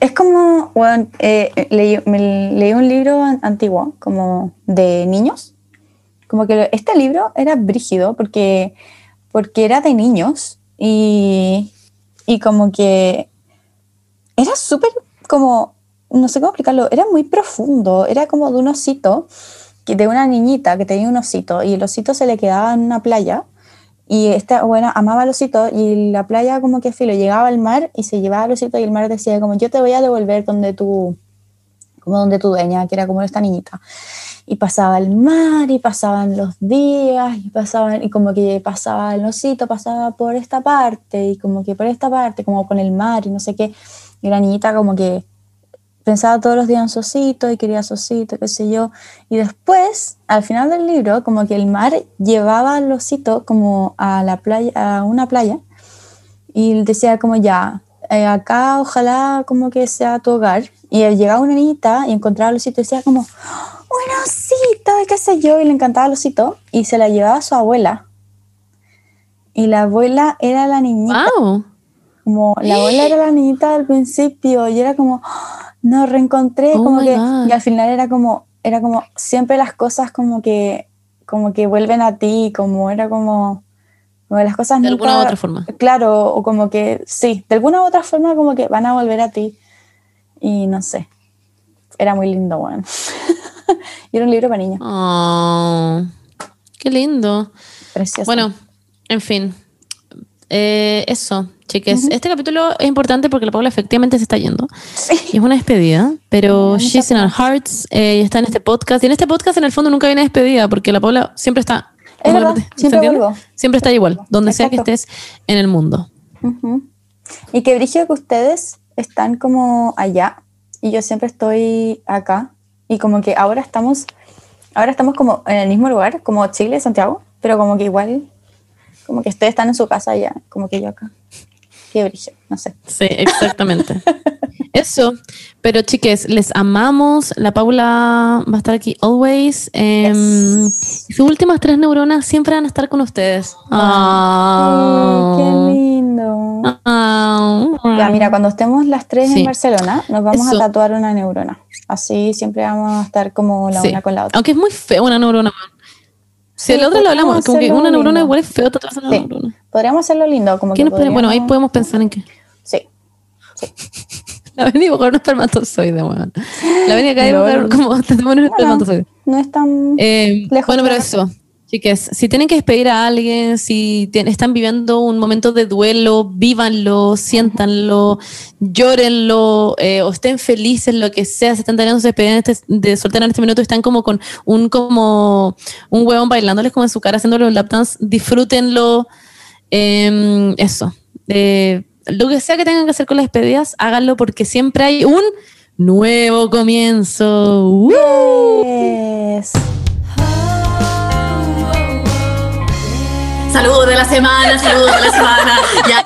Es como, bueno, eh, leí, me leí un libro an- antiguo, como de niños. Como que este libro era brígido porque, porque era de niños y, y como que era súper como, no sé cómo explicarlo, era muy profundo, era como de un osito, de una niñita que tenía un osito y el osito se le quedaba en una playa y esta buena amaba al osito y la playa como que filo llegaba al mar y se llevaba al osito y el mar decía como yo te voy a devolver donde tú como donde tu dueña que era como esta niñita. Y pasaba el mar y pasaban los días y pasaban y como que pasaba el osito pasaba por esta parte y como que por esta parte como con el mar y no sé qué. Y la niñita como que pensaba todos los días en su osito y quería su osito, qué sé yo. Y después, al final del libro, como que el mar llevaba al osito como a la playa, a una playa, y decía como ya, eh, acá ojalá como que sea tu hogar. Y llegaba una niñita y encontraba al osito y decía como, un osito, qué sé yo, y le encantaba el osito, y se la llevaba a su abuela. Y la abuela era la niñita ¡Wow! como la abuela era la niñita al principio y era como. Nos reencontré Oh como que God. y al final era como era como siempre las cosas como que como que vuelven a ti como era como Como que las cosas De nunca- alguna u otra forma. Claro, o como que sí, de alguna u otra forma como que van a volver a ti. Y no sé. Era muy lindo, bueno. y era un libro para niños. Oh, qué lindo. Precioso. Bueno, en fin. Eh, eso, chiques. Este capítulo es importante porque la Paula efectivamente se está yendo. Y es una despedida, pero mucha she's in our hearts. eh, y está en este podcast. Y en este podcast, en el fondo, nunca viene despedida porque la Paula siempre está. Es verdad, ¿se siempre vuelvo. Siempre está igual, donde sea que Exacto. estés en el mundo. Ujú. Y que brillo que ustedes están como allá y yo siempre estoy acá. Y como que ahora estamos, ahora estamos como en el mismo lugar, como Chile, Santiago, pero como que igual, como que ustedes están en su casa allá, como que yo acá. Qué brillo, no sé. Sí, exactamente. Eso. Pero chiques, les amamos. La Paula va a estar aquí always. Em, sus últimas tres neuronas siempre van a estar con ustedes. Qué lindo. Ah. Ya, mira, cuando estemos las tres Sí. en Barcelona, nos vamos Eso. a tatuar una neurona. Así siempre vamos a estar como la Sí. una con la otra. Aunque es muy feo una neurona. Si Sí, el otro lo hablamos, podríamos como que una neurona lindo. igual es feo tatuarse una Sí. neurona. Podríamos hacerlo lindo, como que ¿Quiénes podrían- Bueno, ahí podríamos- podemos pensar en que. Sí. La ven dibujar un espermatozoide, weón. La ven acá Lol. dibujar como tatuar un espermatozoide. No es tan... Eh, Lejos bueno, pero eso, chiques, si tienen que despedir a alguien, si están viviendo un momento de duelo, vívanlo, siéntanlo, llórenlo, eh, o estén felices, lo que sea, si están teniendo su despedida en este- de soltera en este minuto, están como con un como un huevón bailándoles como en su cara, haciéndolo lap dance, disfrútenlo, eh, eso. Eh, lo que sea que tengan que hacer con las despedidas, háganlo porque siempre hay un nuevo comienzo. ¡Uh! Yes. Saludos de la semana, saludos de la semana. Ya.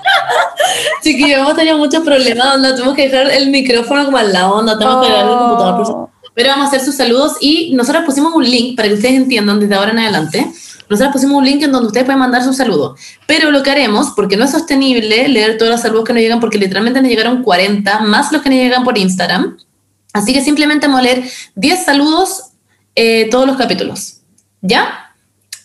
Chiquillos, hemos tenido muchos problemas, onda, tuvimos que dejar el micrófono como al lado, onda, tenemos que grabar el computador. por su- Pero vamos a hacer sus saludos y nosotros pusimos un link para que ustedes entiendan desde ahora en adelante. Nosotros pusimos un link en donde ustedes pueden mandar sus saludos. Pero lo que haremos, porque no es sostenible leer todos los saludos que nos llegan, porque literalmente nos llegaron 40, más los que nos llegan por Instagram. Así que simplemente vamos a leer 10 saludos eh, todos los capítulos. ¿Ya?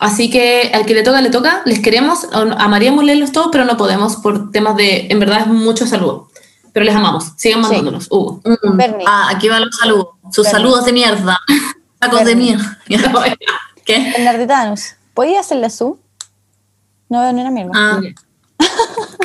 Así que al que le toca, le toca. Les queremos, amaríamos leerlos todos, pero no podemos por temas de, en verdad es mucho saludo. Pero les amamos. Sigan mandándonos. Hugo. Bernie. Ah, aquí van los saludos. Sus Bernie. saludos de mierda. Sacos de mierda. ¿Qué? Bernarditanus, ¿podía hacerle su? No veo ni una mierda. Ah,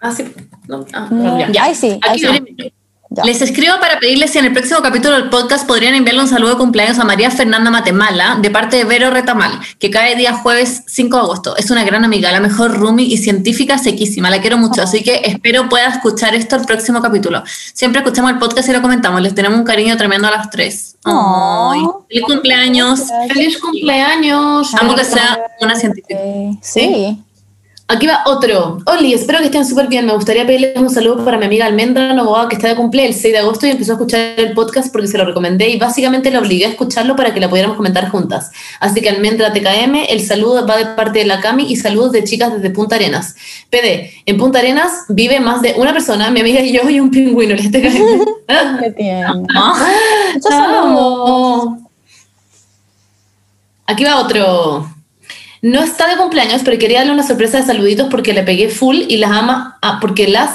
Ah, sí. No, ah, No. ya. Ay, sí, Aquí ay, sí. Ya. Les escribo para pedirles si en el próximo capítulo del podcast podrían enviarle un saludo de cumpleaños a María Fernanda Matemala de parte de Vero Retamal, que cae día jueves 5 de agosto. Es una gran amiga, la mejor roomie y científica sequísima. La quiero mucho, así que espero pueda escuchar esto el próximo capítulo. Siempre escuchamos el podcast y lo comentamos. Les tenemos un cariño tremendo a las tres. Ay, ¡Feliz cumpleaños! ¡Feliz cumpleaños! Amo que sea una científica. Sí. Aquí va otro. Oli, espero que estén súper bien. Me gustaría pedirles un saludo para mi amiga Almendra Novoa, que está de cumple el 6 de agosto y empezó a escuchar el podcast porque se lo recomendé y básicamente la obligué a escucharlo para que la pudiéramos comentar juntas. Así que Almendra TKM, el saludo va de parte de la Cami y saludos de chicas desde Punta Arenas. PD, en Punta Arenas vive más de una persona, mi amiga y yo, y un pingüino. el TKM. Qué. ¿No? Muchos Amo. Aquí va otro. No está de cumpleaños, pero quería darle una sorpresa de saluditos porque le pegué full y las ama, ah, porque las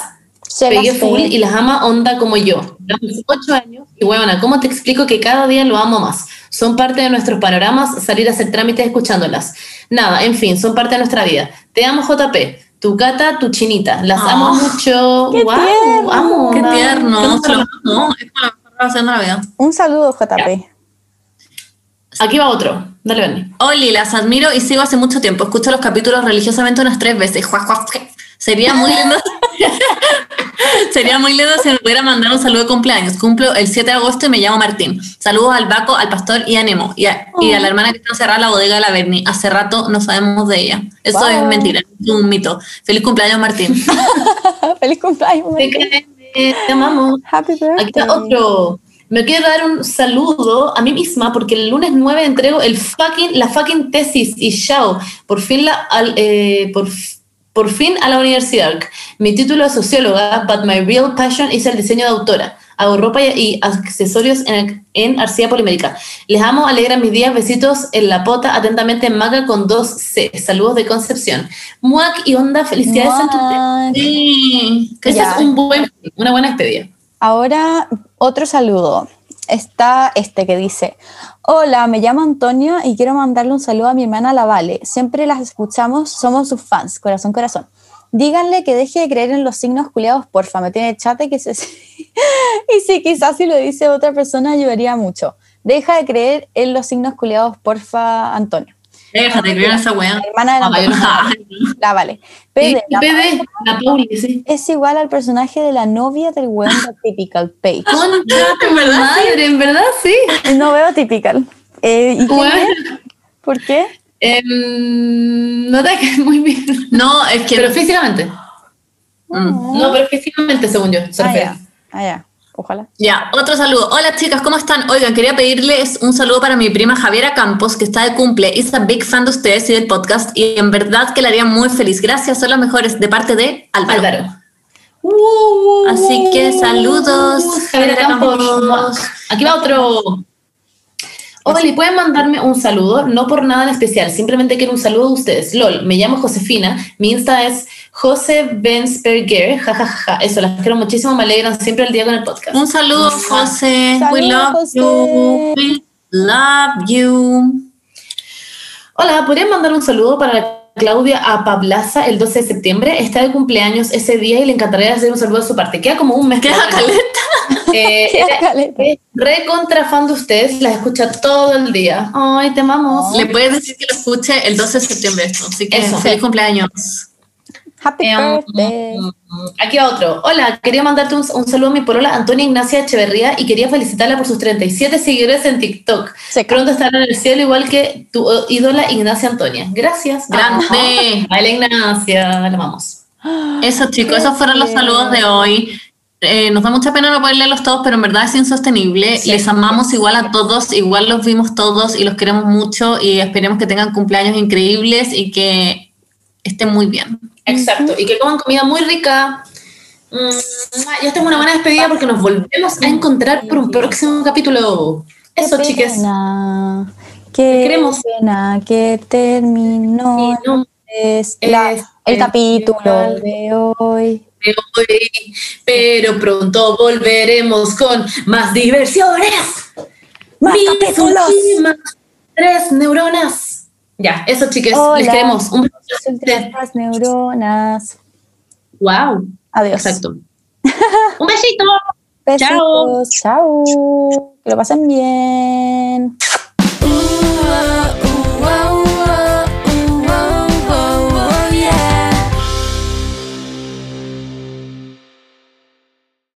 Se pegué las full pegué. y las ama onda como yo. Llevamos ocho años y huevona, ¿cómo te explico que cada día lo amo más? Son parte de nuestros panoramas, salir a hacer trámites escuchándolas. Nada, en fin, son parte de nuestra vida. Te amo, JP. Tu gata, tu chinita. Las Ah. amo mucho. Qué Guau, tierno. amo. Qué tierno. Qué Se lo onda. amo. Es vida. Un saludo, JP. Aquí va otro. Dale, Bernie. Oli, las admiro y sigo hace mucho tiempo. Escucho los capítulos religiosamente unas tres veces. Sería muy lindo. Sería muy lindo si me pudiera mandar un saludo de cumpleaños. Cumplo el 7 de agosto y me llamo Martín. Saludos al Baco, al Pastor y a Nemo. Y a, y a la hermana que está encerrada en la bodega de la Berni. Hace rato no sabemos de ella. Eso Wow. es mentira, es un mito. Feliz cumpleaños, Martín. Feliz cumpleaños. Martín. te amamos. Happy Aquí birthday. está otro. Me quiero dar un saludo a mí misma porque el lunes 9 entrego el fucking, la fucking tesis y chao. Por fin, la, al- eh, por, por fin a la universidad. Mi título es socióloga, but my real passion es el diseño de autora. Hago ropa y, accesorios en, en arcilla polimérica. Les amo, alegran mis días. Besitos en la pota. Atentamente, Maga con dos C. Saludos de Concepción. Muac y Onda, felicidades en tu. Sí, ese es un buen, una buena despedida. Ahora, otro saludo. Está este que dice, hola, me llamo Antonio y quiero mandarle un saludo a mi hermana La Vale. Siempre las escuchamos, somos sus fans, corazón, corazón. Díganle que deje de creer en los signos culiados, porfa, me tiene chate que se... y si quizás si lo dice otra persona ayudaría mucho. Deja de creer en los signos culiados, porfa, Antonio. Déjate creer en esa weá. La hermana de la Ay. La Vale. Sí, PD, la PD, la Pauli, sí. es igual al personaje de la novia del weón de Typical Page. Concha, en verdad, madre, en verdad, sí. No veo Typical. Eh, ¿Y Bueno. es? ¿Por qué? Em, no te cae muy bien. No, es que. Pero físicamente. Mm. No, pero físicamente, según yo. Se Ah, refiere. ya. Ah, ya. Ojalá. Ya, otro saludo. Hola chicas, ¿cómo están? Oigan, quería pedirles un saludo para mi prima Javiera Campos, que está de cumple. Es a big fan de ustedes y del podcast y en verdad que la haría muy feliz. Gracias, son las mejores de parte de Álvaro. Así que saludos, Javiera Campos. Aquí va otro. Hola, ¿pueden mandarme un saludo? No por nada en especial, simplemente quiero un saludo de ustedes. LOL, me llamo Josefina, mi Insta es Jose Bensberger, jajaja, eso, las quiero muchísimo, me alegran siempre el día con el podcast. Un saludo, José. We Saludos, love José. you. We love you. Hola, ¿podrían mandar un saludo para Claudia a Pablaza el 12 de septiembre? Está de cumpleaños ese día y le encantaría hacer un saludo de su parte. Queda como un mes. Queda caleta. Eh, Queda caleta. re contra fan de ustedes, las escucha todo el día. Ay, te amamos. Le puedes decir que lo escuche el 12 de septiembre esto, así que feliz cumpleaños. Happy Em, birthday. Aquí va otro. Hola, quería mandarte un, un saludo a mi polola Antonia Ignacia Echeverría y quería felicitarla por sus 37 seguidores en TikTok. Seca. Pronto estará en el cielo igual que tu ídola Ignacia Antonia. Gracias. Grande. Vale, Ignacia, la amamos. Eso, chicos, esos fueron los saludos de hoy. Eh, nos da mucha pena no poder leerlos todos, pero en verdad es insostenible. Les amamos igual a todos, igual los vimos todos y los queremos mucho y esperemos que tengan cumpleaños increíbles y que estén muy bien. Exacto, y que coman comida muy rica. Mm, ya esta es una buena despedida porque nos volvemos a encontrar por un próximo capítulo. Eso, Qué chiques. pena, Qué queremos. pena que terminó Y no es la- es el el capítulo de hoy. de hoy, pero pronto volveremos con más diversiones. ¡Más capítulos! tres neuronas. Ya, eso chicos, les queremos. Un Las neuronas. Wow. Adiós. Exacto. Un besito. Besitos. Chao. Chao. Que lo pasen bien. Uh,